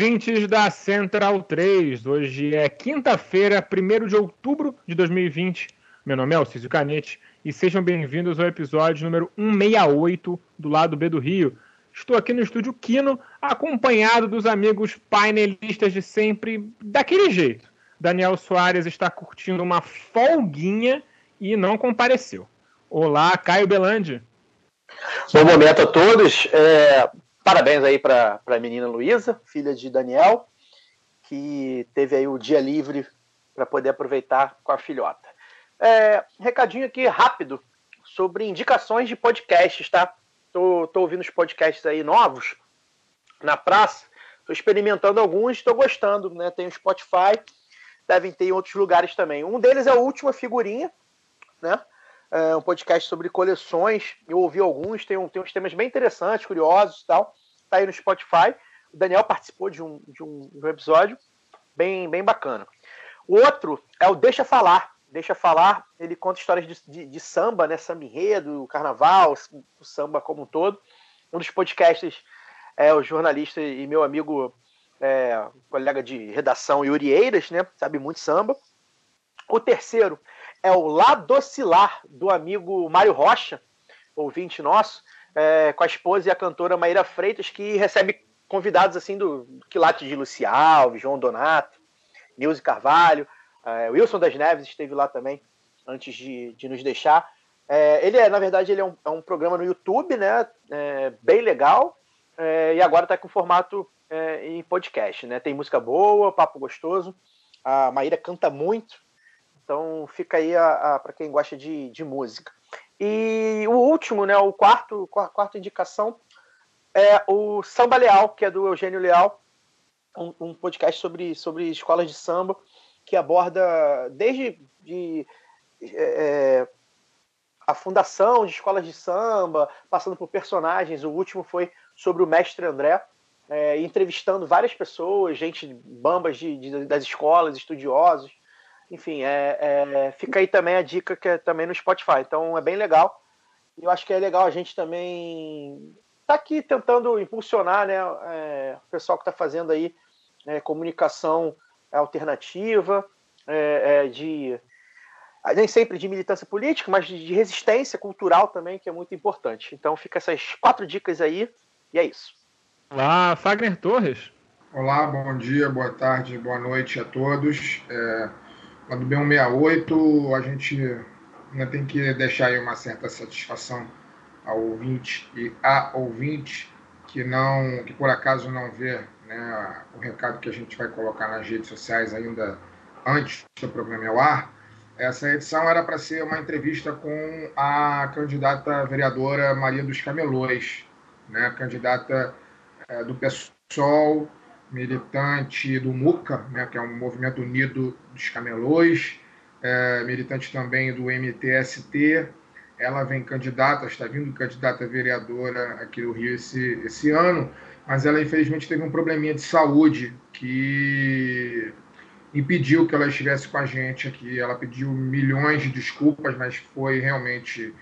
Ouvintes da Central 3. Hoje é quinta-feira, 1 de outubro de 2020. Meu nome é Alcísio Canete e sejam bem-vindos ao episódio número 168 do lado B do Rio. Estou aqui no estúdio Quino, acompanhado dos amigos painelistas de sempre, daquele jeito. Daniel Soares está curtindo uma folguinha e não compareceu. Olá, Caio Belandi. Bom momento a todos. É, parabéns aí para a menina Luísa, filha de Daniel, que teve aí o dia livre para poder aproveitar com a filhota. É, recadinho aqui rápido sobre indicações de podcasts, tá? Tô, tô ouvindo os podcasts aí novos na praça, tô experimentando alguns, estou gostando, né? Tem o Spotify, devem ter em outros lugares também. Um deles é o Última Figurinha, né? É um podcast sobre coleções. Eu ouvi alguns, tem, um, tem uns temas bem interessantes, curiosos e tal. Tá aí no Spotify. O Daniel participou de um, de um, de um episódio bem, bem bacana. O outro é o Deixa Falar. Deixa Falar, ele conta histórias de, de, de samba, né? Samba enredo, carnaval, o samba como um todo. Um dos podcasts é o jornalista e meu amigo, é, colega de redação Yuri Eiras, né? Sabe muito samba. O terceiro é o Ladocilar, do amigo Mário Rocha, ouvinte nosso, é, com a esposa e a cantora Maíra Freitas, que recebe convidados assim do, quilate de Luci Alves, João Donato, Nilce Carvalho, é, Wilson das Neves esteve lá também, antes de, de nos deixar. É, ele é, na verdade, ele é um, é um programa no YouTube, né? É, bem legal. é, e agora está com formato é, em podcast, né? Tem música boa, papo gostoso. A Maíra canta muito, então fica aí para quem gosta de, de música. E o último, né? O quarto, qua- quarta indicação é o Samba Leal, que é do Eugênio Leal, um, um podcast sobre, sobre escolas de samba que aborda desde de, é, a fundação de escolas de samba, passando por personagens. O último foi sobre o mestre André, é, entrevistando várias pessoas, gente bambas de, de- das escolas, estudiosos. Enfim, é, é, fica aí também a dica que é também no Spotify. Então é bem legal. E eu acho que é legal a gente também tá aqui tentando impulsionar né, é, o pessoal que está fazendo aí é, comunicação alternativa, é, é, de nem sempre de militância política, mas de de resistência cultural também, que é muito importante. Então fica essas quatro dicas aí, e é isso. Olá, Fagner Torres. Olá, bom dia, boa tarde, boa noite a todos. É, do B168, a gente ainda tem que deixar aí uma certa satisfação ao ouvinte e a ouvinte que não, que por acaso não vê né, o recado que a gente vai colocar nas redes sociais ainda antes do programa ir ao ar. Essa edição era para ser uma entrevista com a candidata vereadora Maria dos Camelões, né, candidata é, do PSOL, militante do MUCA, né, que é um movimento unido dos camelôs, é, militante também do MTST. Ela vem candidata, está vindo candidata a vereadora aqui no Rio esse, esse ano, mas ela infelizmente teve um probleminha de saúde que impediu que ela estivesse com a gente aqui. Ela pediu milhões de desculpas, mas foi realmente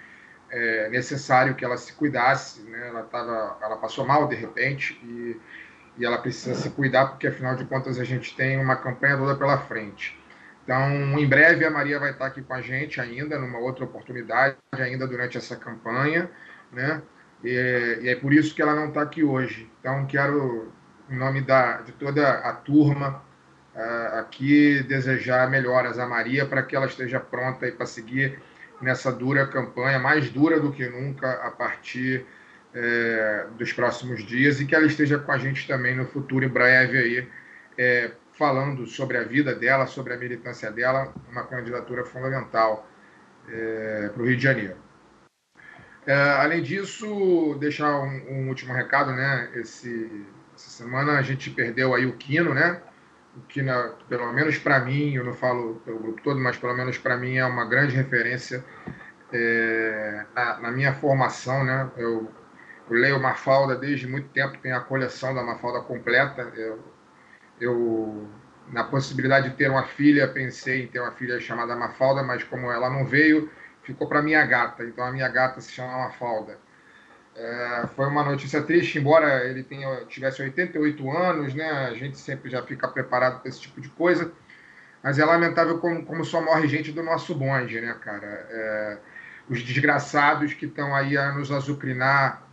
é, necessário que ela se cuidasse. Né? Ela, tava, ela passou mal de repente e, e ela precisa se cuidar, porque afinal de contas a gente tem uma campanha toda pela frente. Então, em breve a Maria vai estar aqui com a gente ainda, numa outra oportunidade, ainda durante essa campanha, né? E, e é por isso que ela não está aqui hoje. Então, quero, em nome da, de toda a turma, uh, aqui desejar melhoras a Maria para que ela esteja pronta para seguir nessa dura campanha, mais dura do que nunca a partir é, dos próximos dias e que ela esteja com a gente também no futuro em breve aí, é, falando sobre a vida dela, sobre a militância dela, uma candidatura fundamental é, para o Rio de Janeiro. É, além disso, deixar um, um, último recado, né? Esse, essa semana a gente perdeu aí o Quino, né? O Quino, pelo menos para mim, eu não falo pelo grupo todo, mas pelo menos para mim é uma grande referência é, na, na, minha formação, né? Eu, leio Mafalda desde muito tempo, tenho a coleção da Mafalda completa. Eu, eu, na possibilidade de ter uma filha, pensei em ter uma filha chamada Mafalda, mas como ela não veio, ficou para minha gata. Então a minha gata se chama Mafalda. É, foi uma notícia triste, embora ele tenha, tivesse 88 anos, né? A gente sempre já fica preparado para esse tipo de coisa. Mas é lamentável como, como só morre gente do nosso bonde, né, cara? É, os desgraçados que estão aí a nos azucrinar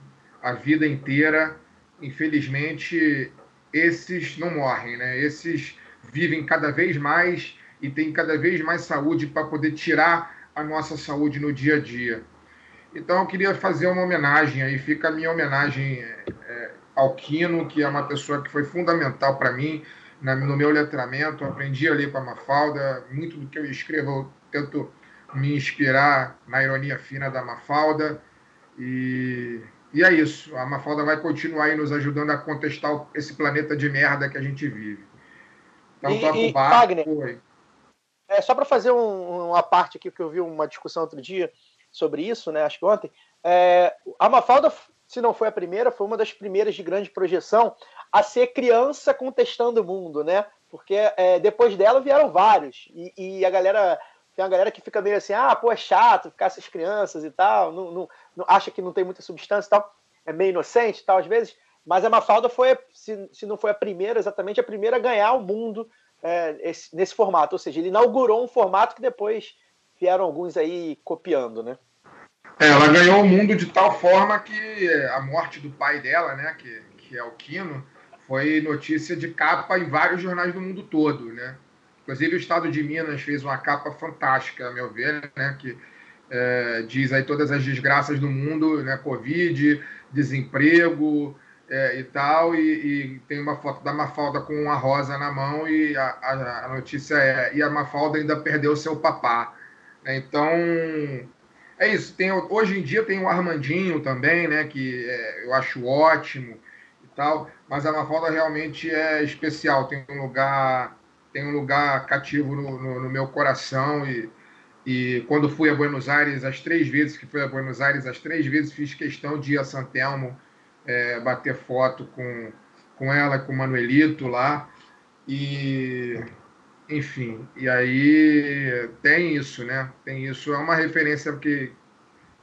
a vida inteira, infelizmente, esses não morrem, né? Esses vivem cada vez mais e têm cada vez mais saúde para poder tirar a nossa saúde no dia a dia. Então eu queria fazer uma homenagem aí, fica a minha homenagem é, é ao Quino, que é uma pessoa que foi fundamental para mim na, no meu letramento. Eu aprendi a ler com a Mafalda, muito do que eu escrevo eu tento me inspirar na ironia fina da Mafalda. E e é isso. A Mafalda vai continuar aí nos ajudando a contestar esse planeta de merda que a gente vive. Então, e, toca o barco. Wagner. É, só para fazer um, uma parte aqui, que eu vi uma discussão outro dia sobre isso, né? Acho que ontem. É, a Mafalda, se não foi a primeira, foi uma das primeiras de grande projeção a ser criança contestando o mundo, né? Porque é, depois dela vieram vários. E, e a galera tem uma galera que fica meio assim, ah, pô, é chato ficar essas crianças e tal, não, não, não, acha que não tem muita substância e tal, é meio inocente e tal, às vezes. Mas a Mafalda foi, se, se não foi a primeira, exatamente a primeira a ganhar o mundo é, esse, nesse formato. Ou seja, ele inaugurou um formato que depois vieram alguns aí copiando, né? É, ela ganhou o mundo de tal forma que a morte do pai dela, né, que, que é o Quino, foi notícia de capa em vários jornais do mundo todo, né? Inclusive o Estado de Minas fez uma capa fantástica, a meu ver, né, que é, diz aí todas as desgraças do mundo, né, Covid, desemprego é, e tal, e, e, tem uma foto da Mafalda com uma rosa na mão e a, a, a notícia é, e a Mafalda ainda perdeu seu papá. Então, é isso. Tem, hoje em dia tem o Armandinho também, né, que é, eu acho ótimo e tal, mas a Mafalda realmente é especial, tem um lugar tem um lugar cativo no, no, no, meu coração e, e quando fui a Buenos Aires, as três vezes que fui a Buenos Aires, as três vezes fiz questão de ir a Santelmo é, bater foto com, com ela, com o Manuelito lá. E enfim, e aí tem isso, né? Tem isso, é uma referência que,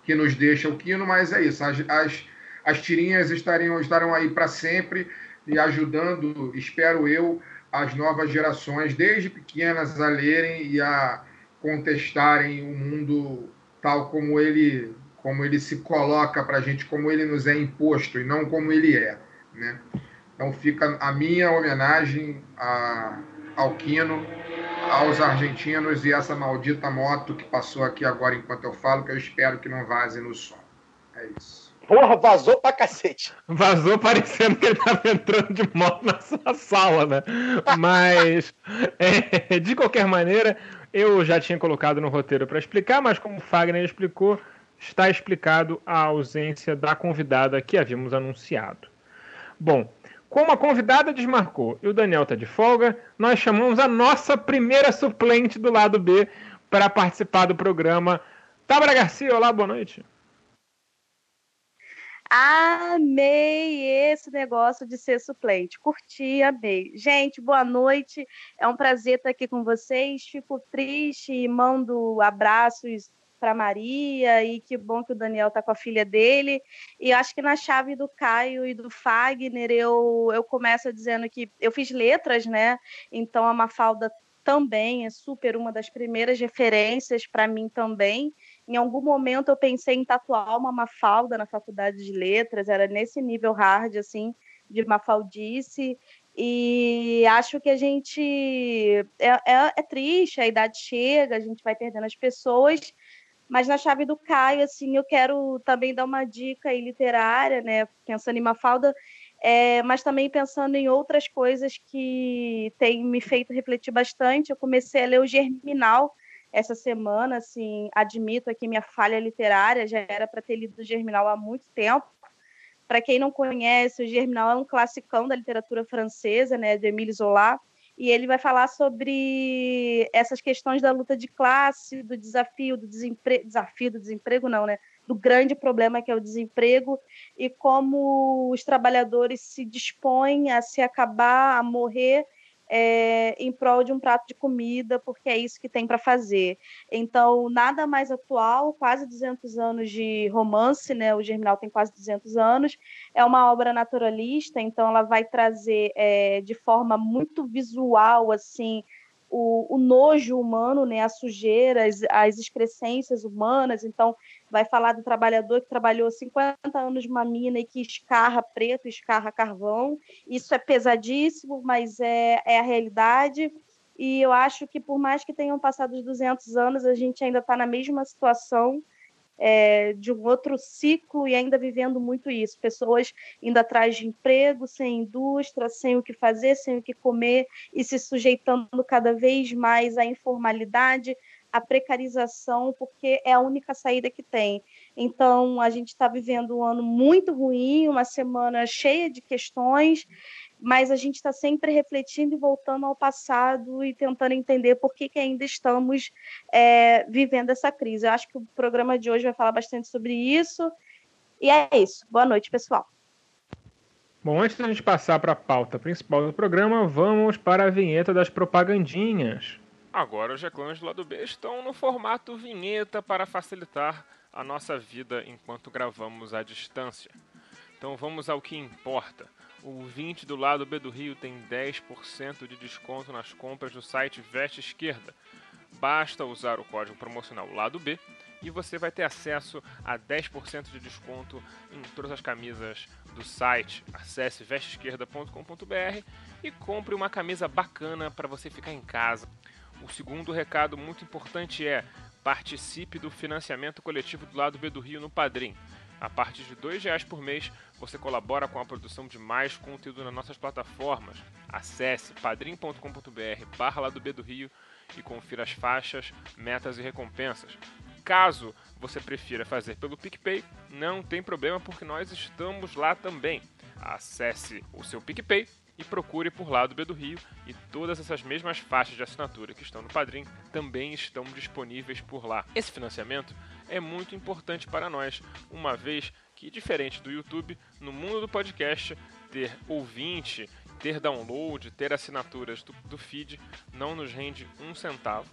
que nos deixa o Quino, mas é isso, as, as, as tirinhas estariam, estarão aí para sempre e ajudando, espero eu, as novas gerações, desde pequenas, a lerem e a contestarem o mundo tal como ele, como ele se coloca para a gente, como ele nos é imposto e não como ele é. Né? Então fica a minha homenagem a, ao Quino, aos argentinos e essa maldita moto que passou aqui agora enquanto eu falo, que eu espero que não vaze no som. É isso. Porra, vazou pra cacete. Vazou parecendo que ele tava entrando de moto na sua sala, né? Mas, é, de qualquer maneira, eu já tinha colocado no roteiro para explicar, mas como o Fagner explicou, está explicado a ausência da convidada que havíamos anunciado. Bom, como a convidada desmarcou e o Daniel está de folga, nós chamamos a nossa primeira suplente do lado B para participar do programa. Tabra Garcia, olá, boa noite. Amei esse negócio de ser suplente. Curti, amei. Gente, boa noite. É um prazer estar aqui com vocês. Fico triste e mando abraços para Maria e que bom que o Daniel está com a filha dele. E acho que na chave do Caio e do Fagner eu, eu começo dizendo que eu fiz letras, né? Então a Mafalda também é super uma das primeiras referências para mim também. Em algum momento eu pensei em tatuar uma Mafalda na faculdade de letras, era nesse nível hard, assim, de Mafaldice. E acho que a gente. É, é, é, triste, a idade chega, a gente vai perdendo as pessoas, mas na chave do Caio, assim, eu quero também dar uma dica aí literária, né? Pensando em Mafalda, é, mas também pensando em outras coisas que têm me feito refletir bastante. Eu comecei a ler o Germinal essa semana, assim, admito aqui minha falha literária, já era para ter lido Germinal há muito tempo. Para quem não conhece, o Germinal é um classicão da literatura francesa, né, de Émile Zola, e ele vai falar sobre essas questões da luta de classe, do desafio do desemprego, desafio do desemprego não, né, do grande problema que é o desemprego e como os trabalhadores se dispõem a se acabar, a morrer é, em prol de um prato de comida, porque é isso que tem para fazer. Então, nada mais atual, quase 200 anos de romance, né? O Germinal tem quase 200 anos. É uma obra naturalista, então ela vai trazer é, de forma muito visual, assim, o, o, nojo humano, né, a sujeira, as, as excrescências humanas. Então, vai falar do trabalhador que trabalhou 50 anos numa mina e que escarra preto, escarra carvão. Isso é pesadíssimo, mas é, é a realidade. E eu acho que, por mais que tenham passado os 200 anos, a gente ainda está na mesma situação é, de um outro ciclo e ainda vivendo muito isso. Pessoas indo atrás de emprego, sem indústria, sem o que fazer, sem o que comer e se sujeitando cada vez mais à informalidade, à precarização, porque é a única saída que tem. Então, a gente está vivendo um ano muito ruim, uma semana cheia de questões mas a gente está sempre refletindo e voltando ao passado e tentando entender por que, que ainda estamos é, vivendo essa crise. Eu acho que o programa de hoje vai falar bastante sobre isso. E é isso. Boa noite, pessoal. Bom, antes da gente passar para a pauta principal do programa, vamos para a vinheta das propagandinhas. Agora os reclames do lado B estão no formato vinheta para facilitar a nossa vida enquanto gravamos à distância. Então vamos ao que importa. O 20 do lado B do Rio tem 10% de desconto nas compras do site Veste Esquerda. Basta usar o código promocional lado B e você vai ter acesso a 10% de desconto em todas as camisas do site. Acesse vesteesquerda.com.br e compre uma camisa bacana para você ficar em casa. O segundo recado muito importante é participe do financiamento coletivo do lado B do Rio no Padrim. A partir de R$ reais por mês, você colabora com a produção de mais conteúdo nas nossas plataformas. Acesse padrim.com.br barra do B do Rio e confira as faixas, metas e recompensas. Caso você prefira fazer pelo PicPay, não tem problema porque nós estamos lá também. Acesse o seu PicPay e procure por lá do B do Rio e todas essas mesmas faixas de assinatura que estão no Padrim também estão disponíveis por lá. Esse financiamento é muito importante para nós, uma vez que, diferente do YouTube, no mundo do podcast, ter ouvinte, ter download, ter assinaturas do, do feed não nos rende um centavo.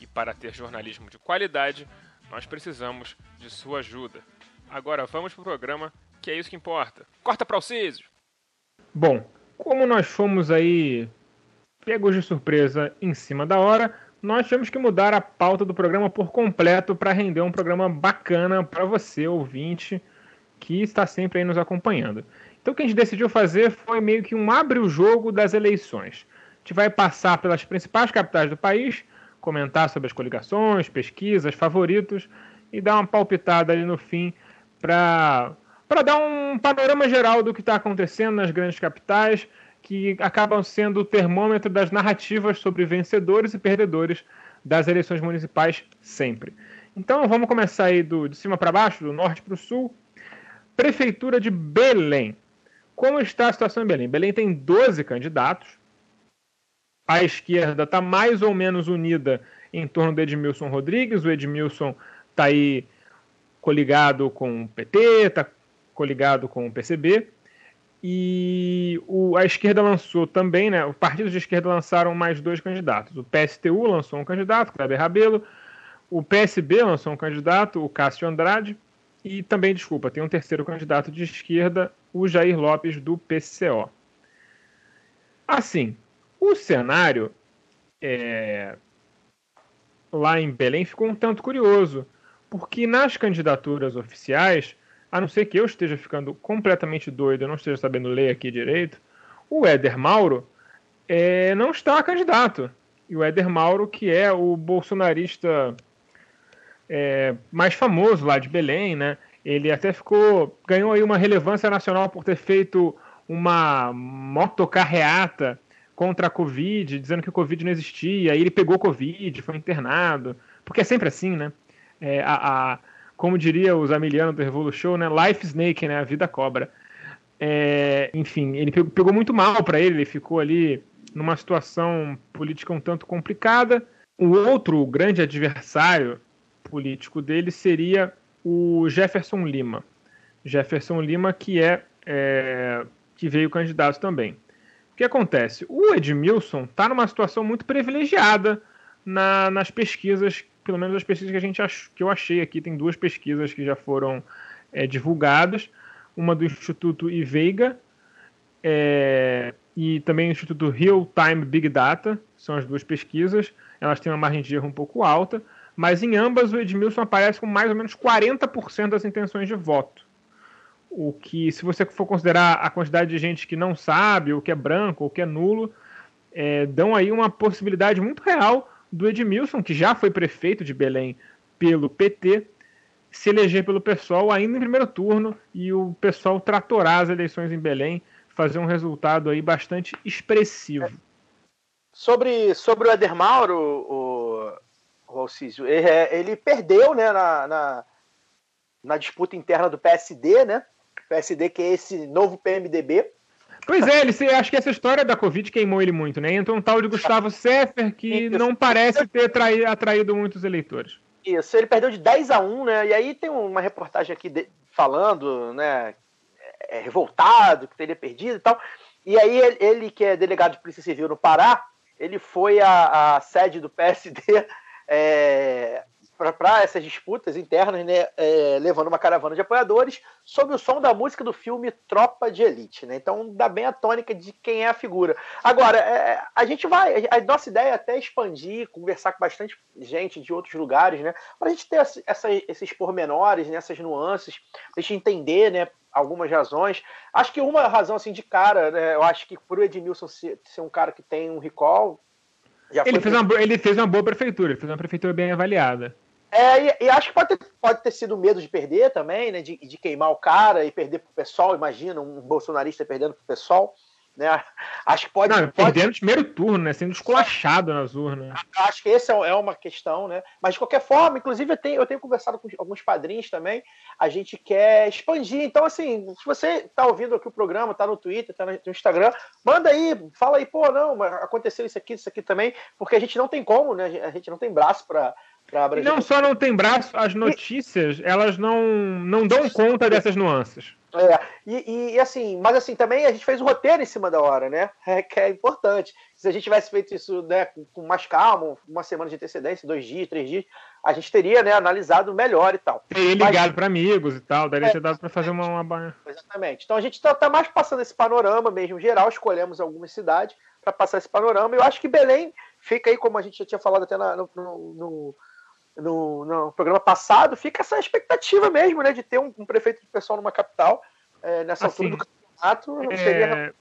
E para ter jornalismo de qualidade, nós precisamos de sua ajuda. Agora vamos para o programa, que é isso que importa. Corta para o Císio! Bom, como nós fomos aí pegos de surpresa em cima da hora, nós tivemos que mudar a pauta do programa por completo para render um programa bacana para você, ouvinte, que está sempre aí nos acompanhando. Então o que a gente decidiu fazer foi meio que um abre o jogo das eleições. A gente vai passar pelas principais capitais do país, comentar sobre as coligações, pesquisas, favoritos e dar uma palpitada ali no fim para para dar um panorama geral do que está acontecendo nas grandes capitais, que acabam sendo o termômetro das narrativas sobre vencedores e perdedores das eleições municipais sempre. Então vamos começar aí do, de cima para baixo, do norte para o sul. Prefeitura de Belém. Como está a situação em Belém? Belém tem 12 candidatos. A esquerda está mais ou menos unida em torno do Edmilson Rodrigues. O Edmilson está aí coligado com o PT, está coligado com o PCB. E o, a esquerda lançou também, né? Os partidos de esquerda lançaram mais dois candidatos. O PSTU lançou um candidato, Kleber Rabelo. O PSB lançou um candidato, o Cássio Andrade. E também, desculpa, tem um terceiro candidato de esquerda, o Jair Lopes, do PCO. Assim, o cenário é, lá em Belém ficou um tanto curioso, porque nas candidaturas oficiais a não ser que eu esteja ficando completamente doido, eu não esteja sabendo ler aqui direito, O Éder Mauro é, não está candidato. E o Éder Mauro, que é o bolsonarista é, mais famoso lá de Belém, né? Ele até ficou. ganhou aí uma relevância nacional por ter feito uma motocarreata contra a Covid, dizendo que o Covid não existia, e ele pegou Covid, foi internado, porque é sempre assim, né? É, a, a, como diria os Amiliano do Revolution, né? Life Snake, né? A vida cobra. É, enfim, ele pegou, pegou muito mal para ele, ele ficou ali numa situação política um tanto complicada. O outro grande adversário político dele seria o Jefferson Lima. Jefferson Lima, que é, é que veio candidato também. O que acontece? O Edmilson está numa situação muito privilegiada na, nas pesquisas, pelo menos as pesquisas que, a gente ach, que eu achei aqui. Tem duas pesquisas que já foram é, divulgadas. Uma do Instituto Iveiga é, e também o Instituto Real Time Big Data. São as duas pesquisas. Elas têm uma margem de erro um pouco alta mas em ambas o Edmilson aparece com mais ou menos 40% das intenções de voto. O que, se você for considerar a quantidade de gente que não sabe, ou que é branco, ou que é nulo, é, dão aí uma possibilidade muito real do Edmilson, que já foi prefeito de Belém pelo PT, se eleger pelo pessoal ainda em primeiro turno e o pessoal tratorar as eleições em Belém, fazer um resultado aí bastante expressivo. Sobre, sobre o Eder Mauro, o, o Alcísio, é, ele perdeu né, na, na, na, disputa interna do PSD, né? PSD que é esse novo PMDB. Pois é, ele, acho que essa história da Covid queimou ele muito, né? Entrou um tal de Gustavo Seffer que não parece ter atraído muitos eleitores. Isso, ele perdeu de 10 a 1, né? E aí tem uma reportagem aqui de, falando, né? É, revoltado, que teria perdido e tal. E aí ele, ele, que é delegado de Polícia Civil no Pará, ele foi à, à sede do PSD é, para essas disputas internas, né, é, levando uma caravana de apoiadores sob o som da música do filme Tropa de Elite. Né? Então dá bem a tônica de quem é a figura. Agora, é, a gente vai. A nossa ideia é até expandir, conversar com bastante gente de outros lugares, né? Para a gente ter essa, esses pormenores, né, essas nuances, a gente entender né, algumas razões. Acho que uma razão assim de cara, né, eu acho que o Edmilson ser, ser um cara que tem um recall ele, fez uma, ele fez uma boa prefeitura, ele fez uma prefeitura bem avaliada. É, e, e, acho que pode ter, pode ter sido medo de perder também, né? De, de queimar o cara e perder pro pessoal. Imagina um bolsonarista perdendo pro pessoal. Né? Acho que pode. Não, pode... perdendo no primeiro turno, né? Sendo esculachado nas urnas. Acho que essa é, é uma questão, né? Mas de qualquer forma, inclusive eu tenho, eu tenho conversado com alguns padrinhos também. A gente quer expandir. Então, assim, se você está ouvindo aqui o programa, está no Twitter, está no Instagram, manda aí, fala aí, pô, não, aconteceu isso aqui, isso aqui também, porque a gente não tem como, né? A gente não tem braço para não só não tem braço, as notícias, elas não, não dão conta dessas nuances. É, e, e, assim, mas assim, também a gente fez o roteiro em cima da hora, né? É, que é importante. Se a gente tivesse feito isso né, com mais calma, uma semana de antecedência, dois dias, três dias, a gente teria né, analisado melhor e tal. Teria ligado para amigos e tal, daria é, ter dado para fazer uma, uma. Exatamente. Então a gente está tá mais passando esse panorama mesmo geral, escolhemos algumas cidades para passar esse panorama. Eu acho que Belém fica aí, como a gente já tinha falado até na, no, no no, no, programa passado, fica essa expectativa mesmo, né, de ter um, um prefeito de pessoal numa capital é, nessa assim, altura do campeonato. É, seria...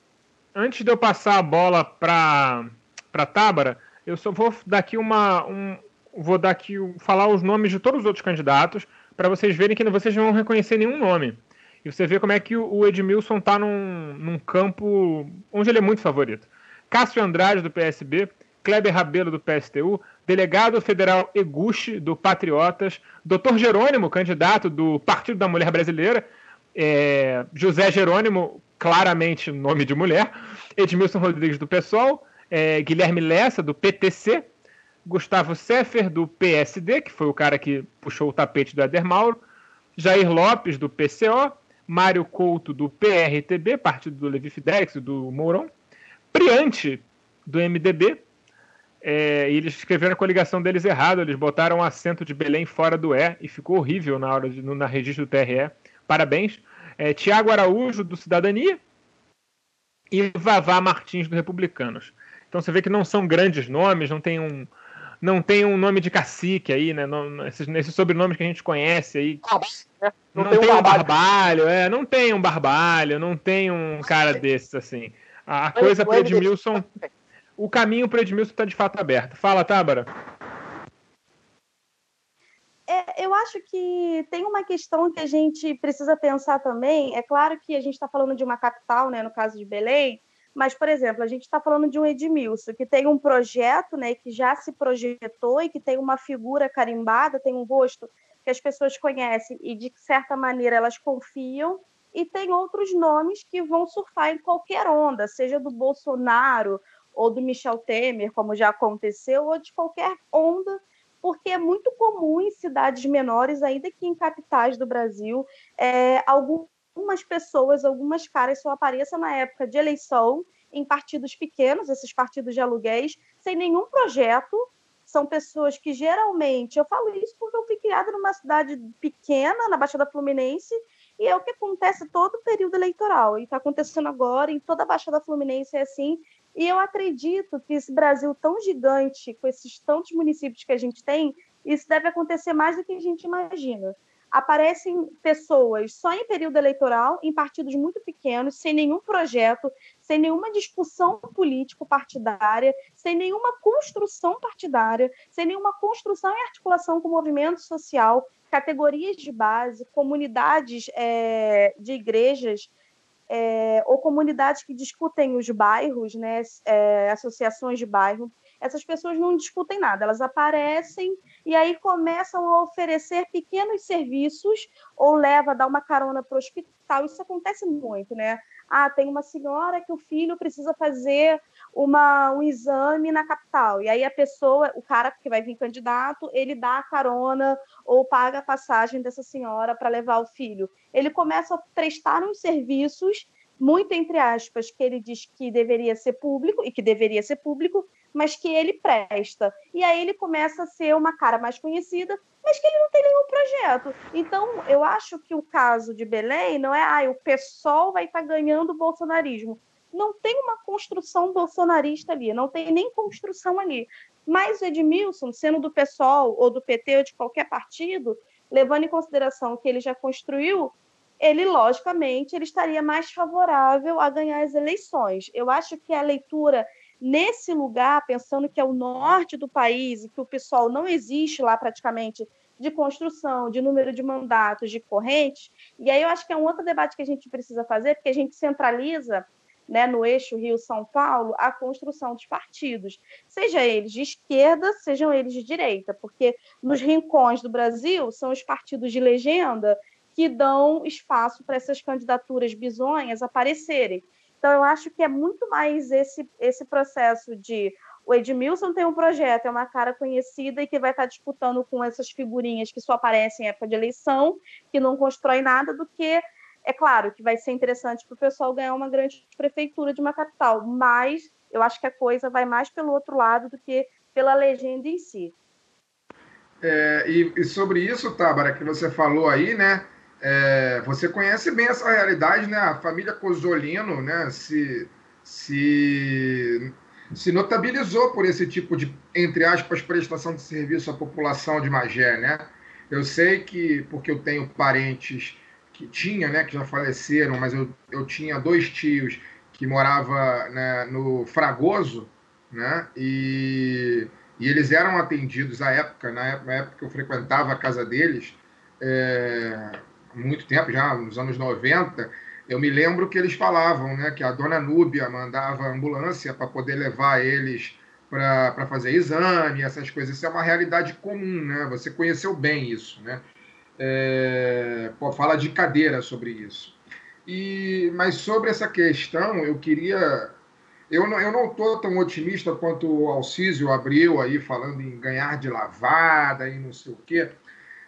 Antes de eu passar a bola para para Tábara, eu só vou dar aqui uma um, vou dar aqui falar os nomes de todos os outros candidatos para vocês verem que vocês não vão reconhecer nenhum nome. E você vê como é que o Edmilson está num, num campo onde ele é muito favorito. Cássio Andrade, do PSB, Kleber Rabelo, do PSTU, delegado federal Eguchi, do Patriotas, doutor Jerônimo, candidato do Partido da Mulher Brasileira, é, José Jerônimo, claramente nome de mulher, Edmilson Rodrigues, do PSOL, é, Guilherme Lessa, do PTC, Gustavo Seffer, do PSD, que foi o cara que puxou o tapete do Eder Mauro, Jair Lopes, do PCO, Mário Couto, do PRTB, partido do Levi Fidelix, do Mourão, Priante, do MDB, é, e eles escreveram a coligação deles errado, eles botaram o acento de Belém fora do E e ficou horrível na hora de, no, na registro do TRE. Parabéns. É, Tiago Araújo, do Cidadania, e Vavá Martins, do Republicanos. Então você vê que não são grandes nomes, não tem um, não tem um nome de cacique aí, né? Não, esses, esses sobrenomes que a gente conhece aí. É, não, não, tem, tem um barbalho, é, não tem um barbalho, não tem um cara desses assim. A coisa para Edmilson, o caminho para Edmilson está de fato aberto. Fala, Tábara. É, eu acho que tem uma questão que a gente precisa pensar também. É claro que a gente está falando de uma capital, né, no caso de Belém, mas, por exemplo, a gente está falando de um Edmilson que tem um projeto, né, que já se projetou e que tem uma figura carimbada, tem um rosto que as pessoas conhecem e, de certa maneira, elas confiam. E tem outros nomes que vão surfar em qualquer onda, seja do Bolsonaro ou do Michel Temer, como já aconteceu, ou de qualquer onda porque é muito comum em cidades menores, ainda que em capitais do Brasil, é, algumas pessoas, algumas caras só apareçam na época de eleição em partidos pequenos, esses partidos de aluguéis, sem nenhum projeto. São pessoas que geralmente, eu falo isso porque eu fui criada numa cidade pequena, na Baixada Fluminense, e é o que acontece todo o período eleitoral. E está acontecendo agora em toda a Baixada Fluminense é assim. E eu acredito que esse Brasil tão gigante, com esses tantos municípios que a gente tem, isso deve acontecer mais do que a gente imagina. Aparecem pessoas só em período eleitoral, em partidos muito pequenos, sem nenhum projeto, sem nenhuma discussão político-partidária, sem nenhuma construção partidária, sem nenhuma construção e articulação com o movimento social, categorias de base, comunidades é, de igrejas é, ou comunidades que discutem os bairros, né, é, associações de bairro, essas pessoas não discutem nada, elas aparecem e aí começam a oferecer pequenos serviços ou leva dar uma carona para o hospital. Isso acontece muito, né? Ah, tem uma senhora que o filho precisa fazer uma, um exame na capital. E aí a pessoa, o cara que vai vir candidato, ele dá a carona ou paga a passagem dessa senhora para levar o filho. Ele começa a prestar uns serviços, muito entre aspas, que ele diz que deveria ser público e que deveria ser público, mas que ele presta. E aí ele começa a ser uma cara mais conhecida, mas que ele não tem nenhum projeto. Então, eu acho que o caso de Belém não é, ah, o PSOL vai estar tá ganhando o bolsonarismo. Não tem uma construção bolsonarista ali, não tem nem construção ali. Mas o Edmilson, sendo do PSOL ou do PT ou de qualquer partido, levando em consideração que ele já construiu, ele, logicamente, ele estaria mais favorável a ganhar as eleições. Eu acho que a leitura nesse lugar, pensando que é o norte do país e que o pessoal não existe lá praticamente de construção, de número de mandatos, de correntes, e aí eu acho que é um outro debate que a gente precisa fazer, porque a gente centraliza né, no eixo Rio-São Paulo a construção dos partidos, seja eles de esquerda, sejam eles de direita, porque nos rincões do Brasil são os partidos de legenda que dão espaço para essas candidaturas bizonhas aparecerem. Então, eu acho que é muito mais esse, esse processo de o Edmilson tem um projeto, é uma cara conhecida e que vai estar disputando com essas figurinhas que só aparecem em época de eleição, que não constrói nada, do que, é claro, que vai ser interessante para o pessoal ganhar uma grande prefeitura de uma capital, mas eu acho que a coisa vai mais pelo outro lado do que pela legenda em si. É, e, e, sobre isso, Tábara, que você falou aí, né? É, você conhece bem essa realidade, né? A família Cosolino, né? Se, se, se notabilizou por esse tipo de, entre aspas, prestação de serviço à população de Magé, né? Eu sei que, porque eu tenho parentes que tinha, né, que já faleceram, mas eu, eu tinha dois tios que morava né, no Fragoso, né? E, e eles eram atendidos à época, na época que eu frequentava a casa deles, é, muito tempo, já nos anos 90, eu me lembro que eles falavam né, que a dona Núbia mandava ambulância para poder levar eles para fazer exame, essas coisas. Isso é uma realidade comum, né? Você conheceu bem isso, né? É, pô, fala de cadeira sobre isso. E, mas sobre essa questão, eu queria. Eu não estou eu não tô tão otimista quanto o Alcísio abriu aí, falando em ganhar de lavada e não sei o quê.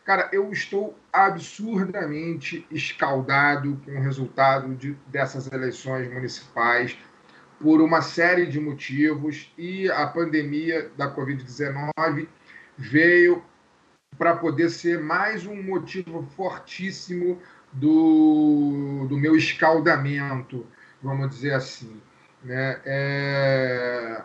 Cara, eu estou absurdamente escaldado com o resultado de, dessas eleições municipais por uma série de motivos e a pandemia da Covid-19 veio para poder ser mais um motivo fortíssimo do, do meu escaldamento, vamos dizer assim. Né? É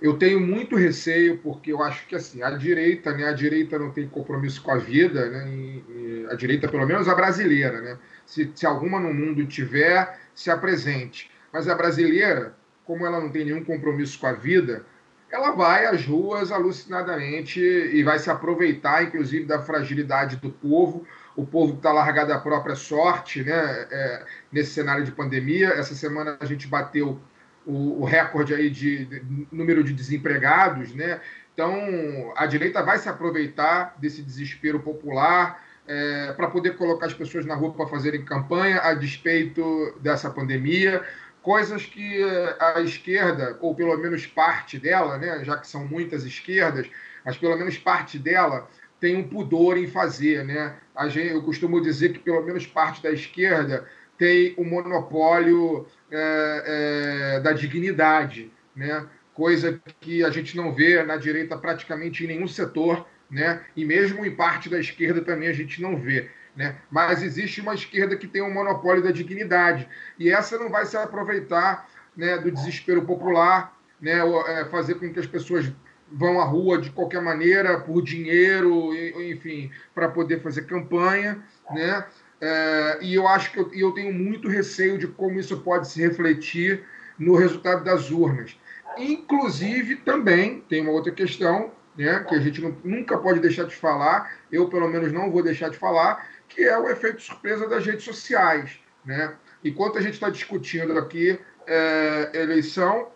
eu tenho muito receio porque eu acho que assim a direita, né, a direita não tem compromisso com a vida, né, e, e a direita pelo menos a brasileira, né, se, se alguma no mundo tiver, se apresente. Mas a brasileira, como ela não tem nenhum compromisso com a vida, ela vai às ruas alucinadamente e vai se aproveitar, inclusive, da fragilidade do povo. O povo está largado à própria sorte né, é, nesse cenário de pandemia. Essa semana a gente bateu o, o recorde aí de, de, número de desempregados. Né? Então, a direita vai se aproveitar desse desespero popular é, para poder colocar as pessoas na rua para fazerem campanha a despeito dessa pandemia coisas que a esquerda, ou pelo menos parte dela, né, já que são muitas esquerdas, mas pelo menos parte dela tem um pudor em fazer. Né? Eu costumo dizer que pelo menos parte da esquerda tem o um monopólio é, é, da dignidade, né? coisa que a gente não vê na direita praticamente em nenhum setor, né? e mesmo em parte da esquerda também a gente não vê. Né? Mas existe uma esquerda que tem um monopólio da dignidade. E essa não vai se aproveitar né, do desespero popular, né, é, fazer com que as pessoas vão à rua de qualquer maneira, por dinheiro, enfim, para poder fazer campanha. Né? É, e eu acho que eu, eu tenho muito receio de como isso pode se refletir no resultado das urnas. Inclusive, também tem uma outra questão né, que a gente não, nunca pode deixar de falar, eu pelo menos não vou deixar de falar, que é o efeito surpresa das redes sociais. Né? Enquanto a gente está discutindo aqui é, eleição,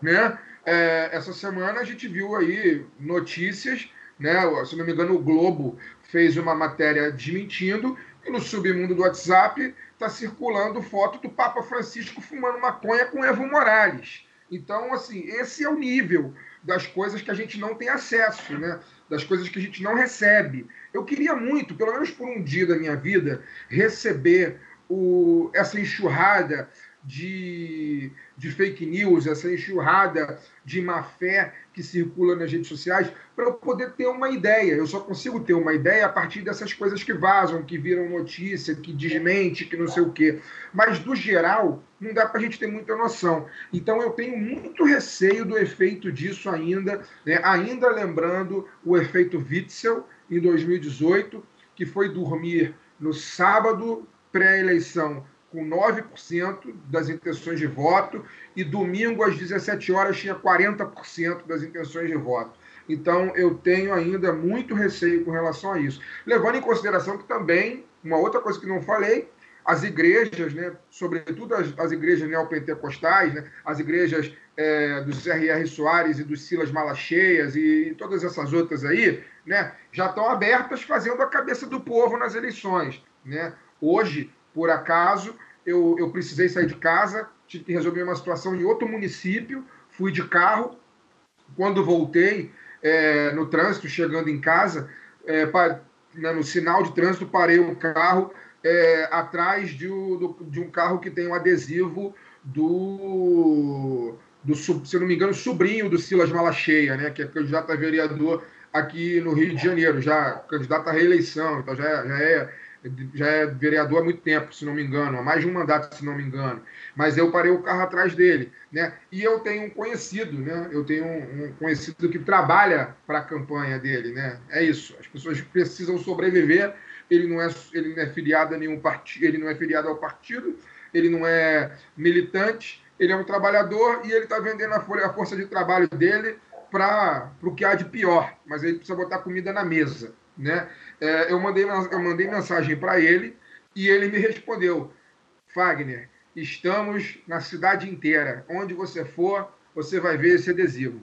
né, é, essa semana a gente viu aí notícias, né, se não me engano, o Globo fez uma matéria desmentindo e no submundo do WhatsApp está circulando foto do Papa Francisco fumando maconha com Evo Morales. Então, assim, esse é o nível das coisas que a gente não tem acesso, né? das coisas que a gente não recebe. Eu queria muito, pelo menos por um dia da minha vida, receber o, essa enxurrada de, de fake news, essa enxurrada de má fé que circula nas redes sociais, para eu poder ter uma ideia. Eu só consigo ter uma ideia a partir dessas coisas que vazam, que viram notícia, que desmente, que não sei o quê. Mas, do geral, não dá para a gente ter muita noção. Então, eu tenho muito receio do efeito disso ainda, né? ainda lembrando o efeito Witzel, em 2018, que foi dormir no sábado pré-eleição com 9% das intenções de voto e domingo às 17 horas tinha 40% das intenções de voto. Então eu tenho ainda muito receio com relação a isso. Levando em consideração que também, uma outra coisa que não falei, as igrejas, né, sobretudo as, as igrejas neopentecostais, né, as igrejas é, dos R.R. Soares e dos Silas Malacheias e, e todas essas outras aí, né, já estão abertas fazendo a cabeça do povo nas eleições. Né? Hoje, por acaso, eu, eu precisei sair de casa, tive que resolver uma situação em outro município, fui de carro. Quando voltei é, no trânsito, chegando em casa, é, né, no sinal de trânsito, parei o carro é, atrás de, do, de, um carro que tem um adesivo do, do, se não me engano, sobrinho do Silas Malacheia, né, que é candidato a vereador aqui no Rio de Janeiro, já candidato à reeleição, então já, já é já é vereador há muito tempo, se não me engano, há mais de um mandato, se não me engano. Mas eu parei o carro atrás dele, né? E eu tenho um conhecido, né? Eu tenho um, conhecido que trabalha para a campanha dele, né? É isso. As pessoas precisam sobreviver. Ele não é, ele não é filiado a nenhum partido, ele não é filiado ao partido, ele não é militante, ele é um trabalhador e ele está vendendo a, folha, a força de trabalho dele para o que há de pior. Mas ele precisa botar comida na mesa, né? É, eu, mandei, eu mandei mensagem para ele e ele me respondeu: Fagner, estamos na cidade inteira. Onde você for, você vai ver esse adesivo.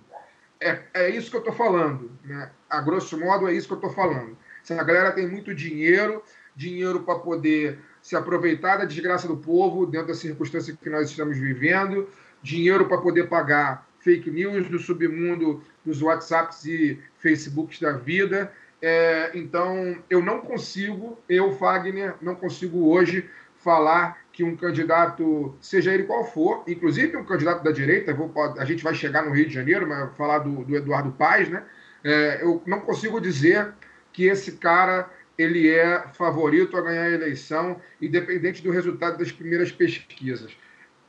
É, é isso que eu estou falando. Né? A grosso modo, é isso que eu estou falando. Essa galera tem muito dinheiro, dinheiro para poder se aproveitar da desgraça do povo dentro da circunstância que nós estamos vivendo, dinheiro para poder pagar fake news do submundo dos WhatsApps e Facebooks da vida, é, então, eu não consigo, eu, Fagner, não consigo hoje falar que um candidato, seja ele qual for, inclusive um candidato da direita, vou, a gente vai chegar no Rio de Janeiro, mas falar do, do Eduardo Paes, né? É, eu não consigo dizer que esse cara ele é favorito a ganhar a eleição, independente do resultado das primeiras pesquisas.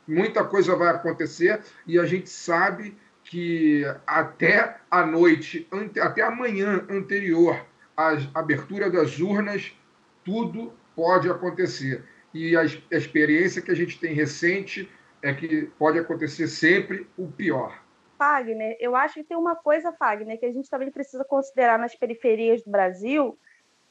Muita coisa vai acontecer e a gente sabe que até a noite, até a manhã anterior à abertura das urnas, tudo pode acontecer. E a, experiência que a gente tem recente é que pode acontecer sempre o pior. Fagner, eu acho que tem uma coisa, Fagner, que a gente também precisa considerar nas periferias do Brasil,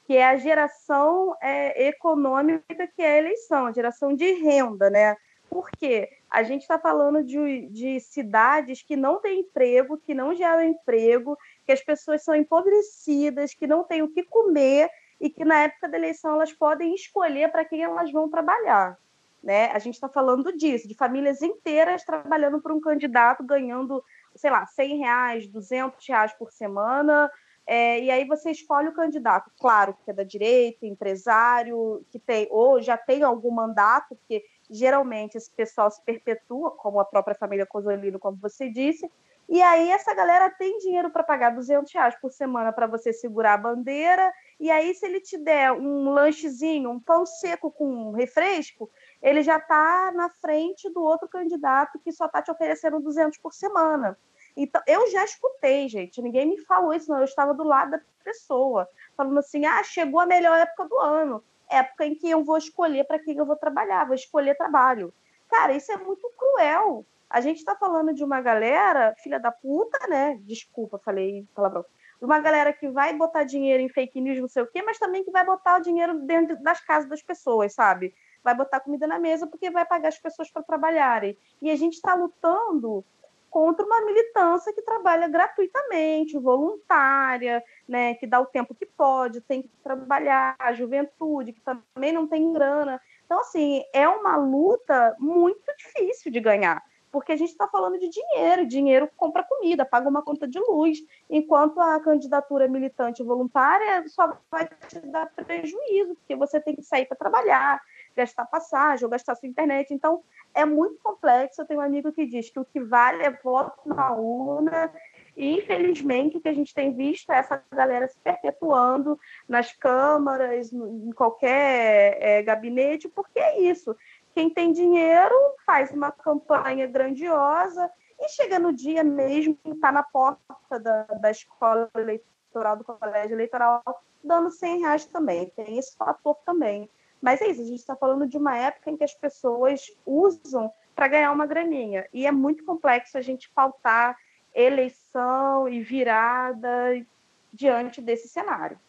que é a geração é, econômica que é a eleição, a geração de renda, né? Por quê? A gente está falando de, de cidades que não têm emprego, que não geram emprego, que as pessoas são empobrecidas, que não têm o que comer e que na época da eleição elas podem escolher para quem elas vão trabalhar. Né? A gente está falando disso, de famílias inteiras trabalhando para um candidato, ganhando, sei lá, 100 reais, 200 reais por semana, é, e aí você escolhe o candidato, claro, que é da direita, empresário, que tem, ou já tem algum mandato, porque geralmente esse pessoal se perpetua, como a própria família Cosolino, como você disse, e aí essa galera tem dinheiro para pagar 200 reais por semana para você segurar a bandeira, e aí se ele te der um lanchezinho, um pão seco com um refresco, ele já está na frente do outro candidato que só está te oferecendo 200 por semana. Então, eu já escutei, gente, ninguém me falou isso, não, eu estava do lado da pessoa, falando assim, ah, chegou a melhor época do ano época em que eu vou escolher para quem eu vou trabalhar, vou escolher trabalho. Cara, isso é muito cruel. A gente está falando de uma galera, filha da puta, né? Desculpa, falei palavrão. Uma galera que vai botar dinheiro em fake news, não sei o quê, mas também que vai botar o dinheiro dentro das casas das pessoas, sabe? Vai botar comida na mesa porque vai pagar as pessoas para trabalharem. E a gente está lutando contra uma militância que trabalha gratuitamente, voluntária, né, que dá o tempo que pode, tem que trabalhar, a juventude, que também não tem grana. Então, assim, é uma luta muito difícil de ganhar, porque a gente está falando de dinheiro, dinheiro compra comida, paga uma conta de luz, enquanto a candidatura militante voluntária só vai te dar prejuízo, porque você tem que sair para trabalhar, gastar passagem ou gastar sua internet. Então, é muito complexo. Eu tenho um amigo que diz que o que vale é voto na urna. E, infelizmente, o que a gente tem visto é essa galera se perpetuando nas câmaras, em qualquer é, gabinete, porque é isso. Quem tem dinheiro faz uma campanha grandiosa e chega no dia mesmo, está na porta da, da escola eleitoral, do colégio eleitoral, dando 100 reais também. Tem esse fator também. Mas é isso, a gente está falando de uma época em que as pessoas usam para ganhar uma graninha. E é muito complexo a gente pautar eleição e virada diante desse cenário.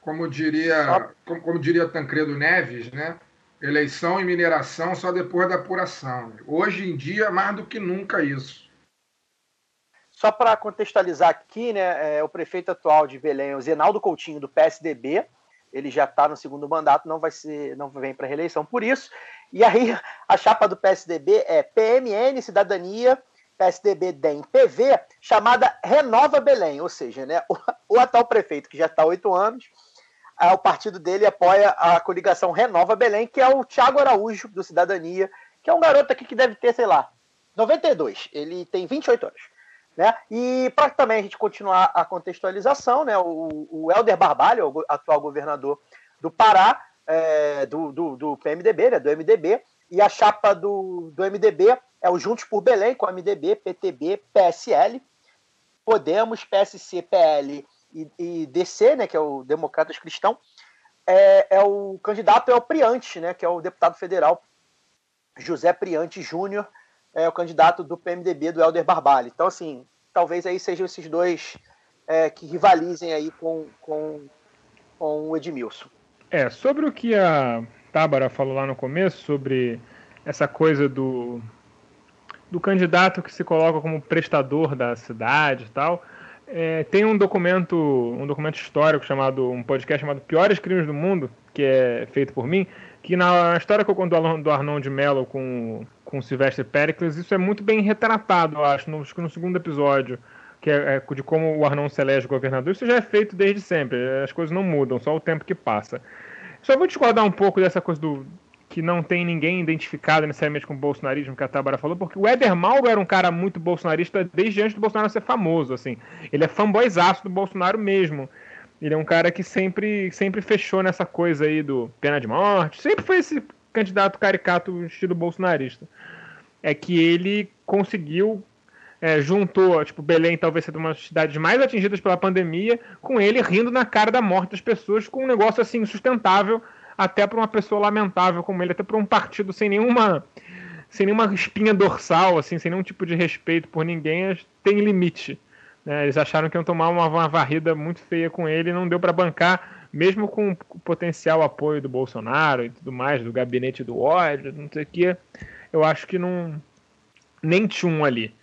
Como diria, como, como diria Tancredo Neves, né? Eleição e mineração só depois da apuração. Hoje em dia, mais do que nunca isso. Só para contextualizar aqui, né, é, o prefeito atual de Belém, o Zenaldo Coutinho, do PSDB, ele já está no segundo mandato, não vai ser, não vem para reeleição por isso. E aí a chapa do PSDB é PMN Cidadania, PSDB DEM PV, chamada Renova Belém, ou seja, né, o, o atual prefeito que já está há oito anos, o partido dele apoia a coligação Renova Belém, que é o Tiago Araújo do Cidadania, que é um garoto aqui que deve ter, sei lá, 92. Ele tem 28 anos. Né? E para também a gente continuar a contextualização, né? o, o Helder Barbalho, o atual governador do Pará, é, do, do, do, PMDB, né? do MDB, e a chapa do, do MDB é o Juntos por Belém, com MDB, PTB, PSL, Podemos, PSC, PL e, e DC, né? que é o Democratas Cristão, é, é, o candidato é o Priante, né? que é o deputado federal José Priante Júnior, é o candidato do PMDB, do Helder Barbalho. Então, assim, talvez aí sejam esses dois é, que rivalizem aí com, com, com o Edmilson. É, sobre o que a Tábara falou lá no começo, sobre essa coisa do, do candidato que se coloca como prestador da cidade e tal, é, tem um documento, um documento histórico chamado, um podcast chamado Piores Crimes do Mundo, que é feito por mim, que na história que eu conto do Arnon de Mello com, com o Sylvester Pericles, isso é muito bem retratado, eu acho, no, no segundo episódio, que é, é, de como o Arnon se elege governador. Isso já é feito desde sempre, as coisas não mudam, só o tempo que passa. Só vou discordar um pouco dessa coisa do que não tem ninguém identificado necessariamente com o bolsonarismo que a Tabara falou, porque o Éder Malgo era um cara muito bolsonarista desde antes do Bolsonaro ser famoso, assim. Ele é fanboyzaço do Bolsonaro mesmo. Ele é um cara que sempre, sempre fechou nessa coisa aí do pena de morte. Sempre foi esse candidato caricato estilo bolsonarista. É que ele conseguiu, é, juntou, tipo, Belém talvez seja uma das cidades mais atingidas pela pandemia, com ele rindo na cara da morte das pessoas, com um negócio assim insustentável, até para uma pessoa lamentável como ele, até para um partido sem nenhuma sem nenhuma espinha dorsal, assim, sem nenhum tipo de respeito por ninguém, tem limite. Né? Eles acharam que iam tomar uma, uma varrida muito feia com ele não deu para bancar, mesmo com o potencial apoio do Bolsonaro e tudo mais, do gabinete do ódio, não sei o que. Eu acho que não. Nem tchum ali.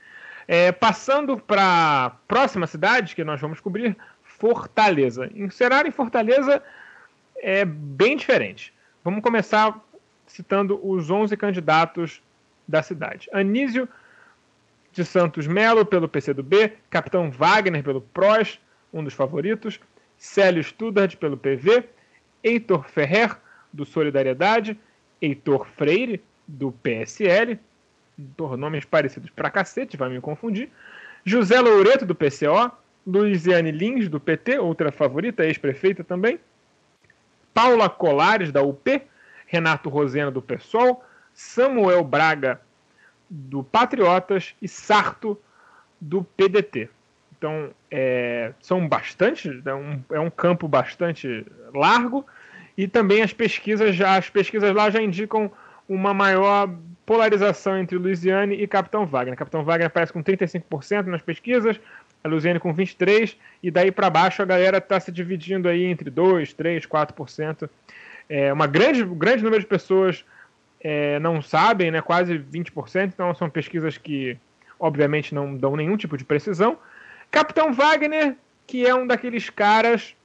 É, passando para a próxima cidade que nós vamos cobrir, Fortaleza. Em Fortaleza é bem diferente. Vamos começar citando os 11 candidatos da cidade. Anísio de Santos Melo, pelo PCdoB, Capitão Wagner, pelo PROS, um dos favoritos, Célio Studard, pelo PV, Heitor Ferrer, do Solidariedade, Heitor Freire, do PSL, nomes parecidos pra cacete, vai me confundir, José Loureto, do PCO, Luiziane Lins, do PT, outra favorita, ex-prefeita também, Paula Colares, da UP, Renato Rosena, do PSOL, Samuel Braga, do Patriotas, e Sarto, do PDT. Então, é, são bastante, é um, é um campo bastante largo, e também as pesquisas, já, as pesquisas lá já indicam uma maior polarização entre Luiziane e Capitão Wagner. Capitão Wagner aparece com 35% nas pesquisas, a Luiziane com 23%, e daí para baixo a galera está se dividindo aí entre 2%, 3%, 4%. É, uma grande, grande número de pessoas é, não sabem, né, quase 20%, então são pesquisas que, obviamente, não dão nenhum tipo de precisão. Capitão Wagner, que é um daqueles caras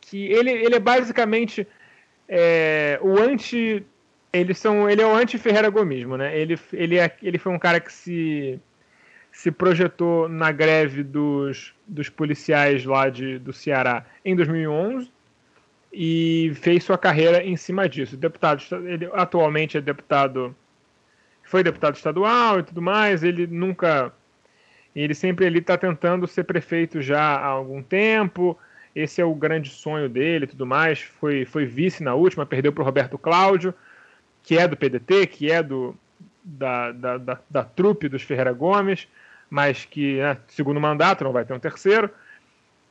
que ele, ele é basicamente é, o anti. Eles são, ele é o anti-Ferreira Gomismo, né? Ele, ele, é, ele foi um cara que se, se projetou na greve dos, dos policiais lá de, do Ceará em 2011 e fez sua carreira em cima disso. Deputado, ele atualmente é deputado, foi deputado estadual e tudo mais. Ele nunca, ele sempre ele está tentando ser prefeito já há algum tempo. Esse é o grande sonho dele e tudo mais. Foi, foi vice na última, perdeu para o Roberto Cláudio, que é do PDT, que é do da, da, da, da trupe dos Ferreira Gomes, mas que, né, segundo mandato, não vai ter um terceiro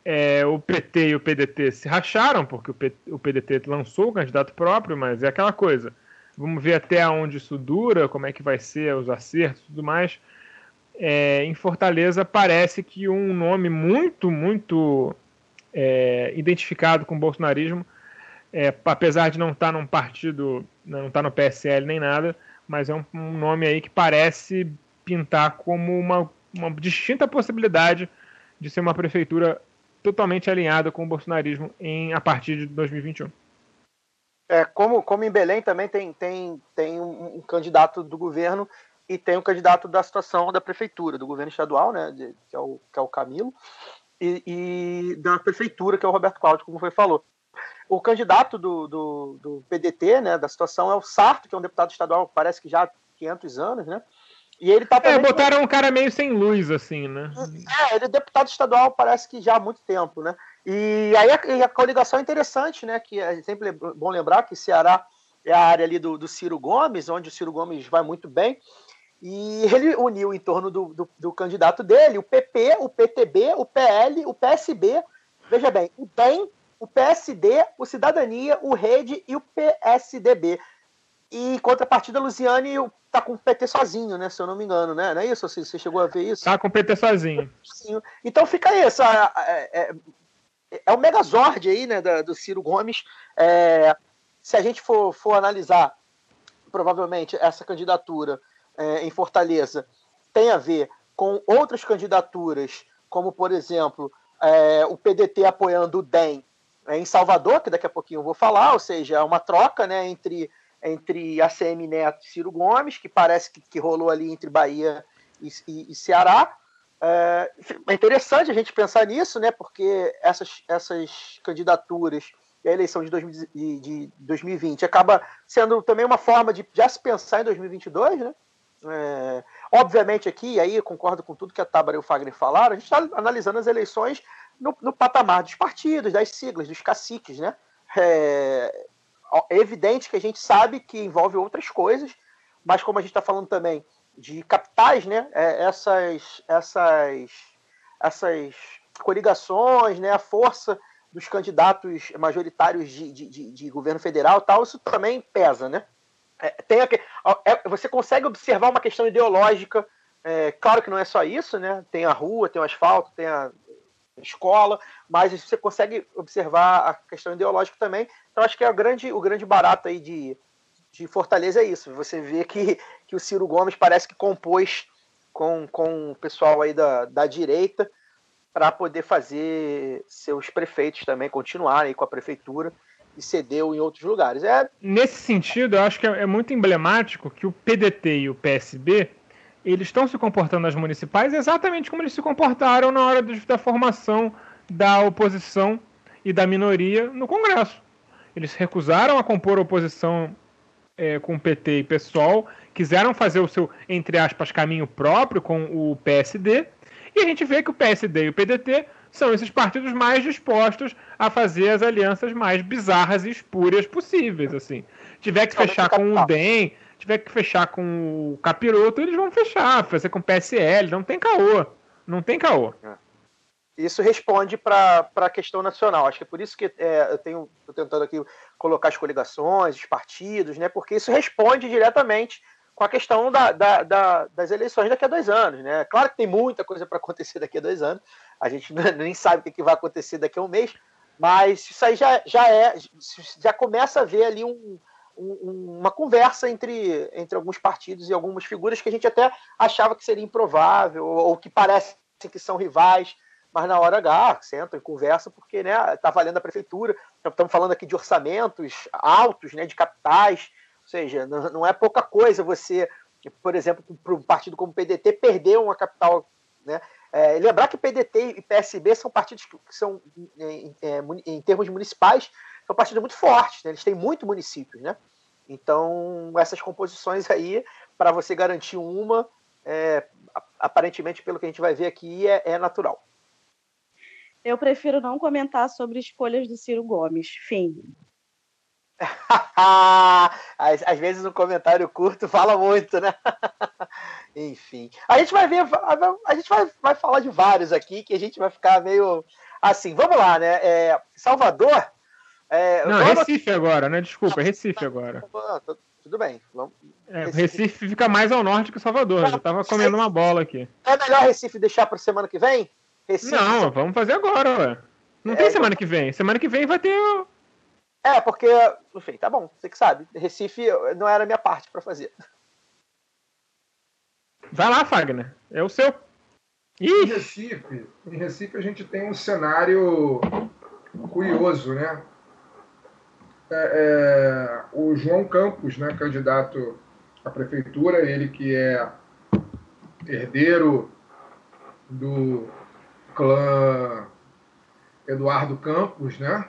é, o PT e o PDT se racharam, porque o, P, o PDT lançou o candidato próprio, mas é aquela coisa. Vamos ver até onde isso dura, como é que vai ser os acertos e tudo mais. É, em Fortaleza parece que um nome muito, muito é, identificado com o bolsonarismo, é, apesar de não estar tá num partido, não estar tá no PSL nem nada, mas é um, um, nome aí que parece pintar como uma, uma distinta possibilidade de ser uma prefeitura totalmente alinhada com o bolsonarismo em, a partir de 2021. É, como, como em Belém também tem, tem, tem um, um, candidato do governo e tem um candidato da situação da prefeitura, do governo estadual, né, de, que, é o, que é o Camilo, e, e, da prefeitura, que é o Roberto Cláudio, como foi falou. O candidato do, do, do PDT, né, da situação, é o Sarto, que é um deputado estadual, parece que já há 500 anos, né, e ele tá É, botaram um cara meio sem luz, assim, né? É, ele é deputado estadual, parece que já há muito tempo, né? E aí a, a coligação é interessante, né? Que é sempre bom lembrar que Ceará é a área ali do, do Ciro Gomes, onde o Ciro Gomes vai muito bem. E ele uniu em torno do, do, do, candidato dele o PP, o PTB, o PL, o PSB, veja bem, o DEM, o PSD, o Cidadania, o Rede e o PSDB. E em contrapartida, Luciane tá com o PT sozinho, né? Se eu não me engano, né? Não é isso? Você, você chegou a ver isso? Tá com o PT sozinho. Então fica essa, é, é, é o megazord aí, né, da, do Ciro Gomes. É, se a gente for, for analisar, provavelmente, essa candidatura é, em Fortaleza tem a ver com outras candidaturas, como, por exemplo, é, o PDT apoiando o DEM é, em Salvador, que daqui a pouquinho eu vou falar, ou seja, é uma troca né, entre entre ACM Neto e Ciro Gomes, que parece que, que rolou ali entre Bahia e, e, e Ceará. É, é, interessante a gente pensar nisso, né? Porque essas, essas candidaturas e a eleição de, 2000, de 2020 acaba sendo também uma forma de já se pensar em 2022, né? É, obviamente aqui, aí concordo com tudo que a Tábara e o Fagner falaram, a gente está analisando as eleições no, no, patamar dos partidos, das siglas, dos caciques, né? É, é evidente que a gente sabe que envolve outras coisas, mas como a gente está falando também de capitais, né, é, essas, essas, essas coligações, né, a força dos candidatos majoritários de, de, de, de governo federal tal, isso também pesa, né? É, tem a, é, você consegue observar uma questão ideológica. É, claro que não é só isso, né? Tem a rua, tem o asfalto, tem a escola, mas você consegue observar a questão ideológica também. Então acho que é o grande, o grande barato aí de, de Fortaleza é isso. Você vê que, que o Ciro Gomes parece que compôs com, com o pessoal aí da, da direita para poder fazer seus prefeitos também continuarem com a prefeitura e cedeu em outros lugares. É... Nesse sentido, eu acho que é, é muito emblemático que o PDT e o PSB eles estão se comportando nas municipais exatamente como eles se comportaram na hora da formação da oposição e da minoria no Congresso. Eles recusaram a compor oposição é, com PT e PSOL, quiseram fazer o seu, entre aspas, caminho próprio com o PSD, e a gente vê que o PSD e o PDT são esses partidos mais dispostos a fazer as alianças mais bizarras e espúrias possíveis, assim. Tiver que fechar com o DEM, tiver que fechar com o Capiroto, eles vão fechar, fazer com o PSL, não tem caô. Não tem caô. É. Isso responde para a questão nacional. Acho que é por isso que é, eu tenho tô tentando aqui colocar as coligações, os partidos, né? Porque isso responde diretamente com a questão da, da, da, das eleições daqui a dois anos, né? Claro que tem muita coisa para acontecer daqui a dois anos. A gente nem sabe o que vai acontecer daqui a um mês, mas isso aí já, já é, já começa a ver ali um, um, uma conversa entre, entre alguns partidos e algumas figuras que a gente até achava que seria improvável ou, ou que parecem que são rivais, mas na hora H sentam e conversam porque né, está valendo a prefeitura. Estamos falando aqui de orçamentos altos, né, de capitais, ou seja, não, não é pouca coisa você, por exemplo, para um partido como o PDT, perder uma capital. Né, é, lembrar que PDT e PSB são partidos que são, em, em, em termos municipais, são partidos muito fortes, né? eles têm muito municípios, né? Então, essas composições aí, para você garantir uma, é, aparentemente, pelo que a gente vai ver aqui, é, é natural. Eu prefiro não comentar sobre escolhas do Ciro Gomes. Fim. às, às, vezes um comentário curto fala muito, né? Enfim. A gente vai ver, a, gente vai, vai falar de vários aqui que a gente vai ficar meio assim. Vamos lá, né? É, Salvador é, não, Recife agora, né? Desculpa, Recife agora. Tudo bem. Vamos... É, Recife. Recife. fica mais ao norte que Salvador. Eu tava comendo uma bola aqui. É melhor Recife deixar para semana que vem? Recife, não, vamos fazer agora, ué. Não é, tem semana que vem. Semana que vem vai ter. É, porque, enfim, tá bom, você que sabe. Recife não era a minha parte para fazer. Vai lá, Fagner. É o seu. Ih! Em Recife, em Recife a gente tem um cenário curioso, né? É, é, o João Campos, né, candidato à prefeitura, ele que é herdeiro do clã Eduardo Campos, né?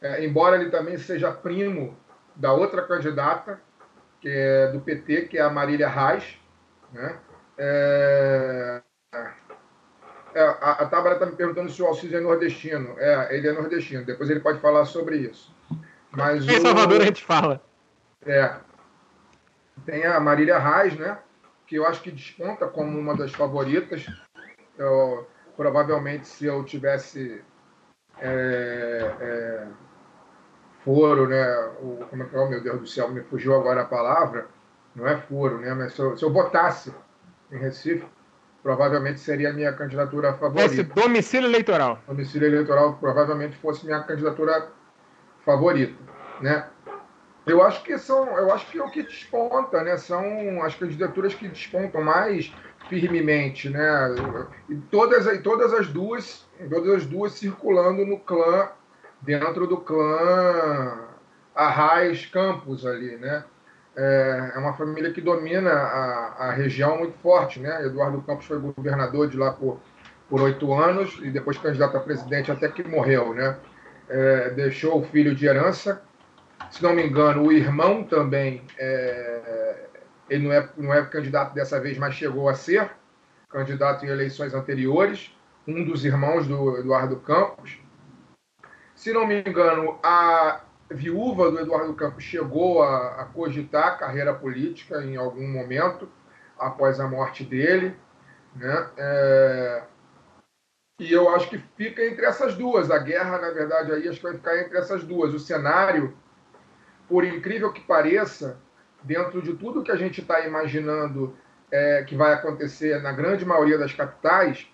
É, embora ele também seja primo da outra candidata, que é do PT, que é a Marília Reis, né? É, é, a, a Tábara está me perguntando se o Alcides é nordestino. É, ele é nordestino. Depois ele pode falar sobre isso. Mas em Salvador a gente fala. É. Tem a Marília Reis, né? Que eu acho que desponta como uma das favoritas. Eu, provavelmente, se eu tivesse é, é, foro, né? O, como é que é? Oh, meu Deus do céu, me fugiu agora a palavra. Não é foro, né? Mas se eu, se eu botasse em Recife, provavelmente seria a minha candidatura favorita. Esse domicílio eleitoral. Domicílio eleitoral provavelmente fosse minha candidatura favorita, né? Eu acho que são, eu acho que é o que desponta, né? São as candidaturas que despontam mais firmemente, né? E todas, todas as duas, todas as duas circulando no clã, dentro do clã Arraiz Campos ali, né? É, é uma família que domina a, a região muito forte, né? Eduardo Campos foi governador de lá por por oito anos e depois candidato a presidente até que morreu, né? é, deixou o filho de herança. Se não me engano, o irmão também, é, ele não é, não é candidato dessa vez, mas chegou a ser candidato em eleições anteriores, um dos irmãos do Eduardo Campos. Se não me engano, a viúva do Eduardo Campos chegou a, a cogitar carreira política em algum momento após a morte dele. Né? É, e eu acho que fica entre essas duas. A guerra, na verdade, aí acho que vai ficar entre essas duas. O cenário, por incrível que pareça, dentro de tudo que a gente está imaginando é, que vai acontecer na grande maioria das capitais,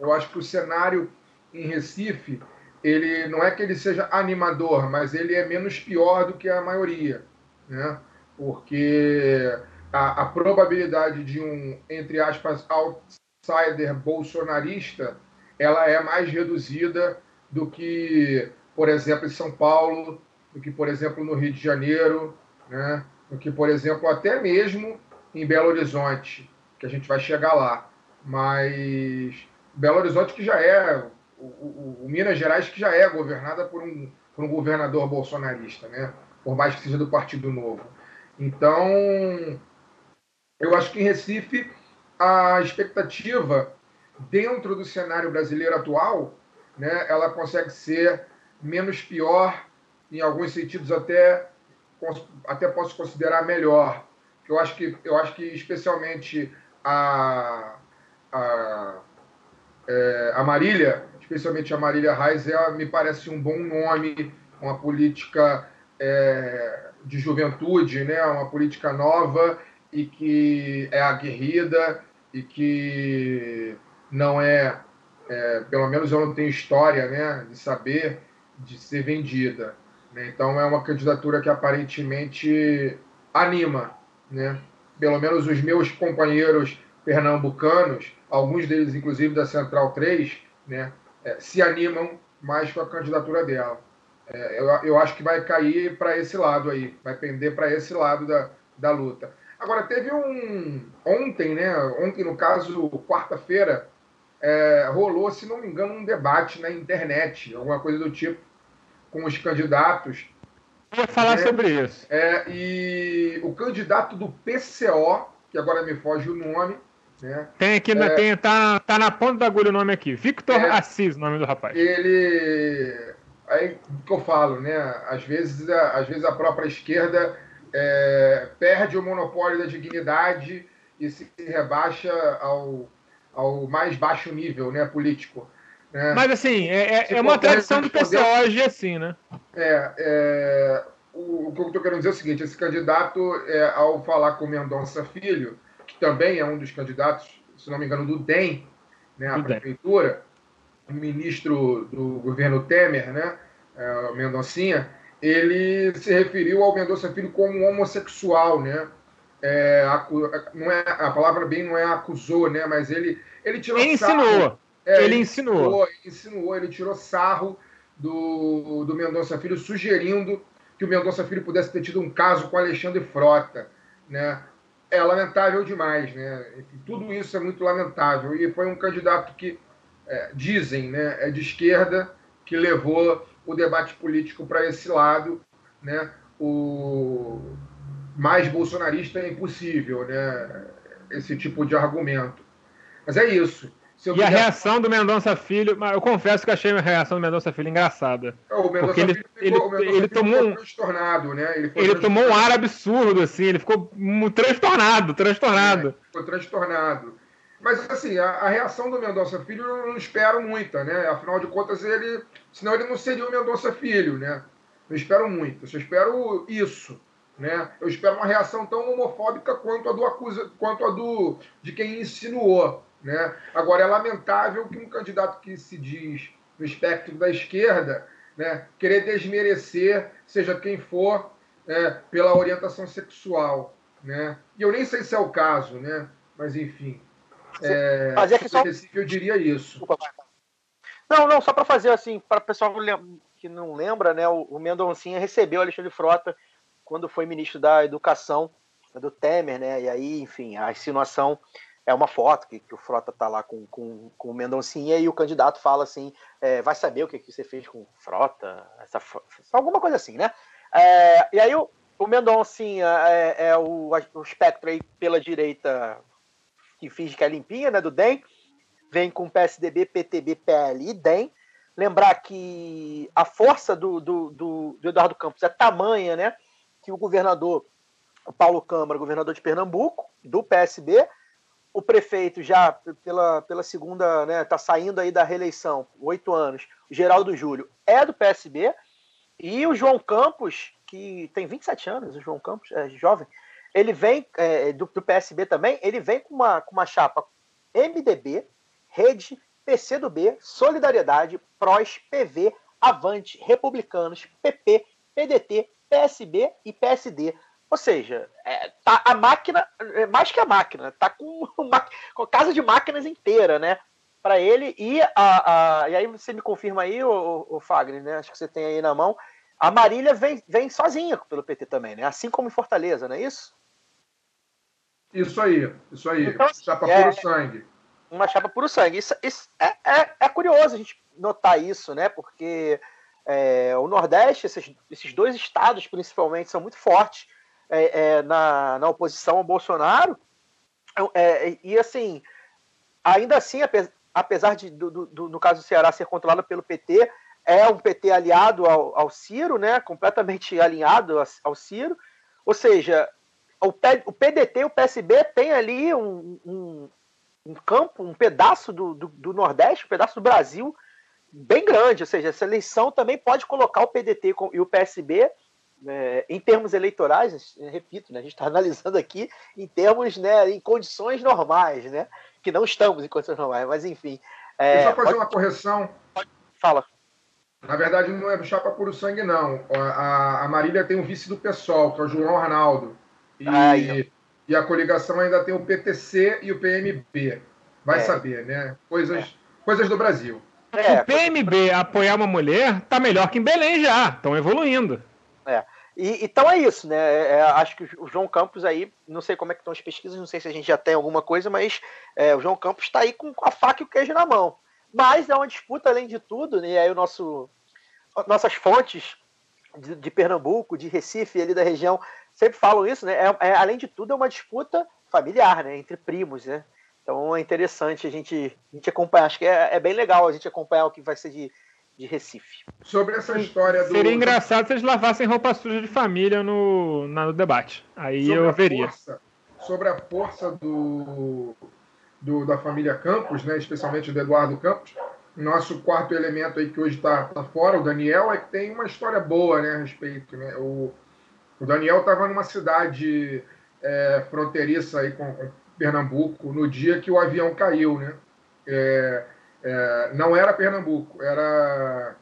eu acho que o cenário em Recife, ele não é que ele seja animador, mas ele é menos pior do que a maioria, né? Porque a, a probabilidade de um, entre aspas, outsider bolsonarista, ela é mais reduzida do que, por exemplo, em São Paulo, do que, por exemplo, no Rio de Janeiro, né? do que, por exemplo, até mesmo em Belo Horizonte, que a gente vai chegar lá. Mas Belo Horizonte que já é, o, o, o Minas Gerais que já é governada por um, por um governador bolsonarista, né? por mais que seja do Partido Novo. Então, eu acho que em Recife a expectativa dentro do cenário brasileiro atual, né, ela consegue ser menos pior, em alguns sentidos até até posso considerar melhor. Eu acho que eu acho que especialmente a a, é, a Marília, especialmente a Marília Reis, ela me parece um bom nome, uma política é, de juventude, né, uma política nova e que é aguerrida e que não é, é, pelo menos eu não tenho história né, de saber de ser vendida. Né? Então é uma candidatura que aparentemente anima, né? pelo menos os meus companheiros pernambucanos, alguns deles inclusive da Central 3, né, é, se animam mais com a candidatura dela. É, eu, eu acho que vai cair para esse lado aí, vai pender para esse lado da, da luta. Agora, teve um. Ontem, né? Ontem, no caso, quarta-feira, é, rolou, se não me engano, um debate na internet, alguma coisa do tipo, com os candidatos. Eu ia falar né? sobre isso. É, e o candidato do PCO, que agora me foge o nome. Né? Tem aqui, é, tem, tá, tá na ponta da agulha o nome aqui. Victor é, Assis, o nome do rapaz. Ele. Aí que eu falo, né? Às vezes, às vezes a própria esquerda é, perde o monopólio da dignidade e se rebaixa ao, ao mais baixo nível né, político. Né? Mas assim, é, é, é uma tradição do PCO agir assim, né? É, é o, o, que eu estou querendo dizer é o seguinte: esse candidato, é, ao falar com Mendonça Filho, que também é um dos candidatos, se não me engano, do DEM, né, a prefeitura, o ministro do governo Temer, né, é, Mendoncinha, ele se referiu ao Mendonça Filho como homossexual, né? É, não é, a palavra bem não é acusou, né? Mas ele, ele tirou ele sarro. Insinuou. É, ele, ele insinuou. Ele ele tirou sarro do, do Mendonça Filho, sugerindo que o Mendonça Filho pudesse ter tido um caso com Alexandre Frota, né? É lamentável demais, né? Tudo isso é muito lamentável. E foi um candidato que, é, dizem, né, é de esquerda, que levou o debate político para esse lado, né? O mais bolsonarista é impossível, né? Esse tipo de argumento. Mas é isso. E a reação do Mendonça Filho, eu confesso que achei a reação do Mendonça Filho engraçada. É, o Mendonça porque Filho ele, ficou, ele, ele tomou um transtornado, né? Ele, ele tomou um ar absurdo, assim, ele ficou transtornado, transtornado. É, ficou transtornado. Mas, assim, a, a, reação do Mendonça Filho eu não espero muita, né? Afinal de contas, ele. Senão ele não seria o Mendonça Filho, né? Não espero muito. Eu só espero isso. Né? Eu espero uma reação tão homofóbica quanto a do acusa, quanto a do de quem insinuou. Né? Agora, é lamentável que um candidato que se diz no espectro da esquerda né, querer desmerecer, seja quem for, é, pela orientação sexual. Né? E eu nem sei se é o caso, né? mas enfim. É, fazer aqui só... eu diria isso. Não, não, só para fazer assim, para o pessoal que não lembra, né, o, Mendoncinha recebeu Alexandre Frota quando foi ministro da Educação do Temer, né? E aí, enfim, a insinuação é uma foto que, que o Frota tá lá com, com, com o Mendoncinha e o candidato fala assim: é, vai saber o que, que você fez com o Frota? Essa, alguma coisa assim, né? É, e aí o, o Mendoncinha é, é o, o espectro aí pela direita que finge que é limpinha, né, do DEM, vem com PSDB, PTB, PL e DEM. Lembrar que a força do, do, do, do Eduardo Campos é tamanha, né, que o governador o Paulo Câmara, governador de Pernambuco, do PSB, o prefeito já pela, pela segunda, né, tá saindo aí da reeleição, oito anos, o Geraldo Júlio é do PSB, E o João Campos, que tem 27 anos, o João Campos, é jovem, ele vem é, do, do, PSB também, ele vem com uma, com uma chapa MDB, Rede, PCdoB, Solidariedade, PROS, PV, Avante, Republicanos, PP, PDT, PSB e PSD. Ou seja, é, tá a máquina, é mais que a máquina, tá com, uma, com casa de máquinas inteira, né? Para ele e a, a, E aí você me confirma aí, o, o Fagner, né? Acho que você tem aí na mão. A Marília vem, vem sozinha pelo PT também, né? Assim como em Fortaleza, não é isso? Isso aí, isso aí. Então, chapa é, puro sangue. Uma chapa puro sangue. Isso, isso é, é, é, curioso a gente notar isso, né? Porque é, o Nordeste, esses, esses dois estados principalmente, são muito fortes é, é, na, na oposição ao Bolsonaro. É, e assim, ainda assim, apesar de, do, do, no caso do Ceará, ser controlado pelo PT, é um PT aliado ao, ao Ciro, né? completamente alinhado ao Ciro. Ou seja, o, o PDT e o PSB tem ali um, um, um campo, um pedaço do, do, do, Nordeste, um pedaço do Brasil bem grande. Ou seja, essa eleição também pode colocar o PDT e o PSB é, em termos eleitorais, repito, né, a gente está analisando aqui em termos, né, em condições normais, né, que não estamos em condições normais, mas enfim. É, Deixa eu fazer pode... uma correção. Fala. Na verdade, não é chapa puro sangue, não. A, a Marília tem o vice do PSOL, que é o João Arnaldo. E, e a coligação ainda tem o PTC e o PMB. Vai é. saber, né? Coisas, é. coisas do Brasil. É, o PMB apoiar uma mulher tá melhor que em Belém já. Estão evoluindo. É. E, então é isso, né? É, é, acho que o João Campos aí, não sei como é que estão as pesquisas, não sei se a gente já tem alguma coisa, mas é, o João Campos está aí com a faca e o queijo na mão. Mas é uma disputa, além de tudo, né? e aí o nosso, nossas fontes de, de Pernambuco, de Recife, ali da região, sempre falam isso, né? É, é, além de tudo, é uma disputa familiar, né? Entre primos, né? Então é interessante a gente, a gente acompanhar. Acho que é, é bem legal a gente acompanhar o que vai ser de, de Recife. Sobre essa história do. Seria engraçado se eles lavassem roupa suja de família no, no debate. Aí sobre eu veria. Força, sobre a força do, do, da família Campos, né? especialmente do Eduardo Campos, nosso quarto elemento aí que hoje está tá fora, o Daniel, é que tem uma história boa né, a respeito. Né? O, o Daniel estava numa cidade é, fronteiriça aí com, com, Pernambuco no dia que o avião caiu, né? É, é, não era Pernambuco, era.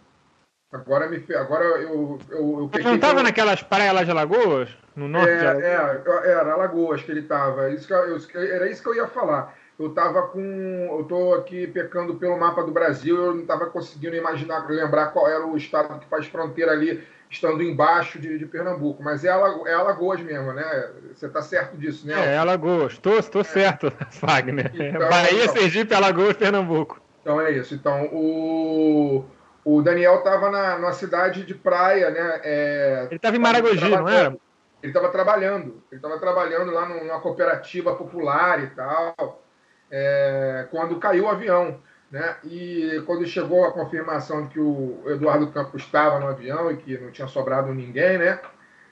Agora me agora eu eu, eu não estava naquelas praias lá de Alagoas, no norte é, de Alagoas? É, era Alagoas que ele estava. Isso era isso que eu ia falar. Eu estava com, eu estou aqui pecando pelo mapa do Brasil. Eu não estava conseguindo imaginar, lembrar qual era o estado que faz fronteira ali estando embaixo de, de Pernambuco. Mas é, Alago, é Alagoas mesmo, né? Você está certo disso, né? É, Alagoas. Estou tô, tô é. certo, Wagner. Então, Bahia, então, Sergipe, Alagoas, Pernambuco. Então é isso. Então o, o Daniel estava na, numa cidade de praia, né? É, ele estava em Maragogi, não era? Ele estava trabalhando. Ele estava trabalhando lá numa cooperativa popular e tal. É, quando caiu o avião. Né? E quando chegou a confirmação de que o Eduardo Campos estava no avião e que não tinha sobrado ninguém, né?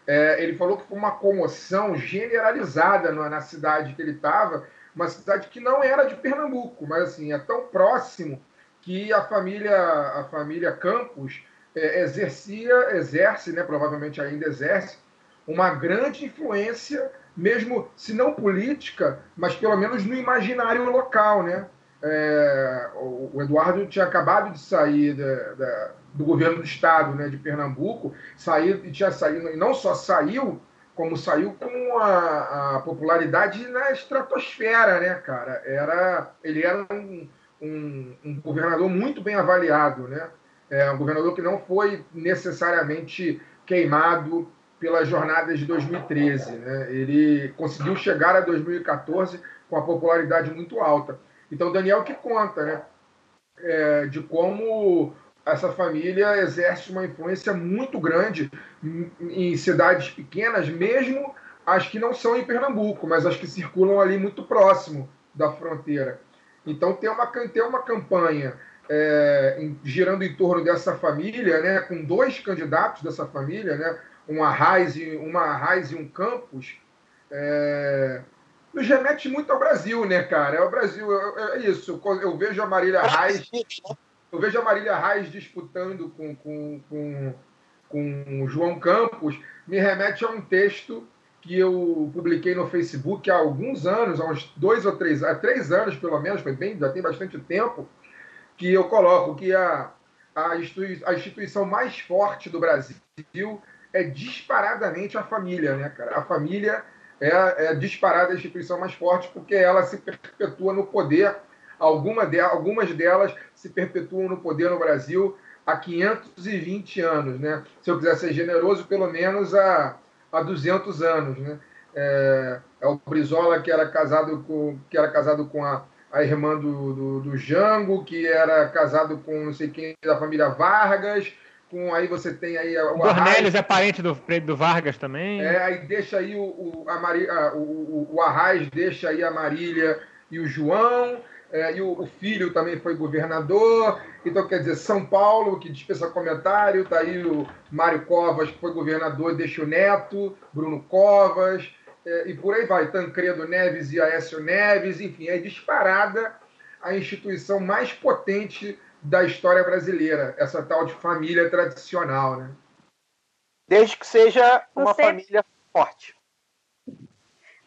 É, ele falou que foi uma comoção generalizada na cidade que ele estava, uma cidade que não era de Pernambuco, mas assim é tão próximo que a família a família Campos é, exercia exerce, né? Provavelmente ainda exerce uma grande influência, mesmo se não política, mas pelo menos no imaginário local, né? é, o Eduardo tinha acabado de sair da, da, do governo do estado né, de Pernambuco, sair, e tinha saído, e não só saiu, como saiu com a, a, popularidade na estratosfera, né, cara? Era, ele era um, um, um governador muito bem avaliado, né? É, um governador que não foi necessariamente queimado pelas jornadas de 2013, né? Ele conseguiu chegar a 2014 com a popularidade muito alta. Então, Daniel que conta, né? É, de como essa família exerce uma influência muito grande em cidades pequenas, mesmo as que não são em Pernambuco, mas as que circulam ali muito próximo da fronteira. Então tem uma, tem uma campanha é, em, girando em torno dessa família, né, com dois candidatos dessa família, né, uma Raiz e, uma Raiz e um Campos, é, nos remete muito ao Brasil, né, cara? É o Brasil, é, é isso. Eu vejo a Marília Reis. Eu vejo a Marília Reis disputando com, com, com, com o João Campos, me remete a um texto que eu publiquei no Facebook há alguns anos, há uns dois ou três, há três anos pelo menos, foi bem, já tem bastante tempo, que eu coloco que a, a, institui, a instituição mais forte do Brasil é disparadamente a família, né, cara? A família é, é disparada a instituição mais forte porque ela se perpetua no poder. Alguma de, algumas delas se perpetuam no poder no Brasil há 520 anos, né? Se eu quiser ser generoso, pelo menos há, há 200 anos, né? É, é o Brizola que era casado com que era casado com a, a irmã do, do, do Jango, que era casado com não sei quem da família Vargas, com aí você tem aí o Dornelles é parente do, do Vargas também. É, aí deixa aí o, o, a Mari, a, o, o Arraes deixa aí a Marília e o João, é, e o, o, filho também foi governador. Então, quer dizer, São Paulo, que dispensa comentário, tá aí o Mário Covas, que foi governador, deixa o neto, Bruno Covas, é, e por aí vai, Tancredo Neves e Aécio Neves, enfim, é disparada a instituição mais potente da história brasileira, essa tal de família tradicional, né? Desde que seja uma família forte.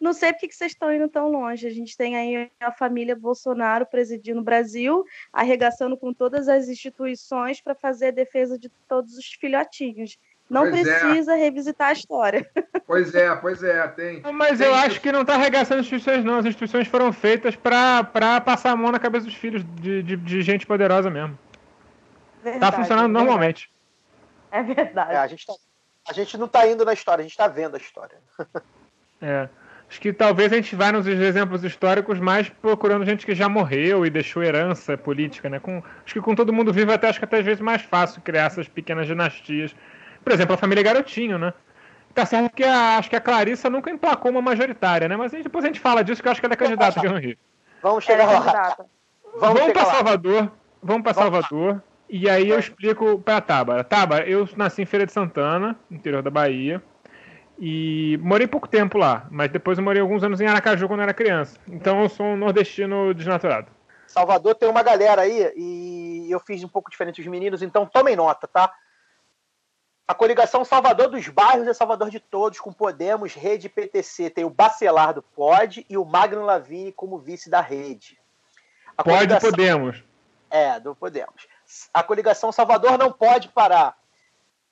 Não sei por que vocês estão indo tão longe. A gente tem aí a família Bolsonaro presidindo o Brasil, arregaçando com todas as instituições para fazer a defesa de todos os filhotinhos. Não pois é. precisa é. revisitar a história. Pois é, pois é, tem. Mas tem eu isso. acho que não está arregaçando as instituições, não. As instituições foram feitas para passar a mão na cabeça dos filhos de, de, de gente poderosa mesmo. Verdade, tá funcionando é normalmente. É verdade. É, a, gente tá, a gente não está indo na história, a gente está vendo a história. é. Acho que talvez a gente vá nos exemplos históricos mais procurando gente que já morreu e deixou herança política, né? Com, acho que com todo mundo vivo até acho que até às vezes mais fácil criar essas pequenas dinastias por exemplo, a família Garotinho, né? Tá certo que a, acho que a Clarissa nunca emplacou uma majoritária, né? Mas depois a gente fala disso, que eu acho que ela é candidata aqui no Rio. Vamos chegar é lá. Vamos, vamos para Salvador. Vamos para Salvador. E aí eu explico para Tábara. Tábara, eu nasci em Feira de Santana, interior da Bahia. E morei pouco tempo lá, mas depois eu morei alguns anos em Aracaju quando era criança. Então eu sou um nordestino desnaturado. Salvador tem uma galera aí e eu fiz um pouco diferente dos meninos, então tomem nota, tá? A coligação Salvador dos Bairros é Salvador de Todos, com Podemos, Rede PTC. Tem o Bacelar do POD e o Magno Lavini como vice da rede. A pode coligação... Podemos. É, do Podemos. A coligação Salvador não pode parar.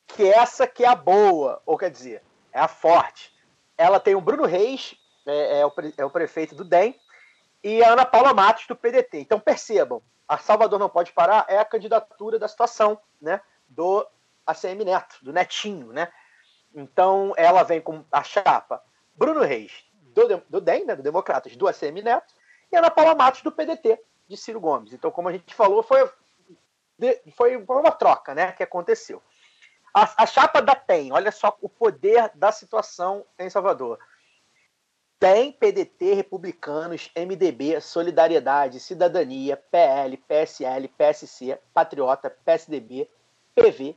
Que essa que é a boa, ou quer dizer, é a forte. Ela tem o Bruno Reis, é, é, o, é o prefeito do DEM, e a Ana Paula Matos, do PDT. Então percebam, a Salvador não pode parar é a candidatura da situação, né? Do ACM Neto, do Netinho, né? Então ela vem com a chapa Bruno Reis, do, do DEM, né, do Democratas, do ACM Neto, e Ana Paula Matos, do PDT, de Ciro Gomes. Então, como a gente falou, foi, foi uma troca né, que aconteceu. A, a chapa da PEN, olha só o poder da situação em Salvador. Tem PDT, Republicanos, MDB, Solidariedade, Cidadania, PL, PSL, PSC, Patriota, PSDB, PV,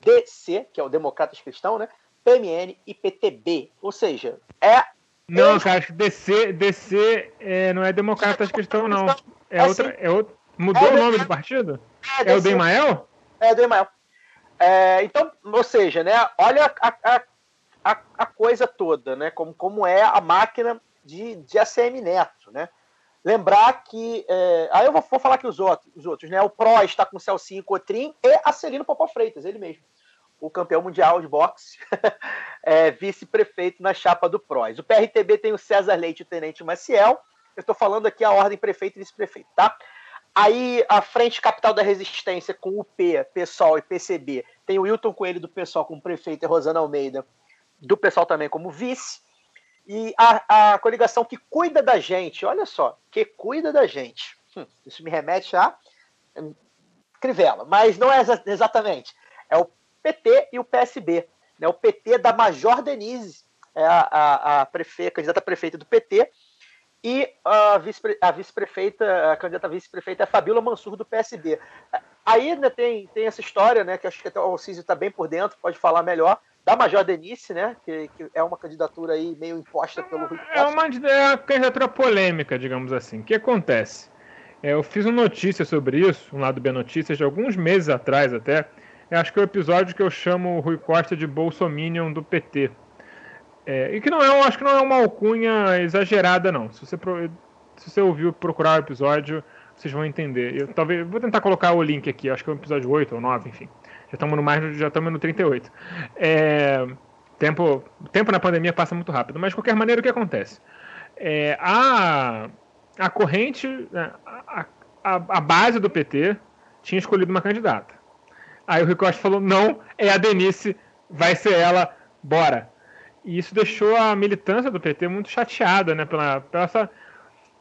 DC, que é o Democratas Cristão, né? PMN e PTB. Ou seja, é. Não, cara, acho que DC, DC é, não é Democratas Cristão, não. É, é outra. É outro, mudou é o nome do partido? É, é o Demael? É o Demael. É, então, ou seja, né? Olha a, a, a, coisa toda, né? Como, como é a máquina de, de ACM Neto, né? Lembrar que. É, aí eu vou, vou, falar aqui os outros, os outros, né? O PRO está com o Celcinho Cotrim e a Celino Popó Freitas, ele mesmo o campeão mundial de boxe, é, vice-prefeito na chapa do PROS. O PRTB tem o César Leite e o Tenente Maciel. Eu estou falando aqui a ordem prefeito e vice-prefeito, tá? Aí a Frente Capital da Resistência com o P, PSOL e PCB tem o Wilton Coelho do PSOL como prefeito e Rosana Almeida do PSOL também como vice. E a, a coligação que cuida da gente, olha só, que cuida da gente. Hum, isso me remete a hum, Crivella, mas não é exatamente. É o PT e o PSB. Né? O PT da Major Denise, é a, a, a, prefe, candidata prefeita do PT, e a vice-prefeita, a, vice a candidata vice-prefeita é a Fabíola Mansur, do PSB. Aí né, tem, tem essa história, né, que acho que até o Císio está bem por dentro, pode falar melhor, da Major Denise, né, que, que, é uma candidatura aí meio imposta pelo Rui É uma, é uma candidatura polêmica, digamos assim. O que acontece? É, eu fiz uma notícia sobre isso, um lado B Notícias, de alguns meses atrás até, Eu acho que é o episódio que eu chamo o Rui Costa de Bolsominion do PT. É, e que não é, eu acho que não é uma alcunha exagerada, não. Se você, se você ouviu procurar o episódio, vocês vão entender. Eu talvez vou tentar colocar o link aqui, acho que é o episódio 8 ou 9, enfim. Já estamos no mais, já estamos no 38. É, tempo, o tempo na pandemia passa muito rápido, mas de qualquer maneira o que acontece? É, a, a corrente, né, a, a, a base do PT tinha escolhido uma candidata. Aí o Rui Costa falou: não, é a Denise, vai ser ela, bora. E isso deixou a militância do PT muito chateada, né? Pela, pela essa,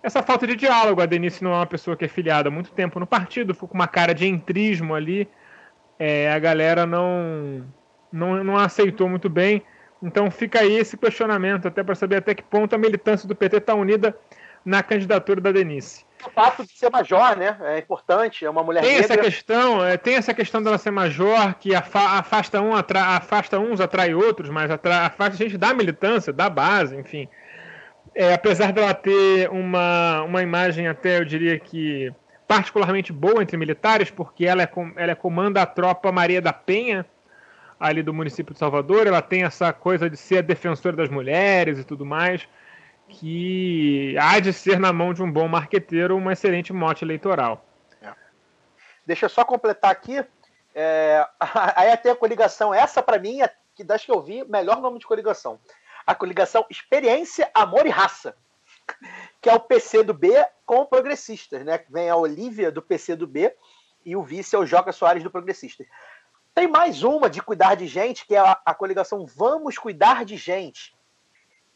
essa falta de diálogo. A Denise não é uma pessoa que é filiada há muito tempo no partido, ficou com uma cara de entrismo ali. É, a galera não, não, não aceitou muito bem. Então fica aí esse questionamento, até para saber até que ponto a militância do PT está unida na candidatura da Denise. O fato de ser major, né? É importante, é uma mulher Tem essa negra. questão, é, tem essa questão dela ser major, que afa- afasta, um, atra- afasta uns, atrai outros, mas atra- afasta gente da militância, da base, enfim. É, apesar dela ter uma, uma imagem até, eu diria que particularmente boa entre militares, porque ela, é, com- ela é comanda a tropa Maria da Penha, ali do município de Salvador, ela tem essa coisa de ser a defensora das mulheres e tudo mais, que há de ser na mão de um bom marqueteiro uma excelente mote eleitoral. Deixa eu só completar aqui. É, aí até a coligação, essa para mim, é, que das que eu vi, melhor nome de coligação. A coligação Experiência, Amor e Raça, que é o PC do B com progressistas, né? Vem a Olivia do PC do B e o vice é o Joca Soares do Progressista. Tem mais uma de cuidar de gente, que é a, a coligação Vamos Cuidar de Gente,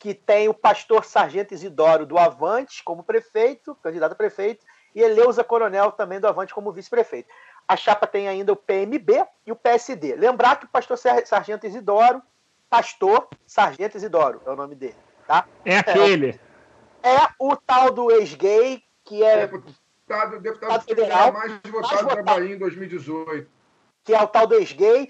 que tem o pastor Sargento Isidoro do Avante como prefeito, candidato a prefeito, e Eleusa Coronel também do Avante como vice-prefeito. A chapa tem ainda o PMB e o PSD. Lembrar que o pastor Sar- Sargento Isidoro, pastor Sargento Isidoro é o nome dele, tá? É aquele. É o tal do ex-gay, que é, Deputado, deputado Deputado federal federal mais mais votado da. Bahia em 2018. que é o tal do ex-gay,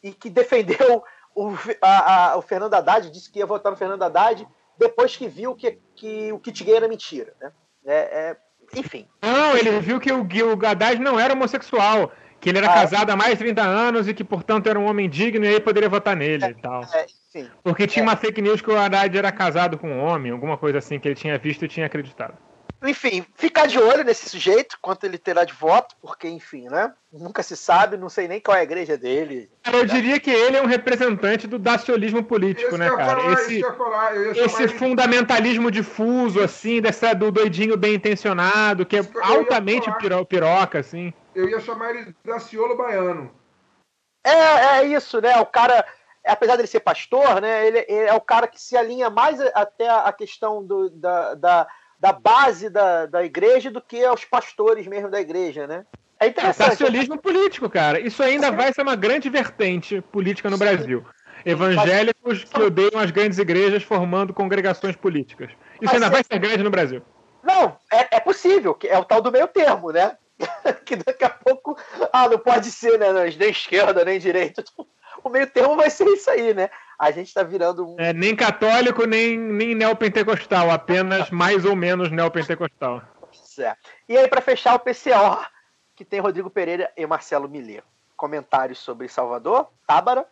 e que defendeu o, a- a- o Fernando Haddad, disse que ia votar no Fernando Haddad depois que viu que, que o kit gay era mentira. Né? É, é, enfim, Não, ele viu que o, o Haddad não era homossexual, que ele era Ah. casado há mais de 30 anos e que, portanto, era um homem digno e aí poderia votar nele e tal. é, enfim. Porque tinha uma fake news que o Haddad era casado com um homem, alguma coisa assim que ele tinha visto e tinha acreditado. Enfim, ficar de olho nesse sujeito, quanto ele terá de voto, porque, enfim, né? Nunca se sabe, não sei nem qual é a igreja dele. Cara, eu diria que ele é um representante do dacionismo político, Isso né, cara? falar, Esse, falar. Esse fundamentalismo difuso, assim, dessa, do doidinho bem intencionado, que é que altamente piro- piroca, assim. Eu ia chamar ele de Daciolo Baiano. É, é isso, né? O cara, apesar dele ser pastor, né? Ele, ele é o cara que se alinha mais até a questão do, da, da, da base da, da igreja do que aos pastores mesmo da igreja, né? É É interessante. Político, cara. Isso ainda vai ser uma grande vertente política no Sim. Brasil. Evangélicos que odeiam as grandes igrejas formando congregações políticas. Isso Mas ainda é- vai ser grande no Brasil. Não, é, é possível, que é o tal do meio termo, né? que daqui a pouco, ah, não pode ser, né? Nem esquerda, nem direita. O meio termo vai ser isso aí, né? A gente tá virando um. É, nem católico, nem, nem neopentecostal, apenas mais ou menos neopentecostal. É. E aí, para fechar o PCO, que tem Rodrigo Pereira e Marcelo Miller. Comentários sobre Salvador, Tábara.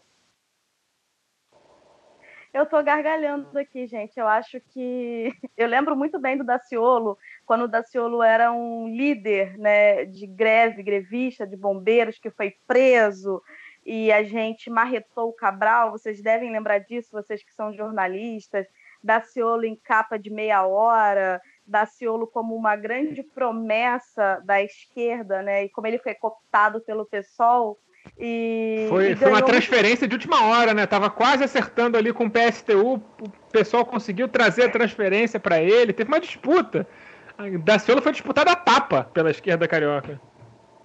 Eu tô gargalhando aqui, gente. Eu acho que. Eu lembro muito bem do Daciolo, quando o Daciolo era um líder né, de greve, grevista, de bombeiros, que foi preso e a gente marretou o Cabral. Vocês devem lembrar disso, vocês que são jornalistas. Daciolo em capa de meia hora, Daciolo como uma grande promessa da esquerda, né? E como ele foi cooptado pelo PSOL. E, Foi, e foi uma transferência de última hora, né? Tava quase acertando ali com o PSTU, o pessoal conseguiu trazer a transferência para ele, teve uma disputa. Daciolo foi disputada a tapa pela esquerda carioca.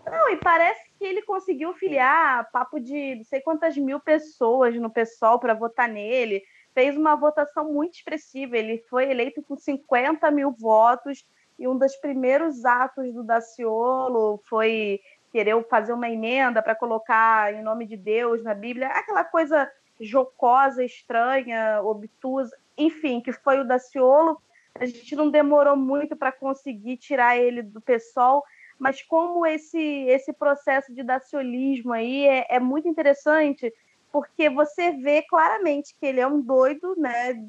Não, e parece que ele conseguiu filiar papo de não sei quantas mil pessoas no PSOL para votar nele. Fez uma votação muito expressiva. Ele foi eleito com 50 mil votos e um dos primeiros atos do Daciolo foi querer fazer uma emenda para colocar em nome de Deus na Bíblia. Aquela coisa jocosa, estranha, obtusa. Enfim, que foi o Daciolo. A gente não demorou muito para conseguir tirar ele do PSOL mas como esse, esse processo de dacionismo aí é, é muito interessante, porque você vê claramente que ele é um doido, né,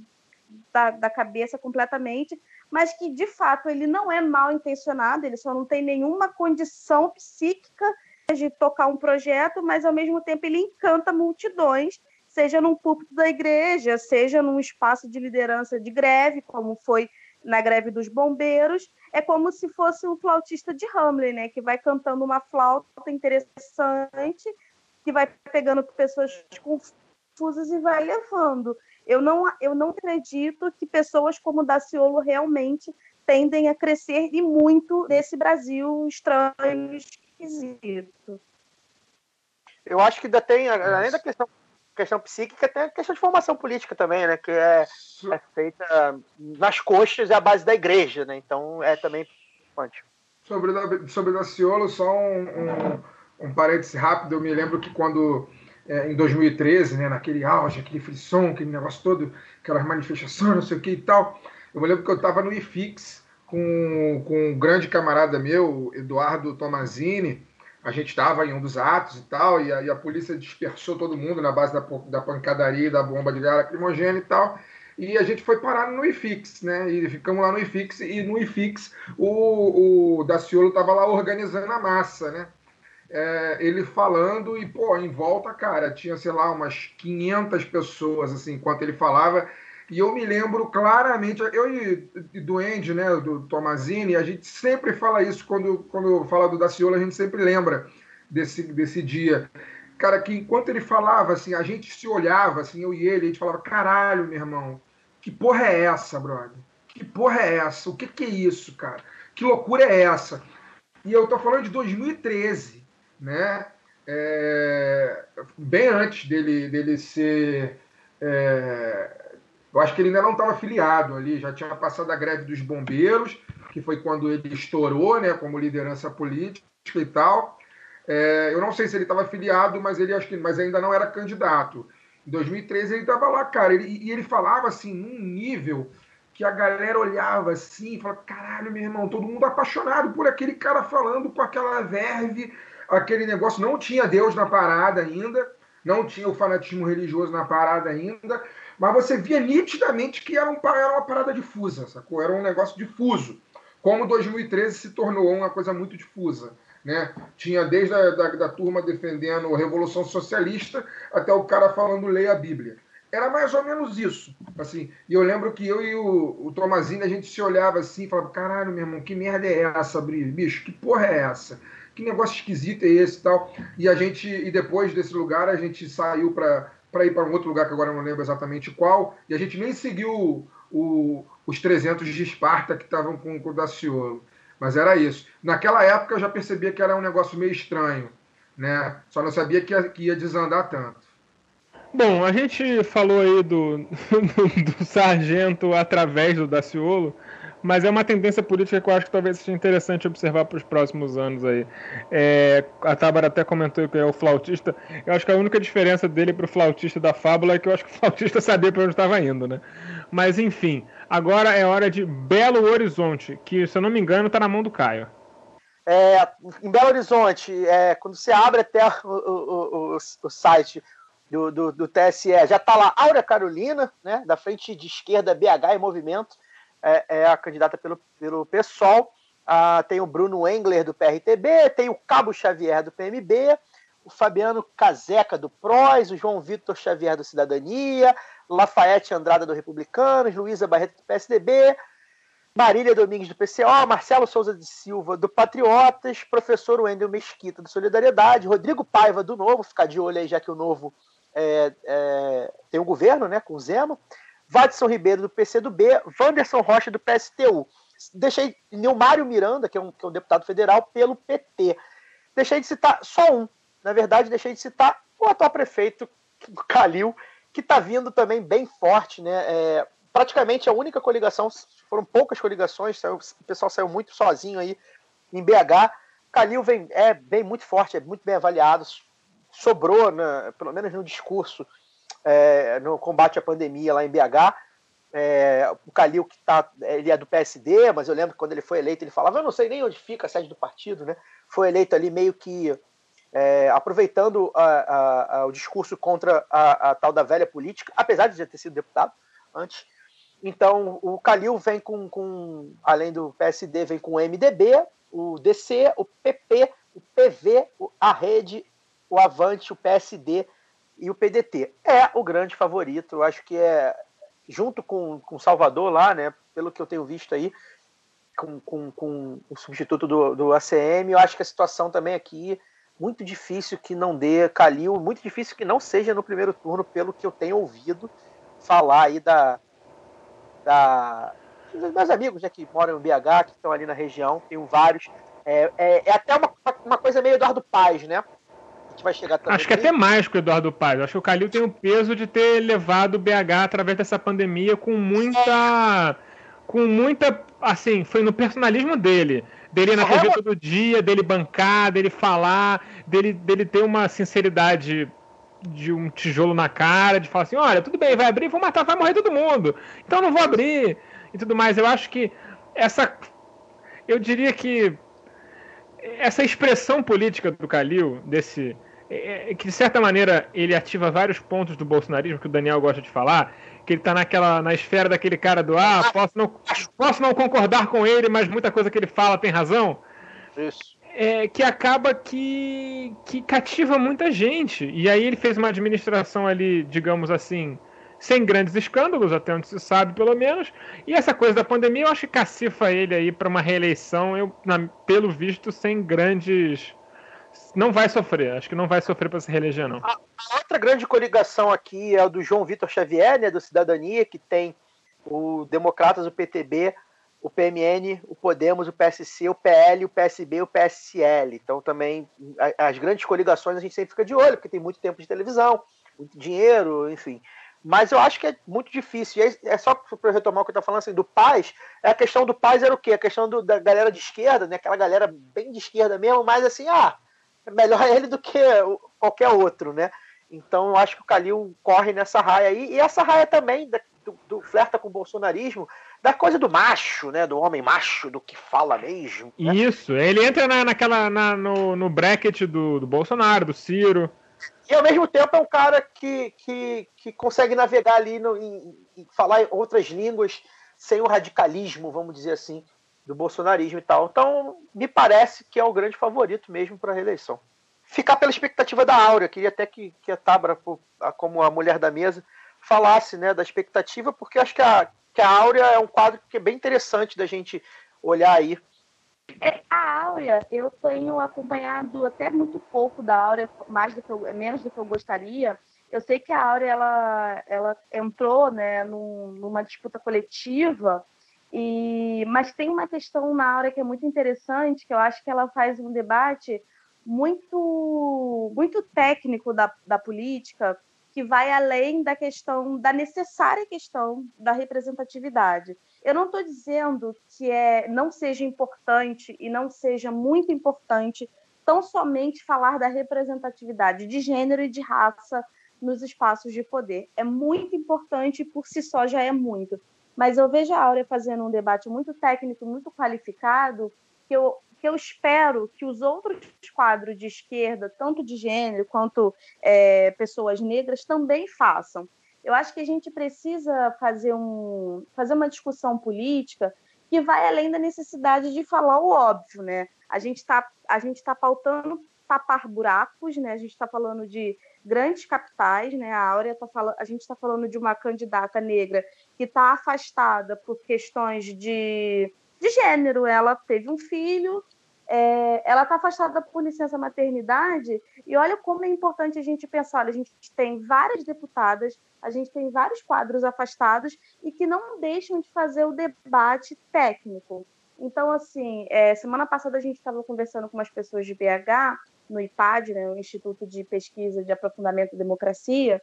da, da cabeça completamente, mas que de fato ele não é mal intencionado, ele só não tem nenhuma condição psíquica de tocar um projeto, mas ao mesmo tempo ele encanta multidões, seja num púlpito da igreja, seja num espaço de liderança de greve, como foi na greve dos bombeiros, é como se fosse um flautista de Hamlet, né, que vai cantando uma flauta interessante, que vai pegando pessoas confusas e vai levando. Eu não, eu não acredito que pessoas como Daciolo realmente tendem a crescer e muito nesse Brasil estranho, esquisito. Eu acho que ainda tem, além da questão questão psíquica, tem a questão de formação política também, né? Que é, é feita nas coxas e à base da igreja, né? Então é também importante. Sobre, sobre Daciolo, só um, um, um parêntese rápido. Eu me lembro que quando, é, em 2013, né, naquele auge, aquele frisson, aquele negócio todo, aquelas manifestações, não sei o que e tal, eu me lembro que eu estava no IFIX com, com um grande camarada meu, Eduardo Tomazini, a gente estava em um dos atos e tal, e a, e a, polícia dispersou todo mundo na base da, da pancadaria, da bomba de gás lacrimogênea e tal. E a gente foi parar no IFIX, né? E ficamos lá no IFIX, e no IFIX o, o Daciolo estava lá organizando a massa, né? É, ele falando e, pô, em volta, cara, tinha, sei lá, umas 500 pessoas, assim, enquanto ele falava. E eu me lembro claramente, eu e, e do Andy, né, do Tomazini, a gente sempre fala isso quando, quando fala do Daciolo, a gente sempre lembra desse, desse dia. Cara, que enquanto ele falava, assim, a gente se olhava, assim, eu e ele, a gente falava, caralho, meu irmão, que porra é essa, brother? Que porra é essa? O que, que é isso, cara? Que loucura é essa? E eu tô falando de 2013, né? É, bem antes dele, dele ser é, eu acho que ele ainda não estava filiado ali, já tinha passado a greve dos bombeiros, que foi quando ele estourou, né, como liderança política e tal. É, eu não sei se ele estava filiado, mas ele acho que, mas ainda não era candidato. Em 2013 ele estava lá, cara, ele, e ele falava assim num nível que a galera olhava assim, falava, caralho, meu irmão, todo mundo apaixonado por aquele cara falando com aquela verve, aquele negócio. Não tinha Deus na parada ainda, não tinha o fanatismo religioso na parada ainda, mas você via nitidamente que era, um, era uma parada difusa, sacou? Era um negócio difuso. Como 2013 se tornou uma coisa muito difusa. Né? Tinha desde a da, da turma defendendo a Revolução Socialista até o cara falando leia a Bíblia. Era mais ou menos isso. assim. E eu lembro que eu e o, o Tomazini, a gente se olhava assim e falava, caralho, meu irmão, que merda é essa, bicho? Que porra é essa? Que negócio esquisito é esse e tal? E a gente, e depois desse lugar, a gente saiu para para ir para um outro lugar que agora eu não lembro exatamente qual, e a gente nem seguiu o, os 300 de Esparta que estavam com, o Daciolo. Mas era isso. Naquela época eu já percebia que era um negócio meio estranho, né? Só não sabia que ia, que ia desandar tanto. Bom, a gente falou aí do, do sargento através do Daciolo, mas é uma tendência política que eu acho que talvez seja interessante observar para os próximos anos aí. É, a Tábara até comentou que é o flautista. Eu acho que a única diferença dele para o flautista da fábula é que eu acho que o flautista sabia para onde estava indo, né? Mas enfim, agora é hora de Belo Horizonte, que se eu não me engano está na mão do Caio. É, em Belo Horizonte, é, quando você abre até o, o, o, o site do, do, do, TSE, já está lá Áurea Carolina, né, da frente de esquerda BH em movimento é, é a candidata pelo, pelo PSOL. Ah, tem o Bruno Engler, do PRTB, tem o Cabo Xavier, do PMB, o Fabiano Caseca, do PROS, o João Vitor Xavier, do Cidadania, Lafayette Andrada, do Republicanos, Luísa Barreto, do PSDB, Marília Domingues, do PCO, Marcelo Souza de Silva, do Patriotas, professor Wendel Mesquita, do Solidariedade, Rodrigo Paiva, do Novo, ficar de olho aí, já que o Novo é, é, tem um governo, né, com o Zema, Vadson Ribeiro, do PCdoB, Wanderson Rocha, do PSTU. Deixei Nilmário Miranda, que é, um, que é um deputado federal, pelo PT. Deixei de citar só um. Na verdade, deixei de citar o atual prefeito, Calil, que está vindo também bem forte, né? É, praticamente a única coligação, foram poucas coligações, saiu, o pessoal saiu muito sozinho aí em BH. Calil vem, é bem muito forte, é muito bem avaliado, sobrou, pelo menos no discurso, é, no combate à pandemia lá em BH. É, o Calil, que tá, ele é do PSD, mas eu lembro que quando ele foi eleito, ele falava: Eu não sei nem onde fica a sede do partido, né? Foi eleito ali meio que é, aproveitando a, a, a, o discurso contra a, tal da velha política, apesar de já ter sido deputado antes. Então, o Calil vem com, com, além do PSD, vem com o MDB, o DC, o PP, o PV, a Rede, o Avante, o PSD e o PDT. É o grande favorito, eu acho que é, junto com, com Salvador lá, né, pelo que eu tenho visto aí, com, com, com o substituto do, do ACM, eu acho que a situação também aqui muito difícil que não dê Calil, muito difícil que não seja no primeiro turno, pelo que eu tenho ouvido falar aí da, da dos meus amigos né, que moram em BH, que estão ali na região, tenho vários. É, é, é, até uma, uma coisa meio Eduardo Paz, né? Vai chegar também. Acho que é até mais que o Eduardo Paz. Acho que o Calil tem o peso de ter levado o BH através dessa pandemia com muita. Com muita. Assim, foi no personalismo dele. Dele ir na TV todo dia, dele bancar, dele falar, dele, dele ter uma sinceridade de um tijolo na cara, de falar assim, olha, tudo bem, vai abrir, vou matar, vai morrer todo mundo. Então não vou abrir e tudo mais. Eu acho que essa eu diria que essa expressão política do Calil, desse é, é, que de certa maneira ele ativa vários pontos do bolsonarismo que o Daniel gosta de falar, que ele está naquela na esfera daquele cara do ah, posso não posso não concordar com ele, mas muita coisa que ele fala tem razão. Isso é, que acaba que, que cativa muita gente. E aí ele fez uma administração ali, digamos assim, sem grandes escândalos, até onde se sabe, pelo menos. E essa coisa da pandemia, eu acho que cacifa ele aí para uma reeleição, eu, na, pelo visto, sem grandes. Não vai sofrer, acho que não vai sofrer para se reeleger, não. A, a outra grande coligação aqui é o do João Vitor Xavier, né, do Cidadania, que tem o Democratas, o PTB, o PMN, o Podemos, o PSC, o PL, o PSB, o PSL. Então também as grandes coligações a gente sempre fica de olho, porque tem muito tempo de televisão, muito dinheiro, enfim. Mas eu acho que é muito difícil. E é só para retomar o que eu estou falando assim, do paz, é a questão do paz era o quê? A questão do, da galera de esquerda, né? aquela galera bem de esquerda mesmo, mas assim, ah, é melhor ele do que qualquer outro, né? Então eu acho que o Calil corre nessa raia aí, e essa raia também do, do flerta com o bolsonarismo, da coisa do macho, né? Do homem macho, do que fala mesmo. Né? Isso, ele entra na, naquela, na, no, no bracket do, do Bolsonaro, do Ciro. E ao mesmo tempo é um cara que, que, que consegue navegar ali no, falar outras línguas sem o radicalismo, vamos dizer assim, do bolsonarismo e tal. Então, me parece que é o grande favorito mesmo para a reeleição. Ficar pela expectativa da Áurea, queria até que, que a Tabra, como a mulher da mesa, falasse né, da expectativa, porque acho que a, que a Áurea é um quadro que é bem interessante da gente olhar aí. É, a Áurea, eu tenho acompanhado até muito pouco da Áurea, mais do que eu, menos do que eu gostaria. Eu sei que a Áurea ela, ela entrou né, num, numa disputa coletiva, e, mas tem uma questão na Áurea que é muito interessante, que eu acho que ela faz um debate muito, muito técnico da, da política, que vai além da questão, da necessária questão da representatividade. Eu não estou dizendo que é, não seja importante e não seja muito importante tão somente falar da representatividade de gênero e de raça nos espaços de poder. É muito importante, por si só já é muito. Mas eu vejo a Áurea fazendo um debate muito técnico, muito qualificado, que eu que eu espero que os outros quadros de esquerda, tanto de gênero quanto é, pessoas negras, também façam. Eu acho que a gente precisa fazer, um, fazer uma discussão política que vai além da necessidade de falar o óbvio, né? A gente está tá pautando tapar buracos, né? A gente está falando de grandes capitais, né? A Áurea tá falando, a gente está falando de uma candidata negra que está afastada por questões de de gênero. Ela teve um filho, é, ela está afastada por licença maternidade, e olha como é importante a gente pensar: olha, a gente tem várias deputadas, a gente tem vários quadros afastados e que não deixam de fazer o debate técnico. Então, assim, é, semana passada a gente estava conversando com umas pessoas de BH, no IPAD, né, o Instituto de Pesquisa de Aprofundamento da Democracia,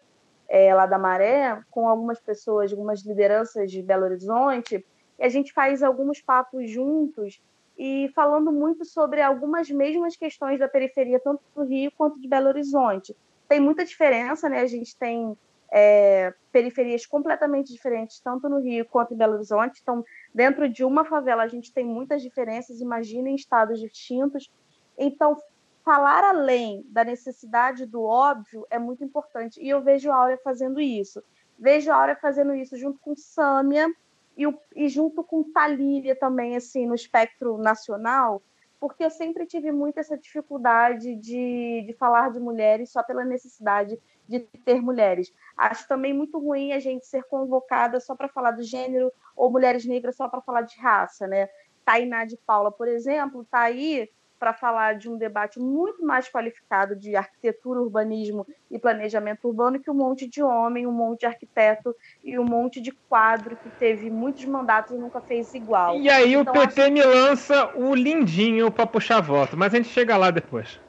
é, lá da Maré, com algumas pessoas, algumas lideranças de Belo Horizonte, e a gente faz alguns papos juntos e falando muito sobre algumas mesmas questões da periferia, tanto do Rio quanto de Belo Horizonte. Tem muita diferença, né? A gente tem é, periferias completamente diferentes, tanto no Rio quanto em Belo Horizonte. Então, dentro de uma favela, a gente tem muitas diferenças, imagina em estados distintos. Então, falar além da necessidade do óbvio é muito importante. E eu vejo a Áurea fazendo isso. Vejo a Áurea fazendo isso junto com Sâmia e, e junto com Talília também, assim, no espectro nacional, porque eu sempre tive muito essa dificuldade de, de falar de mulheres só pela necessidade de ter mulheres. Acho também muito ruim a gente ser convocada só para falar do gênero ou mulheres negras só para falar de raça, né? Tainá de Paula, por exemplo, está aí para falar de um debate muito mais qualificado de arquitetura, urbanismo e planejamento urbano que um monte de homem, um monte de arquiteto e um monte de quadro que teve muitos mandatos e nunca fez igual. E aí então, o PT acho... me lança o lindinho para puxar voto, mas a gente chega lá depois.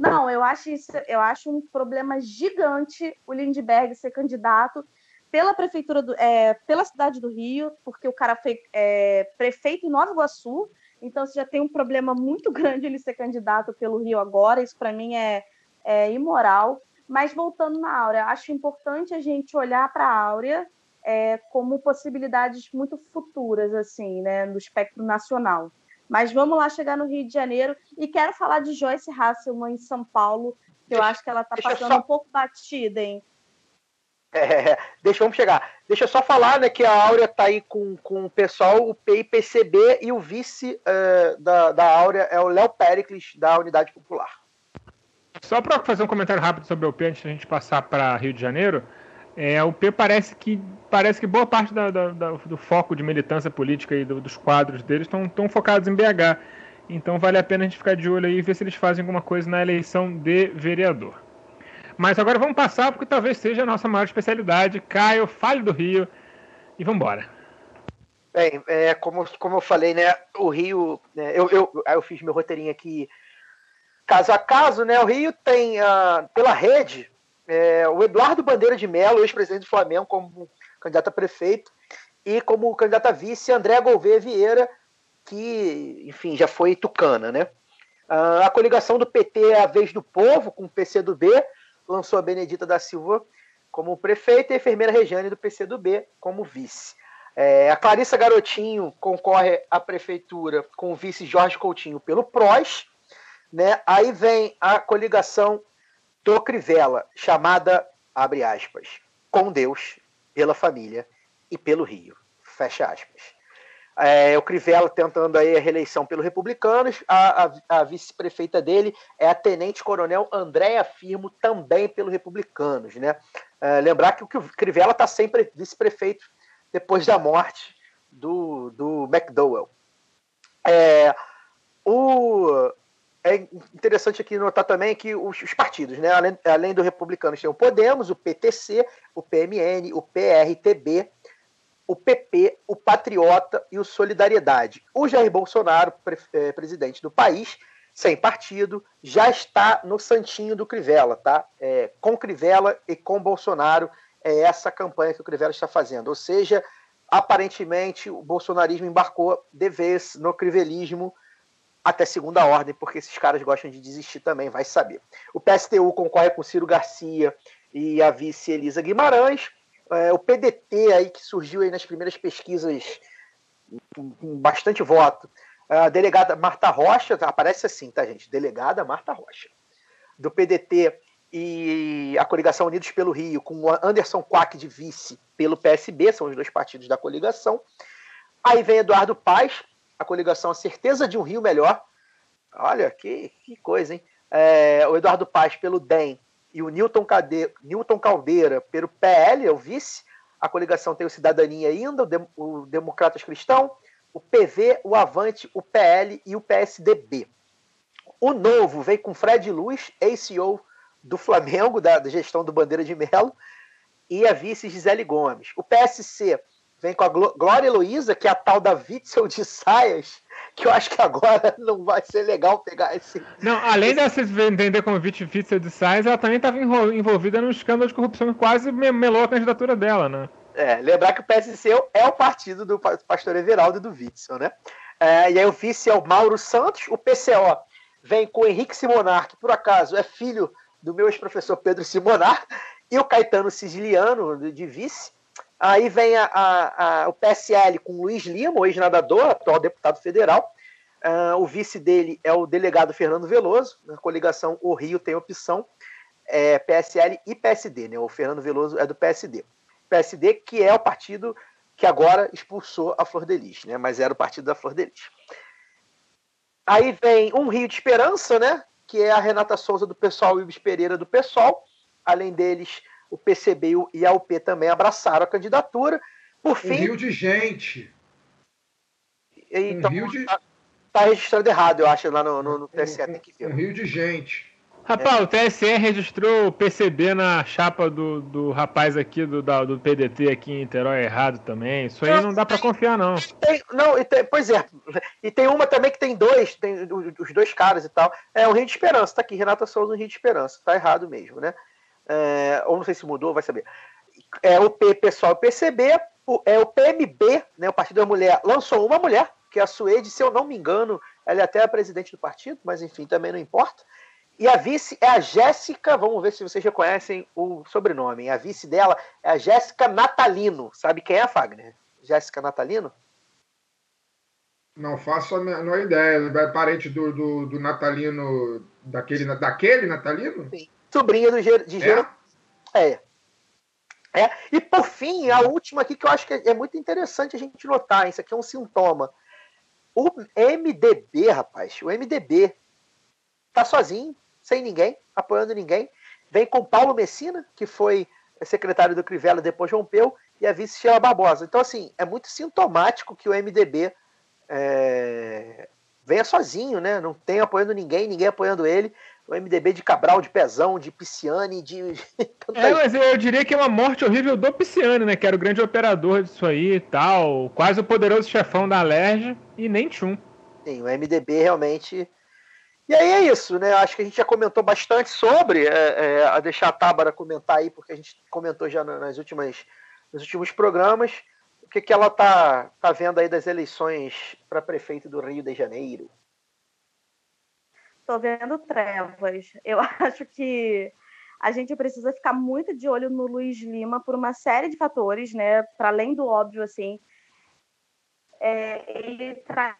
Não, eu acho isso, eu acho um problema gigante o Lindbergh ser candidato pela prefeitura do, é, pela cidade do Rio, porque o cara foi é, prefeito em Nova Iguaçu, então você já tem um problema muito grande ele ser candidato pelo Rio agora. Isso para mim é, é, imoral. Mas voltando na Áurea, acho importante a gente olhar para a Áurea é, como possibilidades muito futuras, assim, né, no espectro nacional. Mas vamos lá chegar no Rio de Janeiro e quero falar de Joyce Hasselman em São Paulo, que eu acho que ela está passando só... um pouco batida, hein? É, deixa vamos chegar. Deixa eu só falar né, que a Áurea está aí com, com o pessoal, o PIPCB e o vice uh, da, da Áurea é o Léo Pericles, da Unidade Popular. Só para fazer um comentário rápido sobre o UP antes da gente passar para Rio de Janeiro, é, o P parece que parece que boa parte da, da, da, do foco de militância política e do, dos quadros deles estão focados em BH. Então vale a pena a gente ficar de olho aí e ver se eles fazem alguma coisa na eleição de vereador. Mas agora vamos passar, porque talvez seja a nossa maior especialidade. Caio, fale do Rio e vamos embora. Bem, é, como, como eu falei, né, o Rio, né, eu, eu, eu fiz meu roteirinho aqui caso a caso, né, o Rio tem, uh, pela rede, é, o Eduardo Bandeira de Mello, ex-presidente do Flamengo, como candidato a prefeito, e como candidato a vice, André Gouveia Vieira, que, enfim, já foi tucana, né. Uh, a coligação do PT é a vez do povo, com o PCdoB, lançou a Benedita da Silva como prefeita e a enfermeira Regiane do PCdoB como vice. É, a Clarissa Garotinho concorre à prefeitura com o vice Jorge Coutinho pelo PROS. Né? Aí vem a coligação do Crivella, chamada, abre aspas, com Deus, pela família e pelo Rio. Fecha aspas. É, o Crivella tentando aí a reeleição pelos republicanos, a, a, a vice-prefeita dele é a tenente-coronel Andréa Firmo, também pelos republicanos. Né? É, lembrar que o Crivella está sempre vice-prefeito depois da morte do, do McDowell. É, o, é interessante aqui notar também que os, os partidos, né, além, além do republicanos, tem o Podemos, o PTC, o PMN, o PRTB, o PP, o Patriota e o Solidariedade. O Jair Bolsonaro, pre é, presidente do país, sem partido, já está no santinho do Crivella, tá? É, com Crivella e com Bolsonaro, é essa campanha que o Crivella está fazendo. Ou seja, aparentemente o bolsonarismo embarcou de vez no crivelismo até segunda ordem, porque esses caras gostam de desistir também, vai saber. O PSTU concorre com Ciro Garcia e a vice Elisa Guimarães é, o PDT aí que surgiu aí nas primeiras pesquisas com, com bastante voto. A delegada Marta Rocha, aparece assim, tá, gente? Delegada Marta Rocha. Do PDT e a coligação Unidos pelo Rio, com Anderson Quack de vice pelo PSB, são os dois partidos da coligação. Aí vem Eduardo Paz, a coligação A Certeza de um Rio Melhor. Olha, que, que coisa, hein? É, o Eduardo Paz pelo DEM e o Newton, Cade... Newton Caldeira pelo PL, é o vice. A coligação tem o Cidadania ainda, o, Dem... o Democratas Cristão, o PV, o Avante, o PL e o PSDB. O novo veio com Fred Luz, ACO do Flamengo, da, da gestão do Bandeira de Melo, e a vice Gisele Gomes. O PSC vem com a Glória Heloísa, que é a tal da Witzel de saias, que eu acho que agora não vai ser legal pegar esse. Não, além esse... dessa se vender como Witzel de saias, ela também estava envolvida num escândalo de corrupção que quase melou a candidatura dela, né? É, lembrar que o PSC é o partido do pastor Everaldo e do Witzel, né? É, e aí o vice é o Mauro Santos, o PCO vem com o Henrique Simonar, que por acaso é filho do meu ex-professor Pedro Simonar, e o Caetano Siciliano, de vice. Aí vem a, a, a, o PSL com Luiz Lima, o ex-nadador, atual deputado federal. Uh, o vice dele é o delegado Fernando Veloso. Na coligação O Rio tem opção é, PSL e PSD. Né? O Fernando Veloso é do PSD. PSD, que é o partido que agora expulsou a Flor de Lis, né? mas era o partido da Flor de Lis. Aí vem um Rio de Esperança, né? que é a Renata Souza do PSOL e o Ibis Pereira do PSOL. Além deles, o PCB e a UP também abraçaram a candidatura. Por fim. Um rio de gente. Então, um rio de... tá, tá registrando errado, eu acho, lá no, no, no TSE. Um, tem que ver. Um rio de gente. Rapaz, é. o TSE registrou o PCB na chapa do, do rapaz aqui do, da, do PDT aqui em Niterói errado também. Isso aí não dá para confiar, não. Tem, não, tem, pois é. E tem uma também que tem dois, tem os dois caras e tal. É o Rio de Esperança, tá aqui, Renata Souza no Rio de Esperança. Tá errado mesmo, né? É, ou não sei se mudou, vai saber. É o P, pessoal, PCB, o, é o PMB, né? O Partido da Mulher lançou uma mulher, que é a Suede, se eu não me engano, ela é até a presidente do partido, mas enfim, também não importa. E a vice é a Jéssica, vamos ver se vocês reconhecem o sobrenome. A vice dela é a Jéssica Natalino. Sabe quem é, Fagner? Jéssica Natalino? Não faço a menor ideia. É parente do, do, do, Natalino, daquele, daquele Natalino? Sim. Sobrinha do, de Gero. É? é. é. E por fim, a última aqui que eu acho que é muito interessante a gente notar. Isso aqui é um sintoma. O MDB, rapaz, o MDB tá sozinho, sem ninguém, apoiando ninguém. Vem com Paulo Messina, que foi secretário do Crivella, depois rompeu, e a vice Sheila Barbosa. Então, assim, é muito sintomático que o MDB é, venha sozinho, né? Não tem apoiando ninguém, ninguém apoiando ele. O MDB de Cabral, de Pezão, de Pisciani, de. é, mas eu diria que é uma morte horrível do Pisciani, né? Que era o grande operador disso aí e tal. Quase o poderoso chefão da Alerj e nem tchum. Sim, o MDB realmente e aí é isso, né? Acho que a gente já comentou bastante sobre, é, é, a deixar a Tábara comentar aí, porque a gente comentou já nas últimas, nos últimos programas, o que, que ela tá, tá vendo aí das eleições para prefeito do Rio de Janeiro. Estou vendo trevas. Eu acho que a gente precisa ficar muito de olho no Luiz Lima por uma série de fatores, né? Para além do óbvio, assim, é, ele traz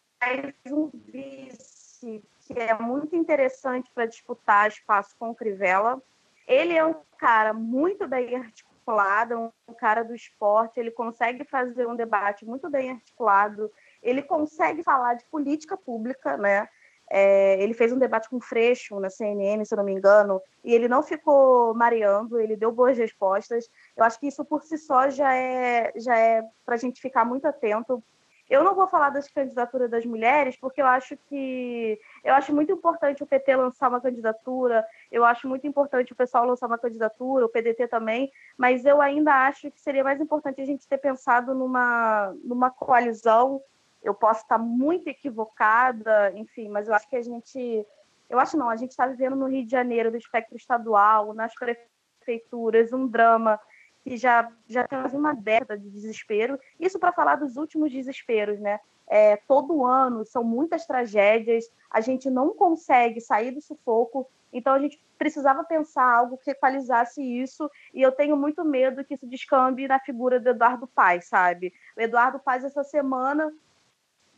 um vice que é muito interessante para disputar espaço com o Crivella. Ele é um cara muito bem articulado, um cara do esporte, ele consegue fazer um debate muito bem articulado, ele consegue falar de política pública, né? É, ele fez um debate com Freixo na CNN, se eu não me engano, e ele não ficou mareando, ele deu boas respostas. Eu acho que isso por si só já é, já é para a gente ficar muito atento, eu não vou falar das candidaturas das mulheres, porque eu acho que eu acho muito importante o PT lançar uma candidatura, eu acho muito importante o pessoal lançar uma candidatura, o PDT também, mas eu ainda acho que seria mais importante a gente ter pensado numa, numa coalizão. Eu posso estar muito equivocada, enfim, mas eu acho que a gente. Eu acho não, a gente está vivendo no Rio de Janeiro, do espectro estadual, nas prefeituras, um drama que já, já tem uma década de desespero. Isso para falar dos últimos desesperos, né? É, todo ano são muitas tragédias, a gente não consegue sair do sufoco, então a gente precisava pensar algo que equalizasse isso, e eu tenho muito medo que isso descambe na figura do Eduardo Paes, sabe? O Eduardo Paes, essa semana,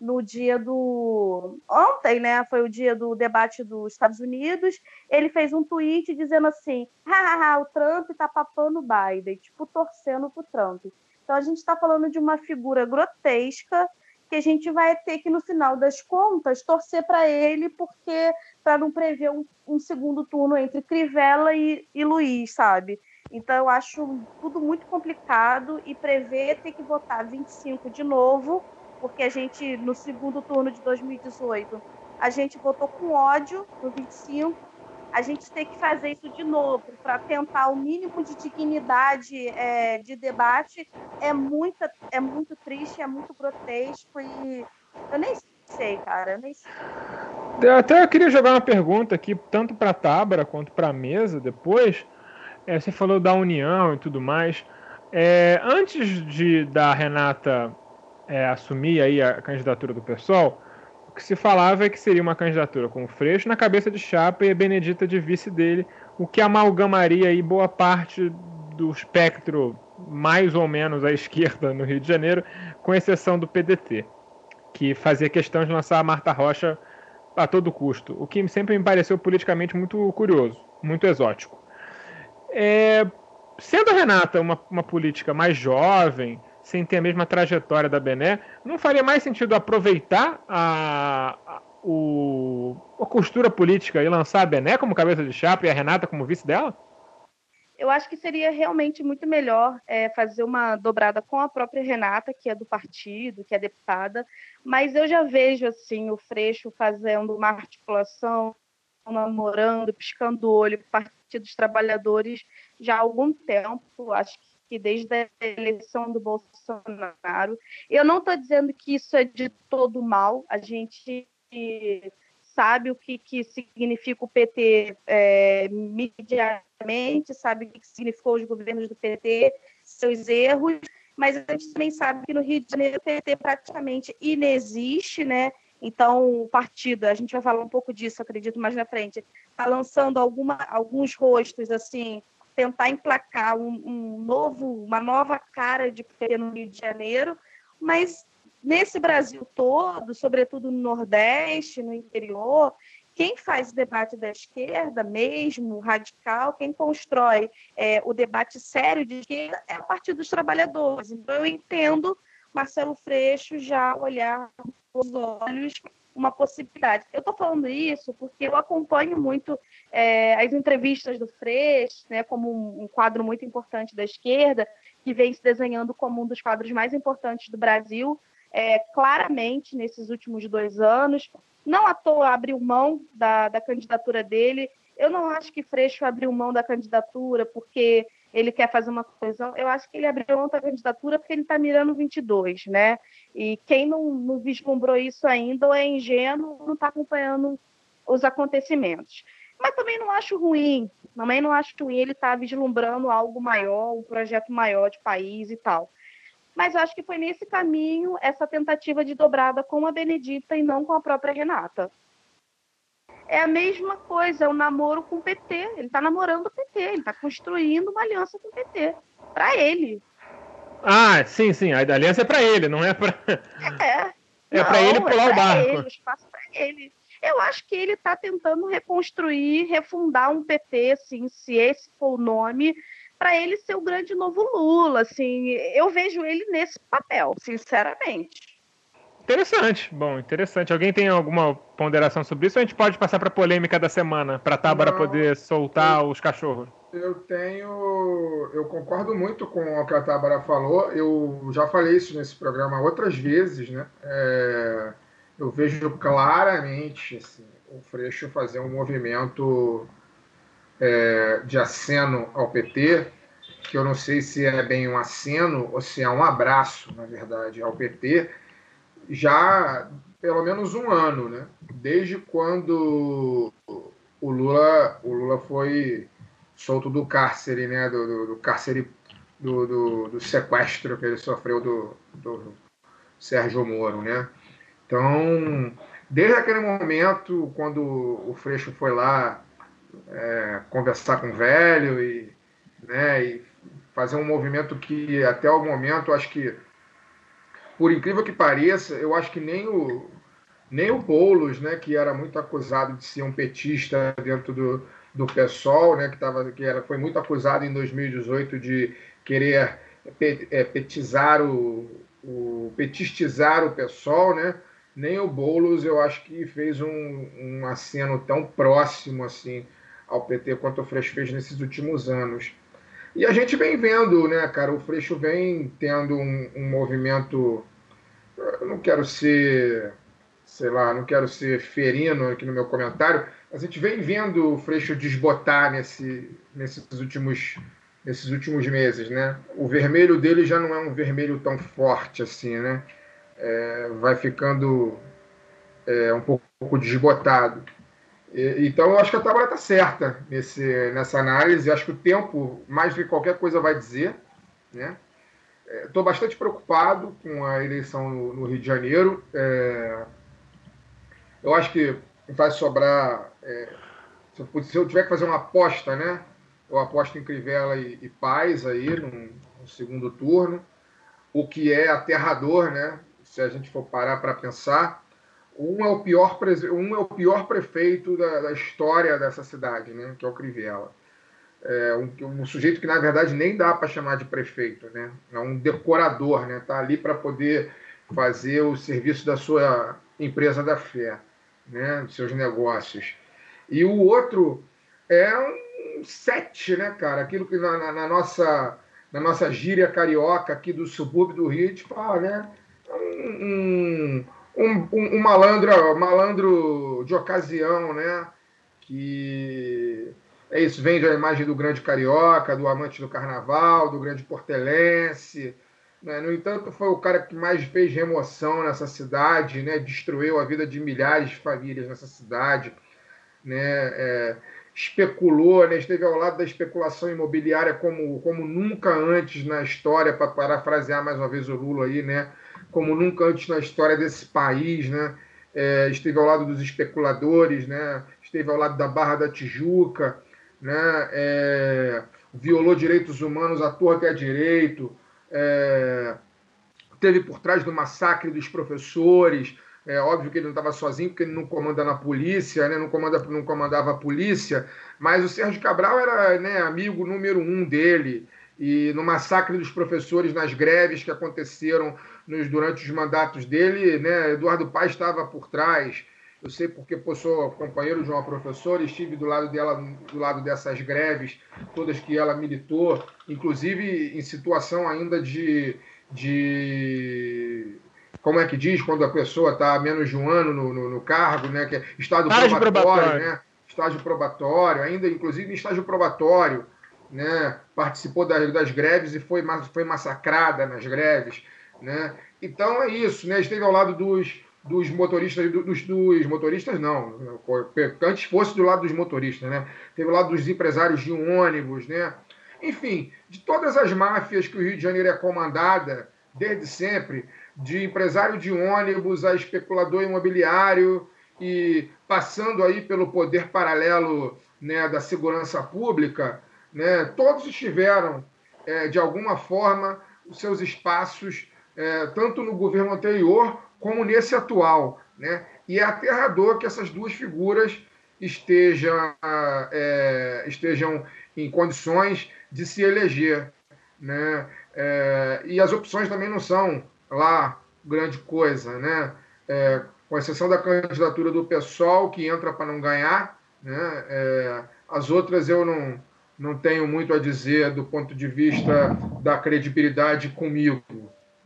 no dia do. Ontem, né? Foi o dia do debate dos Estados Unidos. Ele fez um tweet dizendo assim: hahaha, o Trump tá papando o Biden, tipo, torcendo pro Trump. Então a gente está falando de uma figura grotesca que a gente vai ter que, no final das contas, torcer para ele, porque para não prever um, um, segundo turno entre Crivella e, e Luiz, sabe? Então eu acho tudo muito complicado e prever ter que votar 25 de novo porque a gente, no segundo turno de 2018, a gente votou com ódio no 25, a gente tem que fazer isso de novo para tentar o mínimo de dignidade é, de debate é muito, é muito triste, é muito grotesco e eu nem sei, cara, nem sei. Até eu queria jogar uma pergunta aqui, tanto para a Tábara quanto para a mesa depois. É, você falou da união e tudo mais. É, antes de da Renata é, assumir aí a candidatura do pessoal, o que se falava é que seria uma candidatura com o Freixo na cabeça de chapa e a Benedita de vice dele, o que amalgamaria aí boa parte do espectro mais ou menos à esquerda no Rio de Janeiro, com exceção do PDT, que fazia questão de lançar a Marta Rocha a todo custo, o que sempre me pareceu politicamente muito curioso, muito exótico. É, sendo a Renata uma, uma política mais jovem, sem ter a mesma trajetória da Bené, não faria mais sentido aproveitar a, a, o, a costura política e lançar a Bené como cabeça de chapa e a Renata como vice dela? Eu acho que seria realmente muito melhor é, fazer uma dobrada com a própria Renata, que é do partido, que é deputada, mas eu já vejo assim o Freixo fazendo uma articulação, namorando, piscando o olho o Partido dos Trabalhadores já há algum tempo, acho que desde a eleição do Bolsonaro. Eu não estou dizendo que isso é de todo mal, a gente sabe o que, que significa o PT é, mediamente, sabe o que significou os governos do PT, seus erros, mas a gente também sabe que no Rio de Janeiro o PT praticamente inexiste, né? Então, o partido, a gente vai falar um pouco disso, acredito, mais na frente, está lançando alguma, alguns rostos, assim, tentar emplacar um, um, novo, uma nova cara de PT no Rio de Janeiro, mas nesse Brasil todo, sobretudo no Nordeste, no interior, quem faz o debate da esquerda mesmo, radical, quem constrói é, o debate sério de esquerda é o Partido dos Trabalhadores. Então, eu entendo Marcelo Freixo já olhar os olhos uma possibilidade. Eu estou falando isso porque eu acompanho muito é, as entrevistas do Freixo, né, como um, um quadro muito importante da esquerda, que vem se desenhando como um dos quadros mais importantes do Brasil, é, claramente nesses últimos dois anos. Não à toa abriu mão da, da candidatura dele. Eu não acho que Freixo abriu mão da candidatura porque ele quer fazer uma coisa. Eu acho que ele abriu mão da candidatura porque ele está mirando 22, né? E quem não, não vislumbrou isso ainda ou é ingênuo, não está acompanhando os acontecimentos. Mas também não acho ruim, também não acho ruim ele estar tá vislumbrando algo maior, um projeto maior de país e tal mas acho que foi nesse caminho essa tentativa de dobrada com a Benedita e não com a própria Renata. É a mesma coisa, é o um namoro com o PT. Ele está namorando o PT, ele está construindo uma aliança com o PT. Para ele. Ah, sim, sim. A aliança é para ele, não é para. É. É para ele pular é o barco. Ele, o espaço para ele. Eu acho que ele está tentando reconstruir, refundar um PT, assim, se esse for o nome, para ele ser o grande novo Lula. Assim, eu vejo ele nesse papel, sinceramente. Interessante, bom, interessante. Alguém tem alguma ponderação sobre isso? Ou a gente pode passar para a polêmica da semana, para a Tábara poder soltar eu, os cachorros? Eu tenho, eu concordo muito com o que a Tábara falou. Eu já falei isso nesse programa outras vezes, né? É, eu vejo claramente assim, o Freixo fazer um movimento é, de aceno ao PT, que eu não sei se é bem um aceno ou se é um abraço, na verdade, ao PT, já pelo menos um ano, né? Desde quando o Lula, o Lula foi solto do cárcere, né? Do, do, do cárcere do, do, do, sequestro que ele sofreu do, do Sérgio Moro, né? Então, desde aquele momento, quando o Freixo foi lá é, conversar com o velho e, né, e fazer um movimento que até o momento acho que por incrível que pareça eu acho que nem o nem o Boulos né que era muito acusado de ser um petista dentro do, do PSOL né que tava que era foi muito acusado em 2018 de querer é, petizar o, o petistizar o PSOL né nem o Boulos eu acho que fez um, um aceno tão próximo assim ao PT quanto o Freixo fez nesses últimos anos. E a gente vem vendo, né, cara, o Freixo vem tendo um, um movimento. Eu não quero ser, sei lá, não quero ser ferino aqui no meu comentário, a gente vem vendo o Freixo desbotar nesse, nesses, últimos, nesses últimos meses, né? O vermelho dele já não é um vermelho tão forte assim, né? É, vai ficando é, um pouco desbotado. Então, eu acho que a Tábara está certa nesse, nessa análise. Acho que o tempo, mais do que qualquer coisa, vai dizer. Né? Estou é, bastante preocupado com a eleição no, no Rio de Janeiro. É, eu acho que vai sobrar. É, se, eu, se, eu, tiver que fazer uma aposta, né? Eu aposto em Crivella e, e Paz aí no, no segundo turno, o que é aterrador, né? Se a gente for parar para pensar, um é o pior, um é o pior prefeito da, da história dessa cidade, né? Que é o Crivella. É um, um, sujeito que na verdade nem dá para chamar de prefeito, né? É um decorador, né? Tá ali para poder fazer o serviço da sua empresa da fé, né? Dos seus negócios. E o outro é um sete, né, cara? Aquilo que na, na, na nossa na nossa gíria carioca aqui do subúrbio do Rio, tipo, ah, né? Um, um, um, malandro, malandro de ocasião, né? Que é isso, vende a imagem do grande carioca, do amante do carnaval, do grande portelense. Né? No entanto, foi o cara que mais fez remoção nessa cidade, né? destruiu a vida de milhares de famílias nessa cidade. Né? É, especulou, né? esteve ao lado da especulação imobiliária como, como nunca antes na história, para parafrasear mais uma vez o Lula aí, né? Como nunca antes na história desse país. Né? É, esteve ao lado dos especuladores, né? esteve ao lado da Barra da Tijuca né? É, violou direitos humanos à torta e à direito, é, teve por trás do massacre dos professores. É óbvio que ele não estava sozinho, porque ele não comanda na polícia, né? não, comanda, não comandava a polícia, mas o Sérgio Cabral era né, amigo número um dele. E no massacre dos professores, nas greves que aconteceram nos, durante os mandatos dele, né, Eduardo Paes estava por trás. Eu sei porque pô, sou companheiro de uma professora, estive do lado dela, do lado dessas greves, todas que ela militou, inclusive em situação ainda de, de como é que diz quando a pessoa está há menos de um ano no, no, no cargo, né? Que é estado estágio probatório, probatório, né? Estágio probatório, ainda inclusive em estágio probatório, né? Participou das, das greves e foi, foi massacrada nas greves, né? Então é isso, né? Esteve ao lado dos dos motoristas, dos, dos, motoristas não, antes fosse do lado dos motoristas, né? Teve o lado dos empresários de ônibus, né? Enfim, de todas as máfias que o Rio de Janeiro é comandada, desde sempre, de empresário de ônibus a especulador imobiliário e passando aí pelo poder paralelo né, da segurança pública, né, todos tiveram, é, de alguma forma, os seus espaços, é, tanto no governo anterior como nesse atual. Né? E é aterrador que essas duas figuras estejam, é, estejam em condições de se eleger. Né? É, e as opções também não são lá grande coisa, né? É, com exceção da candidatura do PSOL, que entra para não ganhar, né? É, as outras eu não, não tenho muito a dizer do ponto de vista da credibilidade comigo,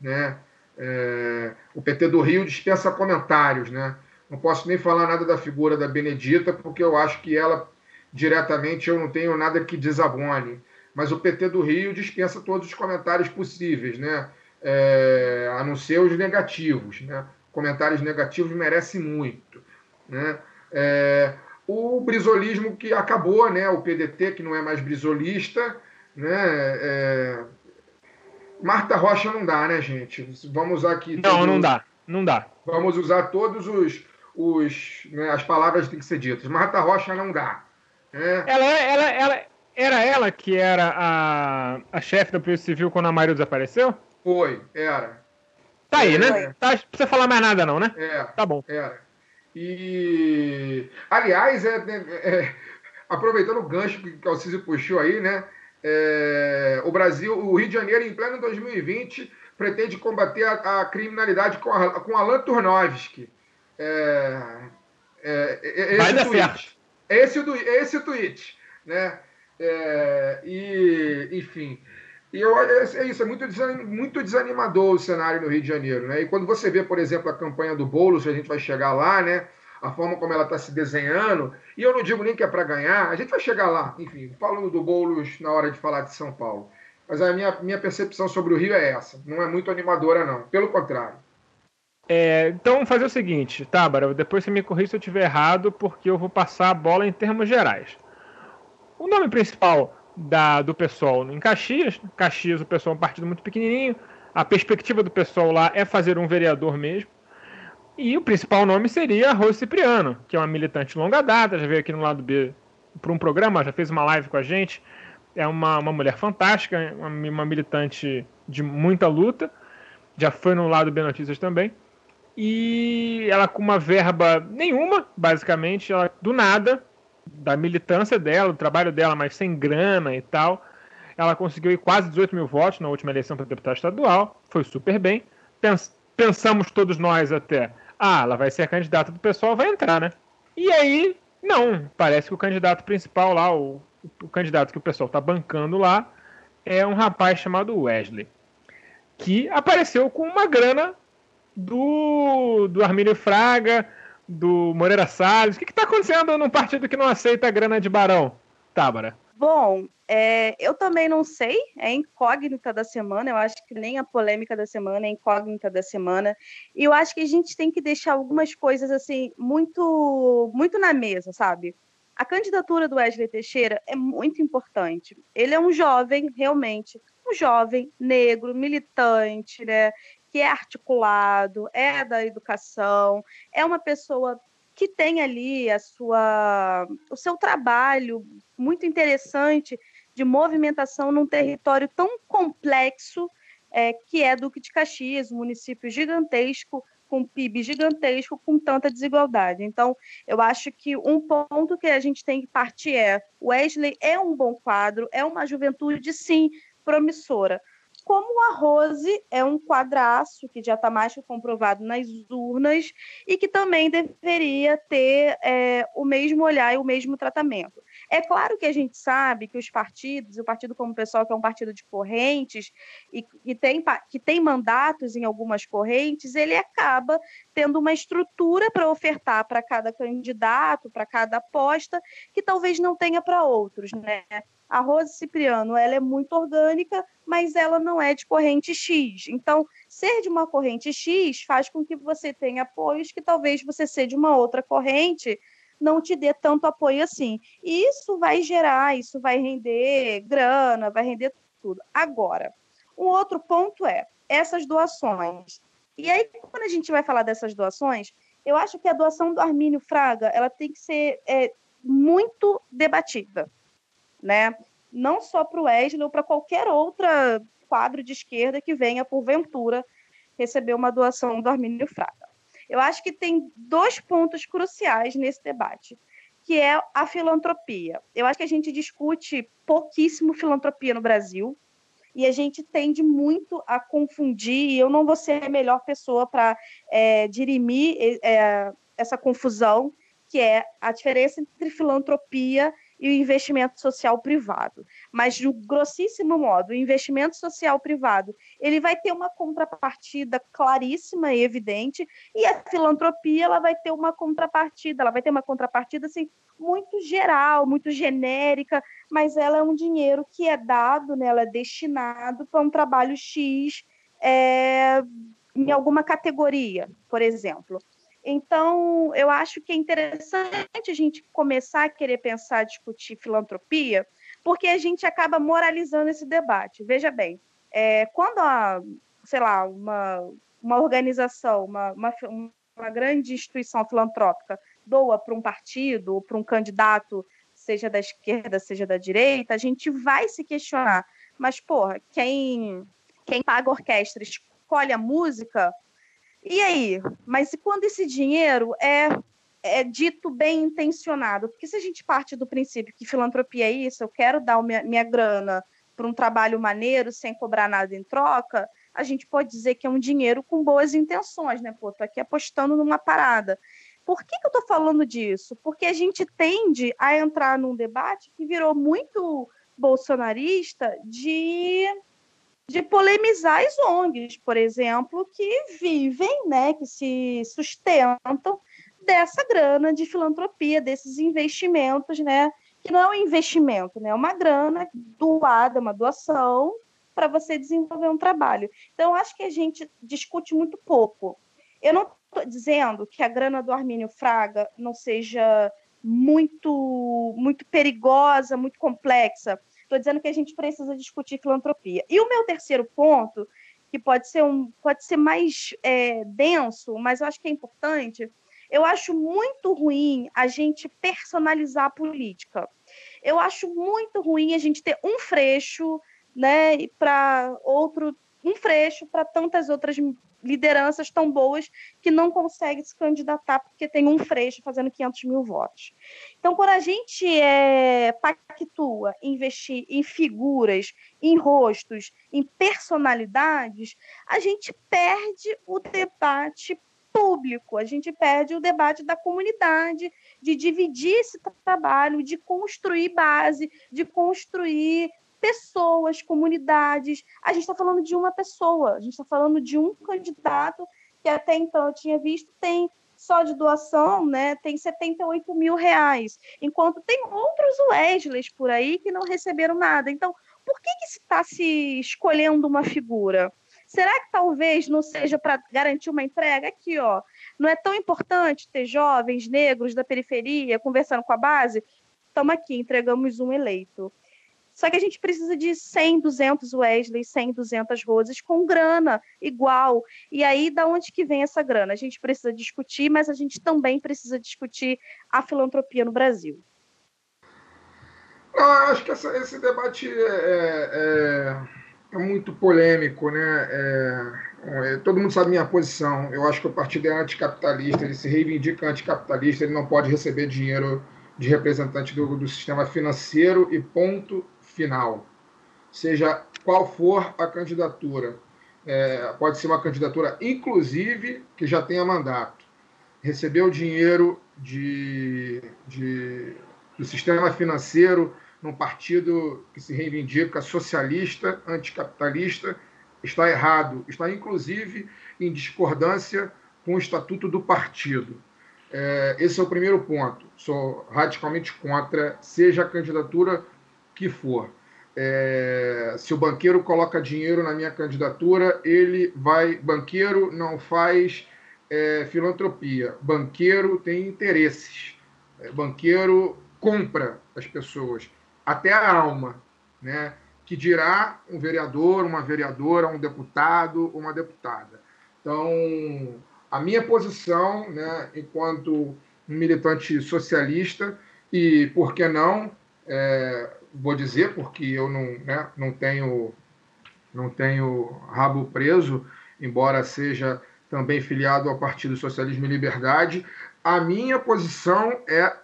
né? É, o PT do Rio dispensa comentários, né? Não posso nem falar nada da figura da Benedita, porque eu acho que ela, diretamente, eu não tenho nada que desabone. Mas o PT do Rio dispensa todos os comentários possíveis, né? É, a não ser os negativos, né? Comentários negativos merecem muito, né? É, o brisolismo que acabou, né? O PDT, que não é mais brisolista, né? É, Marta Rocha não dá, né, gente? Vamos usar aqui. Não, todos... não dá. Não dá. Vamos usar todos os. os né, as palavras que têm que ser ditas. Marta Rocha não dá. Né? Ela, ela, ela, era ela que era a, a chefe da Polícia Civil quando a Mário desapareceu? Foi, era. Tá aí, né? É. Tá, não precisa falar mais nada, não, né? É. Tá bom. Era. E. Aliás, é, é, é aproveitando o gancho que o Alcísio puxou aí, né? É, o Brasil, o Rio de Janeiro, em pleno 2020, pretende combater a, a criminalidade com, a, com Alan Turnovski. É, é, é Vai dar certo. Esse, esse o tweet. Né? É, e, enfim. E eu, é, é isso, é muito, muito desanimador o cenário no Rio de Janeiro. Né? E quando você vê, por exemplo, a campanha do Boulos, a gente vai chegar lá, né? A forma como ela está se desenhando, e eu não digo nem que é para ganhar, a gente vai chegar lá, enfim, falando do Boulos na hora de falar de São Paulo. Mas a minha, minha percepção sobre o Rio é essa, não é muito animadora, não, pelo contrário. É, então vamos fazer o seguinte, tá, Bara, depois você me corrija se eu estiver errado, porque eu vou passar a bola em termos gerais. O nome principal da, do pessoal em Caxias, Caxias o pessoal é um partido muito pequenininho, a perspectiva do pessoal lá é fazer um vereador mesmo, e o principal nome seria Rose Cipriano, que é uma militante de longa data, já veio aqui no lado B para um programa, já fez uma live com a gente, é uma, uma mulher fantástica, uma, uma militante de muita luta, já foi no lado B Notícias também. E ela com uma verba nenhuma, basicamente, ela do nada, da militância dela, do trabalho dela, mas sem grana e tal, ela conseguiu quase 18 mil votos na última eleição para deputado estadual, foi super bem. Pens pensamos todos nós até, ah, ela vai ser a candidata do pessoal, vai entrar, né? E aí, não, parece que o candidato principal lá, o, o candidato que o pessoal está bancando lá, é um rapaz chamado Wesley, que apareceu com uma grana do, do Armínio Fraga, do Moreira Salles. O que está acontecendo num partido que não aceita grana de barão, Tábara? Bom, é, eu também não sei, é incógnita da semana, eu acho que nem a polêmica da semana é incógnita da semana. E eu acho que a gente tem que deixar algumas coisas assim muito muito na mesa, sabe? A candidatura do Wesley Teixeira é muito importante. Ele é um jovem, realmente, um jovem negro, militante, né? Que é articulado, é da educação, é uma pessoa que tem ali a sua, o seu trabalho muito interessante de movimentação num território tão complexo é, que é Duque de Caxias, um município gigantesco, com PIB gigantesco, com tanta desigualdade. Então, eu acho que um ponto que a gente tem que partir é: Wesley é um bom quadro, é uma juventude, sim, promissora como a Rose é um quadraço que já está mais que comprovado nas urnas e que também deveria ter é, o mesmo olhar e o mesmo tratamento. É claro que a gente sabe que os partidos, o partido como pessoal que é um partido de correntes e, e tem, que tem mandatos em algumas correntes, ele acaba tendo uma estrutura para ofertar para cada candidato, para cada aposta, que talvez não tenha para outros, né? A Rose Cipriano, ela é muito orgânica, mas ela não é de corrente X. Então, ser de uma corrente X faz com que você tenha apoios que talvez você ser de uma outra corrente não te dê tanto apoio assim. E isso vai gerar, isso vai render grana, vai render tudo. Agora, um outro ponto é essas doações. E aí, quando a gente vai falar dessas doações, eu acho que a doação do Armínio Fraga ela tem que ser é, muito debatida né? Não só para o Wesley ou para qualquer outra quadro de esquerda que venha, porventura, receber uma doação do Armínio Fraga. Eu acho que tem dois pontos cruciais nesse debate, que é a filantropia. Eu acho que a gente discute pouquíssimo filantropia no Brasil e a gente tende muito a confundir, e eu não vou ser a melhor pessoa para é, dirimir é, essa confusão, que é a diferença entre filantropia e o investimento social privado. Mas, de um grossíssimo modo, o investimento social privado ele vai ter uma contrapartida claríssima e evidente, e a filantropia ela vai ter uma contrapartida, ela vai ter uma contrapartida assim, muito geral, muito genérica, mas ela é um dinheiro que é dado, né, ela é destinado para um trabalho X é, em alguma categoria, por exemplo. Então, eu acho que é interessante a gente começar a querer pensar, discutir filantropia, porque a gente acaba moralizando esse debate. Veja bem, é, quando, a, sei lá, uma, uma organização, uma, uma, uma grande instituição filantrópica doa para um partido ou para um candidato, seja da esquerda, seja da direita, a gente vai se questionar. Mas, porra, quem, quem paga a orquestra escolhe a música, e aí? Mas e quando esse dinheiro é, é dito bem intencionado? Porque se a gente parte do princípio que filantropia é isso, eu quero dar minha, minha grana para um trabalho maneiro sem cobrar nada em troca, a gente pode dizer que é um dinheiro com boas intenções, né? Pô, tô aqui apostando numa parada. Por que, que eu estou falando disso? Porque a gente tende a entrar num debate que virou muito bolsonarista de de polemizar as ONGs, por exemplo, que vivem, né, que se sustentam dessa grana de filantropia, desses investimentos, né, que não é um investimento, né, é uma grana doada, uma doação para você desenvolver um trabalho. Então, acho que a gente discute muito pouco. Eu não estou dizendo que a grana do Armínio Fraga não seja muito, muito perigosa, muito complexa. Estou dizendo que a gente precisa discutir filantropia. E o meu terceiro ponto, que pode ser, um, pode ser mais é, denso, mas eu acho que é importante, eu acho muito ruim a gente personalizar a política. Eu acho muito ruim a gente ter um freixo, né, para outro, um freixo para tantas outras lideranças tão boas que não conseguem se candidatar porque tem um freixo fazendo 500 mil votos. Então, quando a gente é, pactua investir em figuras, em rostos, em personalidades, a gente perde o debate público, a gente perde o debate da comunidade, de dividir esse trabalho, de construir base, de construir pessoas, comunidades. A gente está falando de uma pessoa, a gente está falando de um candidato que até então eu tinha visto tem só de doação, né, tem 78 mil reais, enquanto tem outros Wesleys por aí que não receberam nada. Então, por que, que se está se escolhendo uma figura? Será que talvez não seja para garantir uma entrega? Aqui, ó. Não é tão importante ter jovens negros da periferia conversando com a base? Estamos aqui, entregamos um eleito. Só que a gente precisa de 100, 200 Wesley, 100, 200 Roses com grana igual. E aí, da onde que vem essa grana? A gente precisa discutir, mas a gente também precisa discutir a filantropia no Brasil. Eu acho que essa, esse debate é, é, é, muito polêmico, né? É, é, todo mundo sabe minha posição. Eu acho que o partido é anticapitalista, ele se reivindica anticapitalista, ele não pode receber dinheiro de representante do, do sistema financeiro e ponto final. Seja qual for a candidatura. É, pode ser uma candidatura, inclusive, que já tenha mandato. Recebeu dinheiro de, de, do sistema financeiro num partido que se reivindica socialista, anticapitalista, está errado, está inclusive em discordância com o estatuto do partido. É, esse é o primeiro ponto. Sou radicalmente contra, seja a candidatura que for. É, se o banqueiro coloca dinheiro na minha candidatura, ele vai. Banqueiro não faz é, filantropia. Banqueiro tem interesses. É, banqueiro compra as pessoas até a alma, né? que dirá um vereador, uma vereadora, um deputado, uma deputada. Então, a minha posição, né, enquanto militante socialista, e por que não, é, vou dizer, porque eu não, né, não, tenho, não tenho rabo preso, embora seja também filiado ao Partido Socialismo e Liberdade, a minha posição é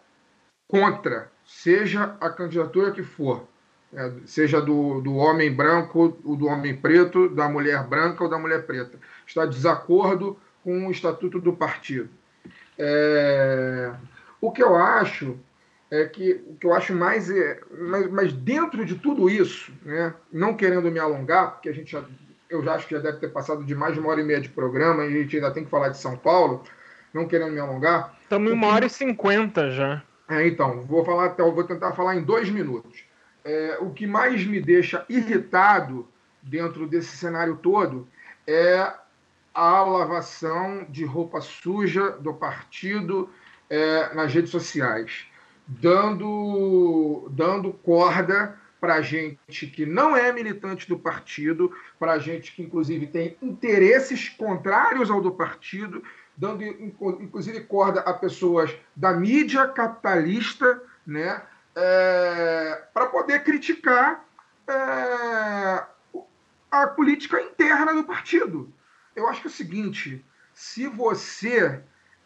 contra seja a candidatura que for, é, seja do, do homem branco, ou do homem preto, da mulher branca ou da mulher preta, está de desacordo com o estatuto do partido. É, o que eu acho é que o que eu acho mais é, mas, mas dentro de tudo isso, né, não querendo me alongar, porque a gente já, eu já acho que já deve ter passado de mais de uma hora e meia de programa e a gente ainda tem que falar de São Paulo, não querendo me alongar. Estamos em uma hora e cinquenta já. É, então, vou falar até, vou tentar falar em dois minutos. É, o que mais me deixa irritado dentro desse cenário todo é a lavação de roupa suja do partido é, nas redes sociais, dando, dando corda para gente que não é militante do partido, para gente que inclusive tem interesses contrários ao do partido, dando inclusive corda a pessoas da mídia capitalista, né, é, para poder criticar é, a política interna do partido. Eu acho que é o seguinte: se você.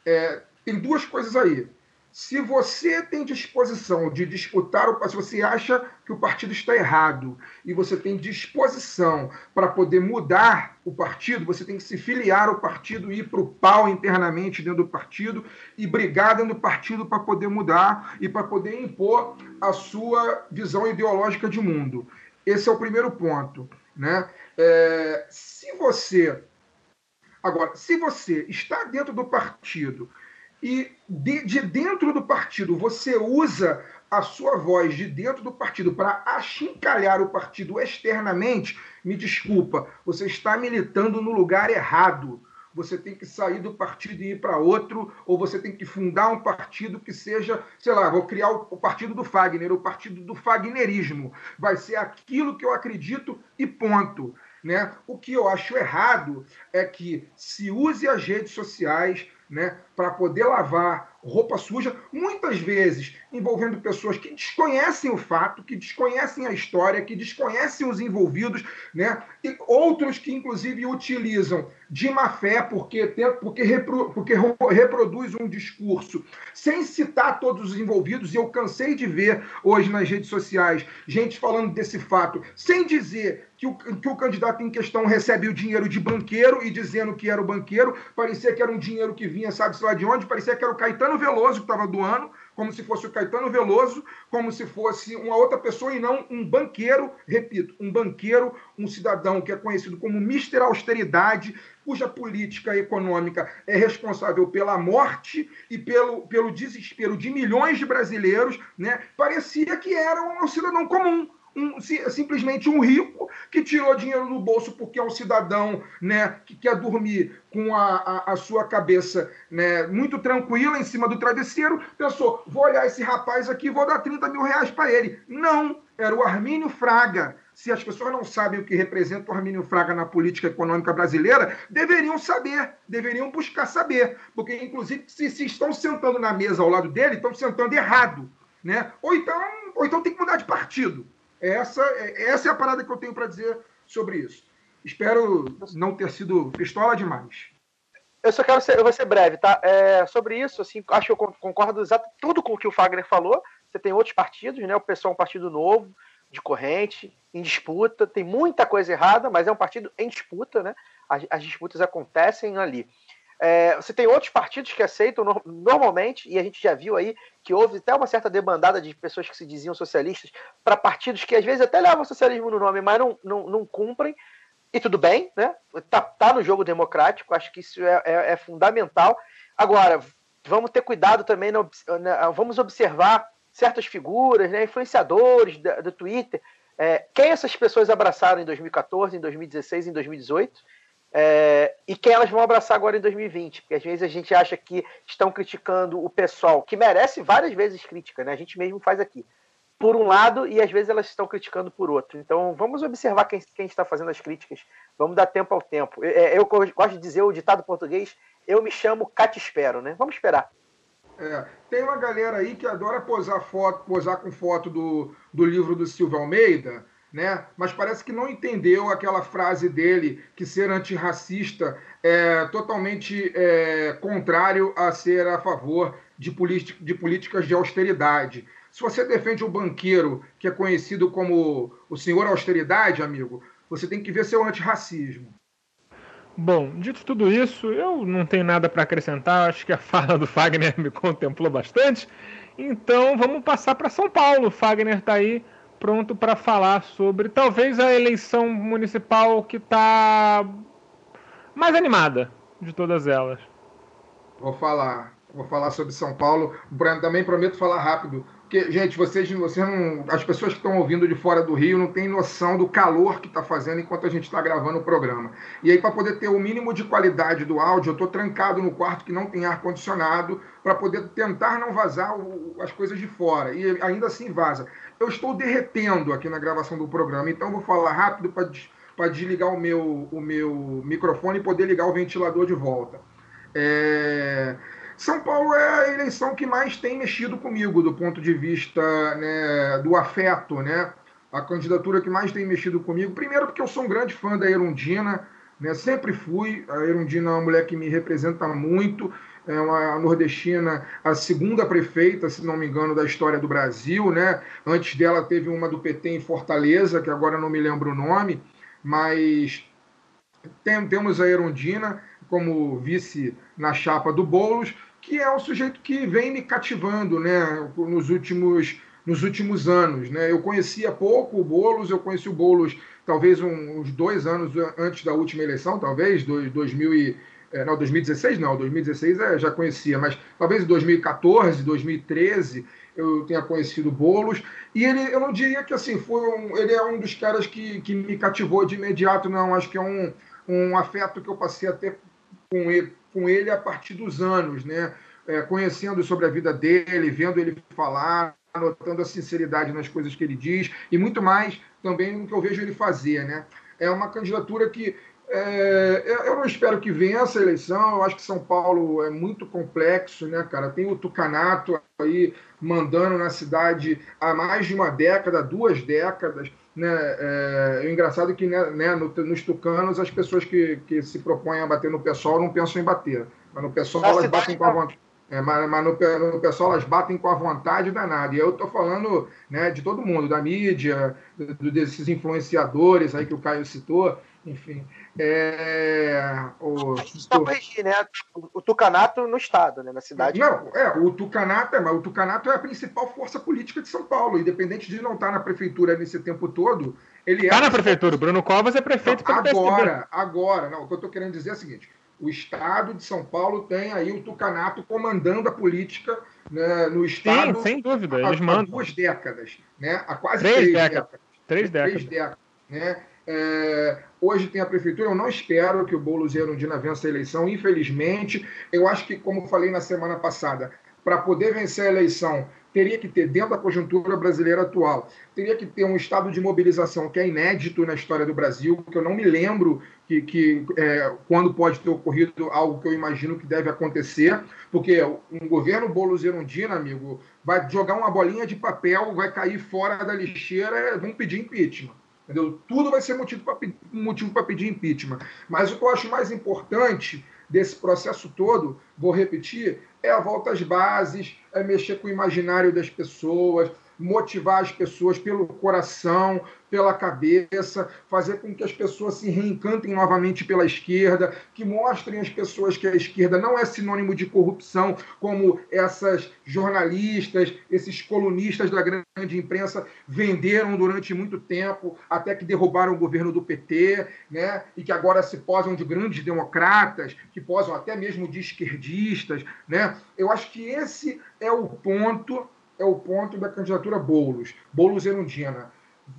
É, tem duas coisas aí. Se você tem disposição de disputar, se você acha que o partido está errado e você tem disposição para poder mudar o partido, você tem que se filiar ao partido ir para o pau internamente dentro do partido e brigar dentro do partido para poder mudar e para poder impor a sua visão ideológica de mundo. Esse é o primeiro ponto. Né? É, se você. Agora, se você está dentro do partido e de, de dentro do partido você usa a sua voz de dentro do partido para achincalhar o partido externamente, me desculpa, você está militando no lugar errado. Você tem que sair do partido e ir para outro, ou você tem que fundar um partido que seja, sei lá, vou criar o, partido do Fagner, o partido do Fagnerismo. Vai ser aquilo que eu acredito e ponto. Né? O que eu acho errado é que se use as redes sociais né, para poder lavar roupa suja, muitas vezes envolvendo pessoas que desconhecem o fato, que desconhecem a história, que desconhecem os envolvidos, né? E outros que inclusive utilizam de má fé porque porque, repro, porque reproduz um discurso sem citar todos os envolvidos. E eu cansei de ver hoje nas redes sociais gente falando desse fato, sem dizer que o, que o candidato em questão recebe o dinheiro de banqueiro e dizendo que era o banqueiro, parecia que era um dinheiro que vinha, sabe-se lá de onde, parecia que era o Caetano Veloso que estava doando, como se fosse o Caetano Veloso, como se fosse uma outra pessoa e não um banqueiro, repito, um banqueiro, um cidadão que é conhecido como Mister Austeridade, cuja política econômica é responsável pela morte e pelo, pelo desespero de milhões de brasileiros, né? parecia que era um cidadão comum, um, simplesmente um rico que tirou dinheiro do bolso porque é um cidadão né, que quer dormir com a, a, a, sua cabeça né, muito tranquila em cima do travesseiro, pensou: vou olhar esse rapaz aqui vou dar 30 mil reais para ele. Não, era o Armínio Fraga. Se as pessoas não sabem o que representa o Armínio Fraga na política econômica brasileira, deveriam saber, deveriam buscar saber. Porque, inclusive, se, se estão sentando na mesa ao lado dele, estão sentando errado. Né? Ou, então, ou então tem que mudar de partido. Essa, essa é a parada que eu tenho para dizer sobre isso. Espero não ter sido pistola demais. Eu só quero ser, eu vou ser breve, tá? É, sobre isso, assim, acho que eu concordo exato tudo com o que o Fagner falou. Você tem outros partidos, né? O pessoal é um partido novo, de corrente, em disputa. Tem muita coisa errada, mas é um partido em disputa, né? As, as disputas acontecem ali. É, você tem outros partidos que aceitam no, normalmente, e a gente já viu aí que houve até uma certa debandada de pessoas que se diziam socialistas para partidos que às vezes até levam socialismo no nome, mas não, não, não cumprem. E tudo bem, né? Tá, tá no jogo democrático, acho que isso é, é, é fundamental. Agora, vamos ter cuidado também, no, na, vamos observar certas figuras, né, influenciadores do, do Twitter, é, quem essas pessoas abraçaram em 2014, em 2016, em 2018 é, e quem elas vão abraçar agora em 2020, porque às vezes a gente acha que estão criticando o pessoal, que merece várias vezes crítica, né? A gente mesmo faz aqui. Por um lado, e às vezes elas estão criticando por outro. Então vamos observar quem, quem está fazendo as críticas. Vamos dar tempo ao tempo. É, eu, eu gosto de dizer o ditado português: eu me chamo Espero, né? Vamos esperar. É, tem uma galera aí que adora posar foto, posar com foto do, do livro do Silvio Almeida né? Mas parece que não entendeu aquela frase dele que ser antirracista é totalmente é, contrário a ser a favor de, de políticas de austeridade. Se você defende o banqueiro, que é conhecido como o senhor austeridade, amigo, você tem que ver seu antirracismo. Bom, dito tudo isso, eu não tenho nada para acrescentar. Acho que a fala do Fagner me contemplou bastante. Então vamos passar para São Paulo. O Fagner está aí pronto para falar sobre talvez a eleição municipal que está mais animada de todas elas. Vou falar, vou falar sobre São Paulo. Também prometo falar rápido. Porque, gente, vocês, vocês não, as pessoas que estão ouvindo de fora do Rio não têm noção do calor que está fazendo enquanto a gente está gravando o programa. E aí, para poder ter o mínimo de qualidade do áudio, eu estou trancado no quarto que não tem ar-condicionado, para poder tentar não vazar o, as coisas de fora. E ainda assim vaza eu estou derretendo aqui na gravação do programa, então vou falar rápido para desligar o meu, o meu microfone e poder ligar o ventilador de volta. É... São Paulo é a eleição que mais tem mexido comigo do ponto de vista né, do afeto, né? A candidatura que mais tem mexido comigo. Primeiro porque eu sou um grande fã da Erundina, né? Sempre fui. A Erundina é uma mulher que me representa muito é uma nordestina, a segunda prefeita, se não me engano, da história do Brasil, né? Antes dela teve uma do PT em Fortaleza, que agora não me lembro o nome, mas tem, temos a Erundina como vice na chapa do Boulos, que é um sujeito que vem me cativando, né? Nos últimos nos últimos anos, né? Eu conhecia pouco o Boulos, eu conheci o Boulos talvez uns dois anos antes da última eleição, talvez, 2000 e é, não, 2016 não, 2016 é, já conhecia, mas talvez em 2014, 2013 eu tenha conhecido Bolos. E ele, eu não diria que assim, foi um, ele é um dos caras que, que me cativou de imediato, não. Acho que é um, um afeto que eu passei até com ele, com ele a partir dos anos, né? É, conhecendo sobre a vida dele, vendo ele falar, notando a sinceridade nas coisas que ele diz e muito mais também no que eu vejo ele fazer, né? É uma candidatura que É, eu- não espero que vença a eleição. Eu acho que São Paulo é muito complexo, né, cara? Tem o Tucanato aí mandando na cidade há mais de uma década, duas décadas. Né? É, o engraçado é que né, né, no- nos tucanos as pessoas que, que se propõem a bater no pessoal não pensam em bater. Mas no pessoal Na elas cidade batem com a vontade. É, mas mas no, no pessoal elas batem com a vontade danada. E eu tô falando né, de todo mundo, da mídia, do- desses influenciadores aí que o Caio citou, enfim. É, o, Só corrigir, né? O Tucanato no estado, né? Na cidade. não, é, o Tucanato é, mas o Tucanato é a principal força política de São Paulo, independente de não estar na prefeitura nesse tempo todo, ele é Tá na prefeitura. Bruno Covas é prefeito pelo PSDB. Agora, agora, não, o que eu estou querendo dizer é o seguinte: o Estado de São Paulo tem aí o Tucanato comandando a política né, no Estado Sim, sem dúvida. há, Eles há mandam. duas décadas, né? Há quase Três três, décadas. décadas. Três décadas. décadas, né? É, hoje tem a prefeitura, eu não espero que o Boulos e a Erundina vença a eleição, infelizmente. Eu acho que, como falei na semana passada, para poder vencer a eleição, teria que ter, dentro da conjuntura brasileira atual, teria que ter um estado de mobilização que é inédito na história do Brasil, que eu não me lembro que, que é, quando pode ter ocorrido algo que eu imagino que deve acontecer, porque um governo Boulos Erundina, amigo, vai jogar uma bolinha de papel, vai cair fora da lixeira, vão pedir impeachment. Entendeu? Tudo vai ser motivo para pedir impeachment. Mas o que eu acho mais importante desse processo todo, vou repetir, é a volta às bases, é mexer com o imaginário das pessoas, motivar as pessoas pelo coração, pela cabeça, fazer com que as pessoas se reencantem novamente pela esquerda, que mostrem às pessoas que a esquerda não é sinônimo de corrupção, como essas jornalistas, esses colunistas da grande imprensa venderam durante muito tempo, até que derrubaram o governo do PT, né? e que agora se posam de grandes democratas, que posam até mesmo de esquerdistas. Né? Eu acho que esse é o ponto é o ponto da candidatura Boulos, Boulos Erundina.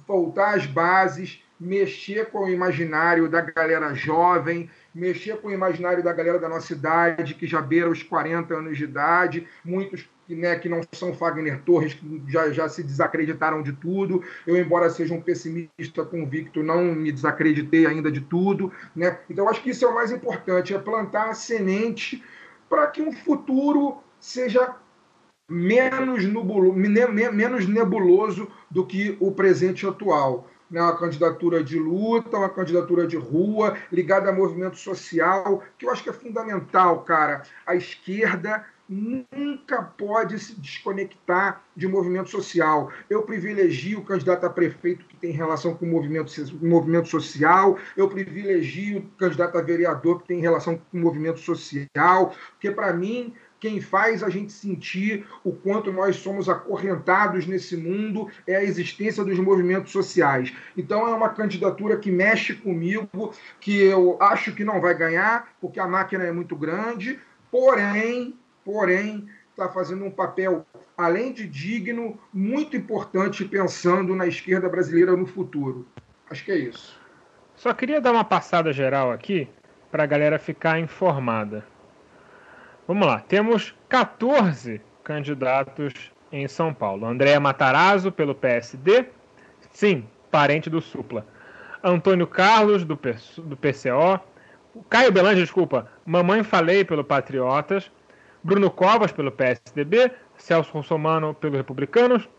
Voltar às bases, mexer com o imaginário da galera jovem, mexer com o imaginário da galera da nossa idade, que já beira os 40 anos de idade, muitos né, que não são Fagner Torres, que já, já se desacreditaram de tudo. Eu, embora seja um pessimista convicto, não me desacreditei ainda de tudo. Né? Então, acho que isso é o mais importante, é plantar a semente para que um futuro seja menos, nubulo, menos nebuloso do que o presente atual. Né? Uma candidatura de luta, uma candidatura de rua, ligada a movimento social, que eu acho que é fundamental, cara. A esquerda nunca pode se desconectar de movimento social. Eu privilegio o candidato a prefeito que tem relação com o movimento, movimento social, eu privilegio o candidato a vereador que tem relação com o movimento social, porque, para mim, quem faz a gente sentir o quanto nós somos acorrentados nesse mundo é a existência dos movimentos sociais. Então é uma candidatura que mexe comigo, que eu acho que não vai ganhar, porque a máquina é muito grande, porém, porém, está fazendo um papel, além de digno, muito importante pensando na esquerda brasileira no futuro. Acho que é isso. Só queria dar uma passada geral aqui para a galera ficar informada. Vamos lá, temos 14 candidatos em São Paulo. Andréa Matarazzo, pelo PSD, sim, parente do Supla. Antônio Carlos, do, do PCO. Caio Belange, desculpa, Mamãe Falei, pelo Patriotas. Bruno Covas, pelo PSDB. Celso Russomano, pelo Republicanos.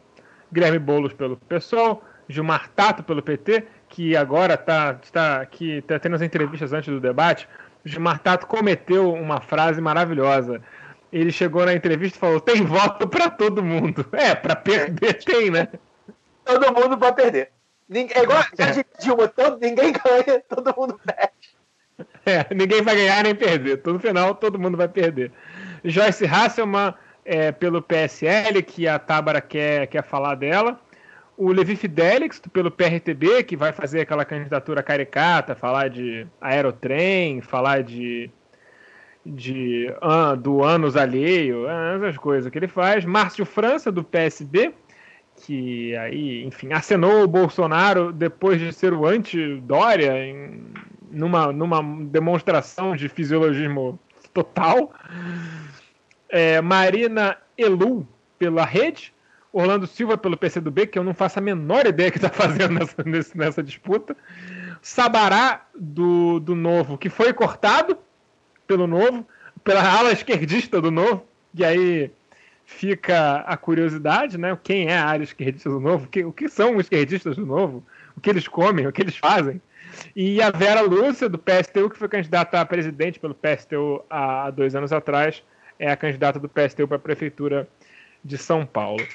Guilherme Boulos, pelo PSOL. Gilmar Tato, pelo PT, que agora está tá, tá tendo as entrevistas antes do debate. Gilmar Tato cometeu uma frase maravilhosa. Ele chegou na entrevista e falou: tem voto para todo mundo. É, para perder tem, né? Todo mundo para perder. Ninguém, é igual a de Dilma, todo, ninguém ganha, todo mundo perde. É, ninguém vai ganhar nem perder. No final, todo mundo vai perder. Joyce Hasselman, é, pelo PSL, que a Tábara quer, quer falar dela. O Levi Fidelix, pelo PRTB, que vai fazer aquela candidatura caricata, falar de aerotrem, falar de, de do anos alheio, essas coisas que ele faz. Márcio França, do PSB, que aí, enfim, acenou o Bolsonaro depois de ser o anti-Dória, em, numa, numa demonstração de fisiologismo total. É, Marina Elu, pela rede. Orlando Silva pelo PCdoB, que eu não faço a menor ideia que está fazendo nessa, nessa disputa. Sabará do, do Novo, que foi cortado pelo Novo, pela ala esquerdista do Novo, e aí fica a curiosidade, né? Quem é a área esquerdista do Novo? O que, são os esquerdistas do Novo? O que eles comem? O que eles fazem? E a Vera Lúcia, do PSTU, que foi candidata a presidente pelo PSTU há dois anos atrás, é a candidata do PSTU para a Prefeitura de São Paulo.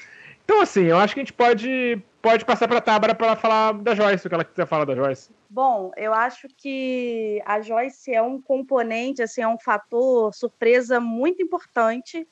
Então, assim, eu acho que a gente pode, pode passar para a Tábara para falar da Joyce, o que ela quiser falar da Joyce. Bom, eu acho que a Joyce é um componente, assim, é um fator surpresa muito importante.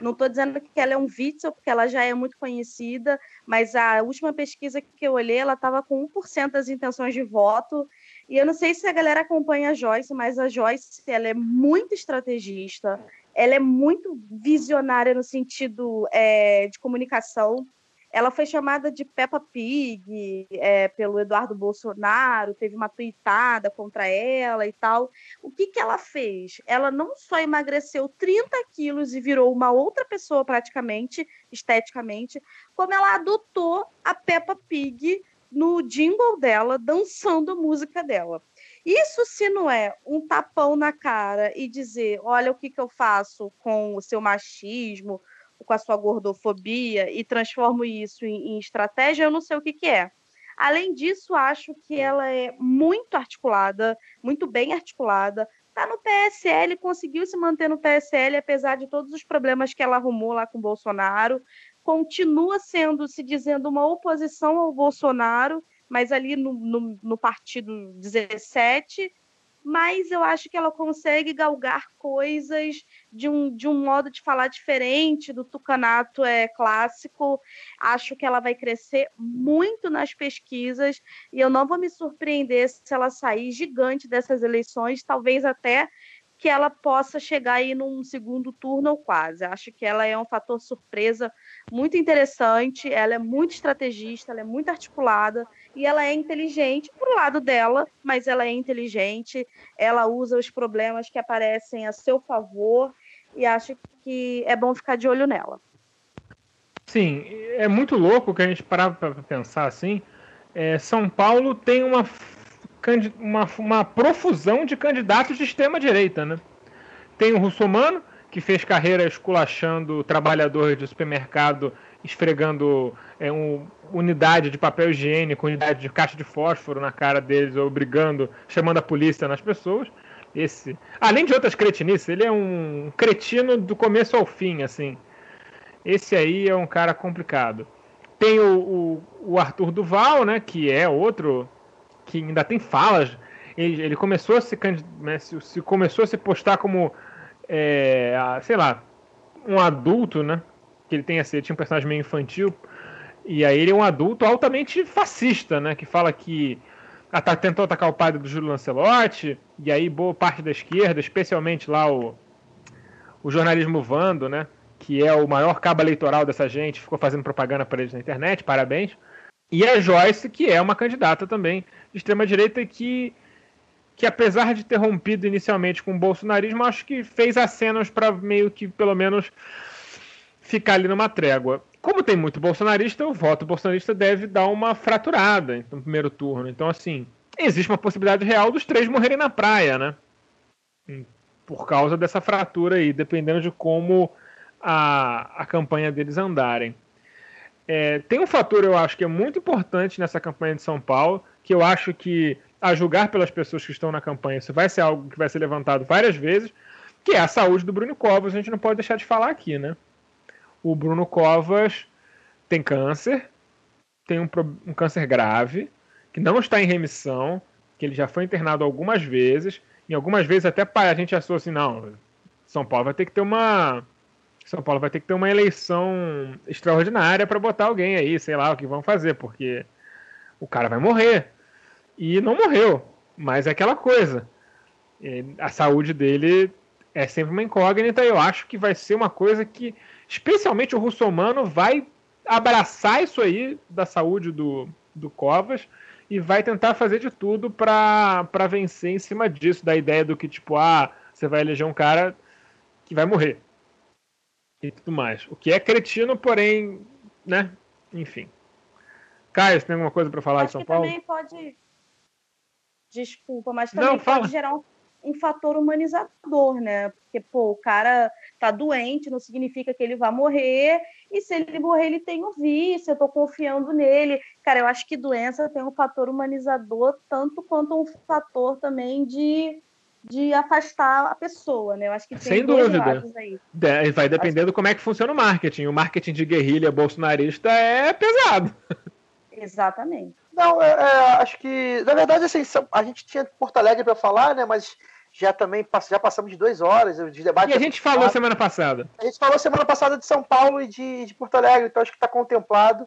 Não estou dizendo que ela é um Witzel, porque ela já é muito conhecida, mas a última pesquisa que eu olhei, ela estava com 1% das intenções de voto. E eu não sei se a galera acompanha a Joyce, mas a Joyce ela é muito estrategista, ela é muito visionária no sentido é, de comunicação. Ela foi chamada de Peppa Pig é, pelo Eduardo Bolsonaro, teve uma tuitada contra ela e tal. O que, que ela fez? Ela não só emagreceu 30 quilos e virou uma outra pessoa praticamente, esteticamente, como ela adotou a Peppa Pig no jingle dela, dançando a música dela. Isso se não é um tapão na cara e dizer, olha o que, que eu faço com o seu machismo, com a sua gordofobia e transformo isso em, em estratégia, eu não sei o que, que é. Além disso, acho que ela é muito articulada, muito bem articulada. Está no PSL, conseguiu se manter no PSL, apesar de todos os problemas que ela arrumou lá com o Bolsonaro. Continua sendo, se dizendo, uma oposição ao Bolsonaro, mas ali no, no, no partido 17 mas eu acho que ela consegue galgar coisas de um, de um modo de falar diferente do tucanato é clássico. Acho que ela vai crescer muito nas pesquisas e eu não vou me surpreender se ela sair gigante dessas eleições, talvez até que ela possa chegar aí num segundo turno ou quase. Acho que ela é um fator surpresa muito interessante, ela é muito estrategista, ela é muito articulada e ela é inteligente pro lado dela, mas ela é inteligente, ela usa os problemas que aparecem a seu favor e acho que é bom ficar de olho nela. Sim, é muito louco que a gente parar para pensar assim. É, São Paulo tem uma uma, uma profusão de candidatos de extrema-direita, né? Tem o Russomano, que fez carreira esculachando trabalhadores de supermercado, esfregando é, um, unidade de papel higiênico, unidade de caixa de fósforo na cara deles, obrigando, chamando a polícia nas pessoas. Esse, além de outras cretinices, ele é um cretino do começo ao fim, assim. Esse aí é um cara complicado. Tem o, o, o Arthur Duval, né, que é outro que ainda tem falas. Ele, ele começou a se, né, se, se, começou a se postar como, é, sei lá, um adulto, né? Que ele tem assim, tinha um personagem meio infantil. E aí ele é um adulto altamente fascista, né? Que fala que tentou atacar o padre do Júlio Lancelotti, e aí boa parte da esquerda, especialmente lá o, o jornalismo Vando, né? Que é o maior cabo eleitoral dessa gente, ficou fazendo propaganda para eles na internet, parabéns. E a Joyce, que é uma candidata também de extrema-direita que, que, apesar de ter rompido inicialmente com o bolsonarismo, acho que fez acenos para meio que, pelo menos, ficar ali numa trégua. Como tem muito bolsonarista, o voto bolsonarista deve dar uma fraturada no primeiro turno. Então, assim, existe uma possibilidade real dos três morrerem na praia, né? Por causa dessa fratura aí, dependendo de como a, a campanha deles andarem. É, tem um fator, eu acho, que é muito importante nessa campanha de São Paulo, que eu acho que, a julgar pelas pessoas que estão na campanha, isso vai ser algo que vai ser levantado várias vezes, que é a saúde do Bruno Covas. A gente não pode deixar de falar aqui, né? O Bruno Covas tem câncer, tem um, um câncer grave, que não está em remissão, que ele já foi internado algumas vezes, e algumas vezes até a gente achou assim, não, São Paulo vai ter que ter uma são Paulo vai ter que ter uma eleição extraordinária para botar alguém aí, sei lá o que vão fazer, porque o cara vai morrer. E não morreu, mas é aquela coisa. A saúde dele é sempre uma incógnita. Eu acho que vai ser uma coisa que, especialmente o russomano, vai abraçar isso aí da saúde do, do Covas e vai tentar fazer de tudo para vencer em cima disso, da ideia do que, tipo, ah, você vai eleger um cara que vai morrer e tudo mais. O que é cretino, porém, né? Enfim. Caio, você tem alguma coisa para falar Acho de São que Paulo? Também pode. desculpa, mas também Não, pode gerar um, um fator humanizador, né? Porque, pô, o cara tá doente, não significa que ele vai morrer, e se ele morrer, ele tem um vício, eu tô confiando nele. Cara, eu acho que doença tem um fator humanizador tanto quanto um fator também de, de afastar a pessoa, né? Eu acho que tem Sem dois dúvida. lados aí. De- Vai depender do como é que funciona o marketing. O marketing de guerrilha bolsonarista é pesado. Exatamente. Não, é, é, acho que, na verdade, assim, a gente tinha Porto Alegre para falar, né? Mas já também já passamos de duas horas de debate. E a gente falou semana passada. A gente falou semana passada de São Paulo e de, de Porto Alegre, então acho que está contemplado.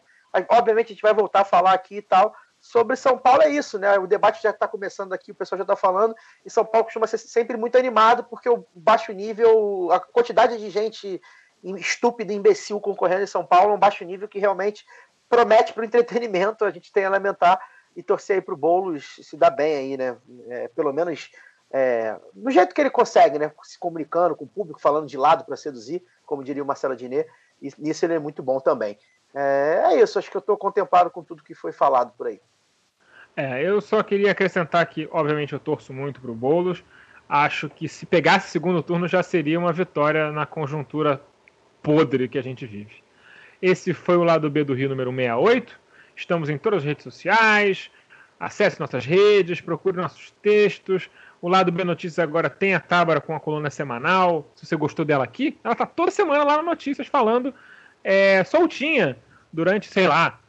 Obviamente a gente vai voltar a falar aqui e tal. Sobre São Paulo é isso, né? O debate já está começando aqui, o pessoal já está falando, e São Paulo costuma ser sempre muito animado, porque o baixo nível, a quantidade de gente estúpida, imbecil concorrendo em São Paulo é um baixo nível que realmente promete para o entretenimento. A gente tem a lamentar e torcer aí para o Boulos se dar bem aí, né? É, pelo menos é, do jeito que ele consegue, né? Se comunicando com o público, falando de lado para seduzir, como diria o Marcelo Diné, e nisso ele é muito bom também. É, é isso, acho que eu estou contemplado com tudo que foi falado por aí. É, eu só queria acrescentar que, obviamente, eu torço muito pro Boulos. Acho que se pegasse segundo turno já seria uma vitória na conjuntura podre que a gente vive. Esse foi o lado B do Rio número 68. Estamos em todas as redes sociais. Acesse nossas redes, procure nossos textos. O lado B Notícias agora tem a Tábara com a coluna semanal. Se você gostou dela aqui, ela tá toda semana lá no Notícias falando é, soltinha durante, sei lá,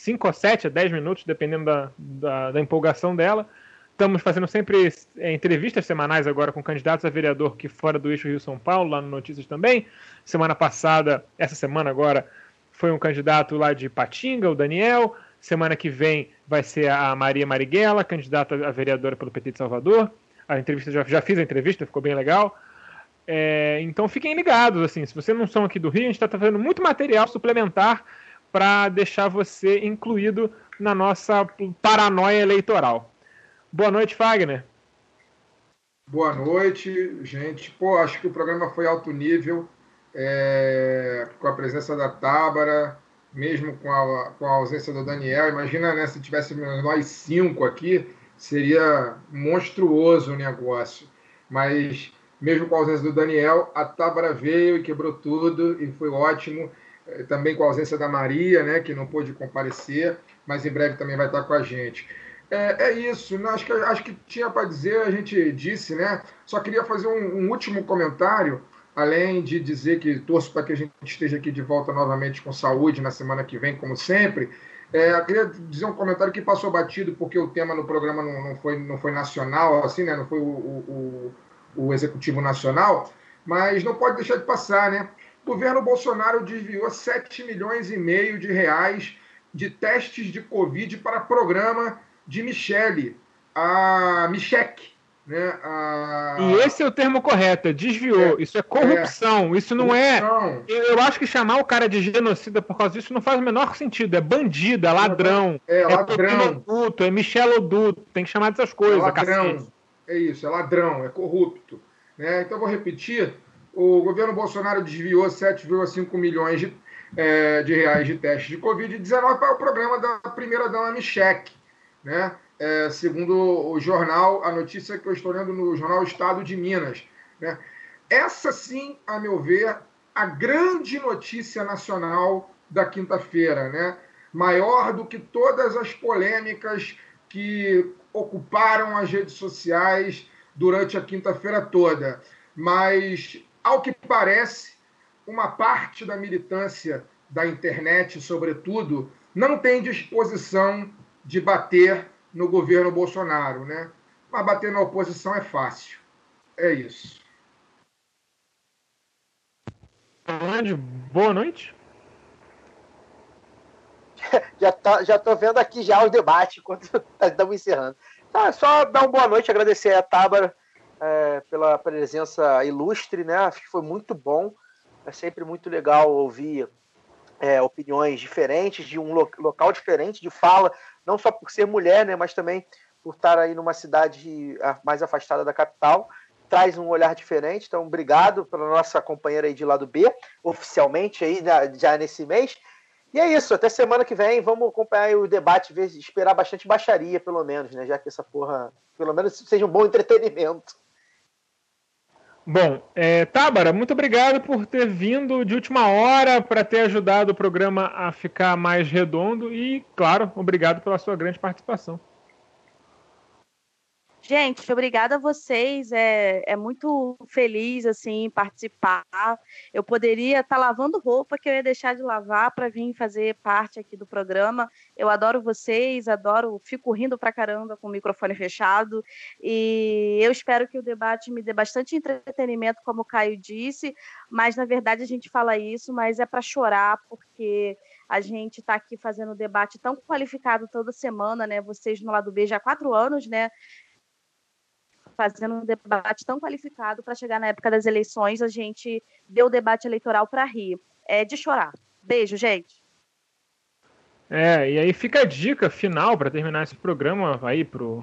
5 ou 7 a 10 minutos, dependendo da, da, da empolgação dela. Estamos fazendo sempre é, entrevistas semanais agora com candidatos a vereador que fora do eixo Rio-São Paulo, lá no Notícias também. Semana passada, essa semana agora, foi um candidato lá de Patinga, o Daniel. Semana que vem vai ser a Maria Marighella, candidata a vereadora pelo PT de Salvador. A entrevista já, já fiz a entrevista, ficou bem legal. É, então fiquem ligados, assim, se vocês não são aqui do Rio, a gente está fazendo muito material suplementar para deixar você incluído na nossa paranoia eleitoral. Boa noite, Fagner. Boa noite, gente. Pô, acho que o programa foi alto nível, é, com a presença da Tábara, mesmo com a, com a ausência do Daniel. Imagina, né, se tivesse nós cinco aqui, seria monstruoso o negócio. Mas, mesmo com a ausência do Daniel, a Tábara veio e quebrou tudo e foi ótimo. É, Também com a ausência da Maria, né, que não pôde comparecer, mas em breve também vai estar com a gente. É, é isso, né? acho, que, acho que tinha para dizer, a gente disse, né? Só queria fazer um, um último comentário, além de dizer que torço para que a gente esteja aqui de volta novamente com saúde na semana que vem, como sempre. É, queria dizer um comentário que passou batido, porque o tema no programa não, não foi, não foi nacional, assim, né? Não foi o, o, o executivo nacional, mas não pode deixar de passar, né? O governo Bolsonaro desviou 7 milhões e meio de reais de testes de Covid para programa de Michele, a Michek, né? A... E esse é o termo correto, é desviou. É, Isso é corrupção. Isso não é. Corrupção. Eu eu acho que chamar o cara de genocida por causa disso não faz o menor sentido. É bandido, é ladrão. É, ladrão. Pepino Oduto, é Michel Oduto. Tem que chamar dessas É coisas, ladrão. cacete. É isso, é ladrão, é corrupto. Né? Então, vou repetir: o governo Bolsonaro desviou 7,5 milhões de, eh, de reais de testes de Covid-19 para o programa da primeira-dama Michek. Né? Eh, segundo o jornal, a notícia que eu estou lendo no jornal Estado de Minas. Né? Essa, sim, a meu ver, a grande notícia nacional da quinta-feira, né? maior do que todas as polêmicas que ocuparam as redes sociais durante a quinta-feira toda. Mas, ao que parece, uma parte da militância da internet, sobretudo, não tem disposição de bater no governo Bolsonaro, né? Mas bater na oposição é fácil. É isso. Grande, boa noite. Já, tá, já tô vendo aqui já o debate enquanto estamos encerrando. Tá, só dar uma boa noite, agradecer a Tábara é, pela presença ilustre, né? Acho que foi muito bom. É sempre muito legal ouvir é, opiniões diferentes, de um lo- local diferente de fala, não só por ser mulher, né? Mas também por estar aí numa cidade mais afastada da capital. Traz um olhar diferente. Então, obrigado pela nossa companheira aí de lado B, oficialmente aí já, já nesse mês. E é isso, até semana que vem vamos acompanhar o debate, ver, esperar bastante baixaria, pelo menos, né? Já que essa porra, pelo menos seja um bom entretenimento. Bom, é, Tábara, muito obrigado por ter vindo de última hora para ter ajudado o programa a ficar mais redondo e, claro, obrigado pela sua grande participação. Gente, obrigada a vocês. É, é muito feliz assim participar. Eu poderia estar tá lavando roupa que eu ia deixar de lavar para vir fazer parte aqui do programa. Eu adoro vocês, adoro, fico rindo pra caramba com o microfone fechado. E eu espero que o debate me dê bastante entretenimento, como o Caio disse. Mas na verdade a gente fala isso, mas é para chorar porque a gente está aqui fazendo um debate tão qualificado toda semana, né? Vocês no lado B já há quatro anos, né? Fazendo um debate tão qualificado para chegar na época das eleições, a gente deu o debate eleitoral para rir. É de chorar. Beijo, gente. É, e aí fica a dica final para terminar esse programa aí pro.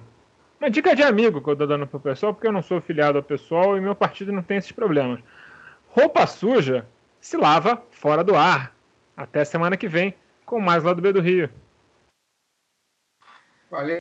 Uma dica de amigo que eu tô dando pro pessoal, porque eu não sou filiado ao pessoal e meu partido não tem esses problemas. Roupa suja se lava fora do ar. Até semana que vem com mais lá do B do Rio. Valeu.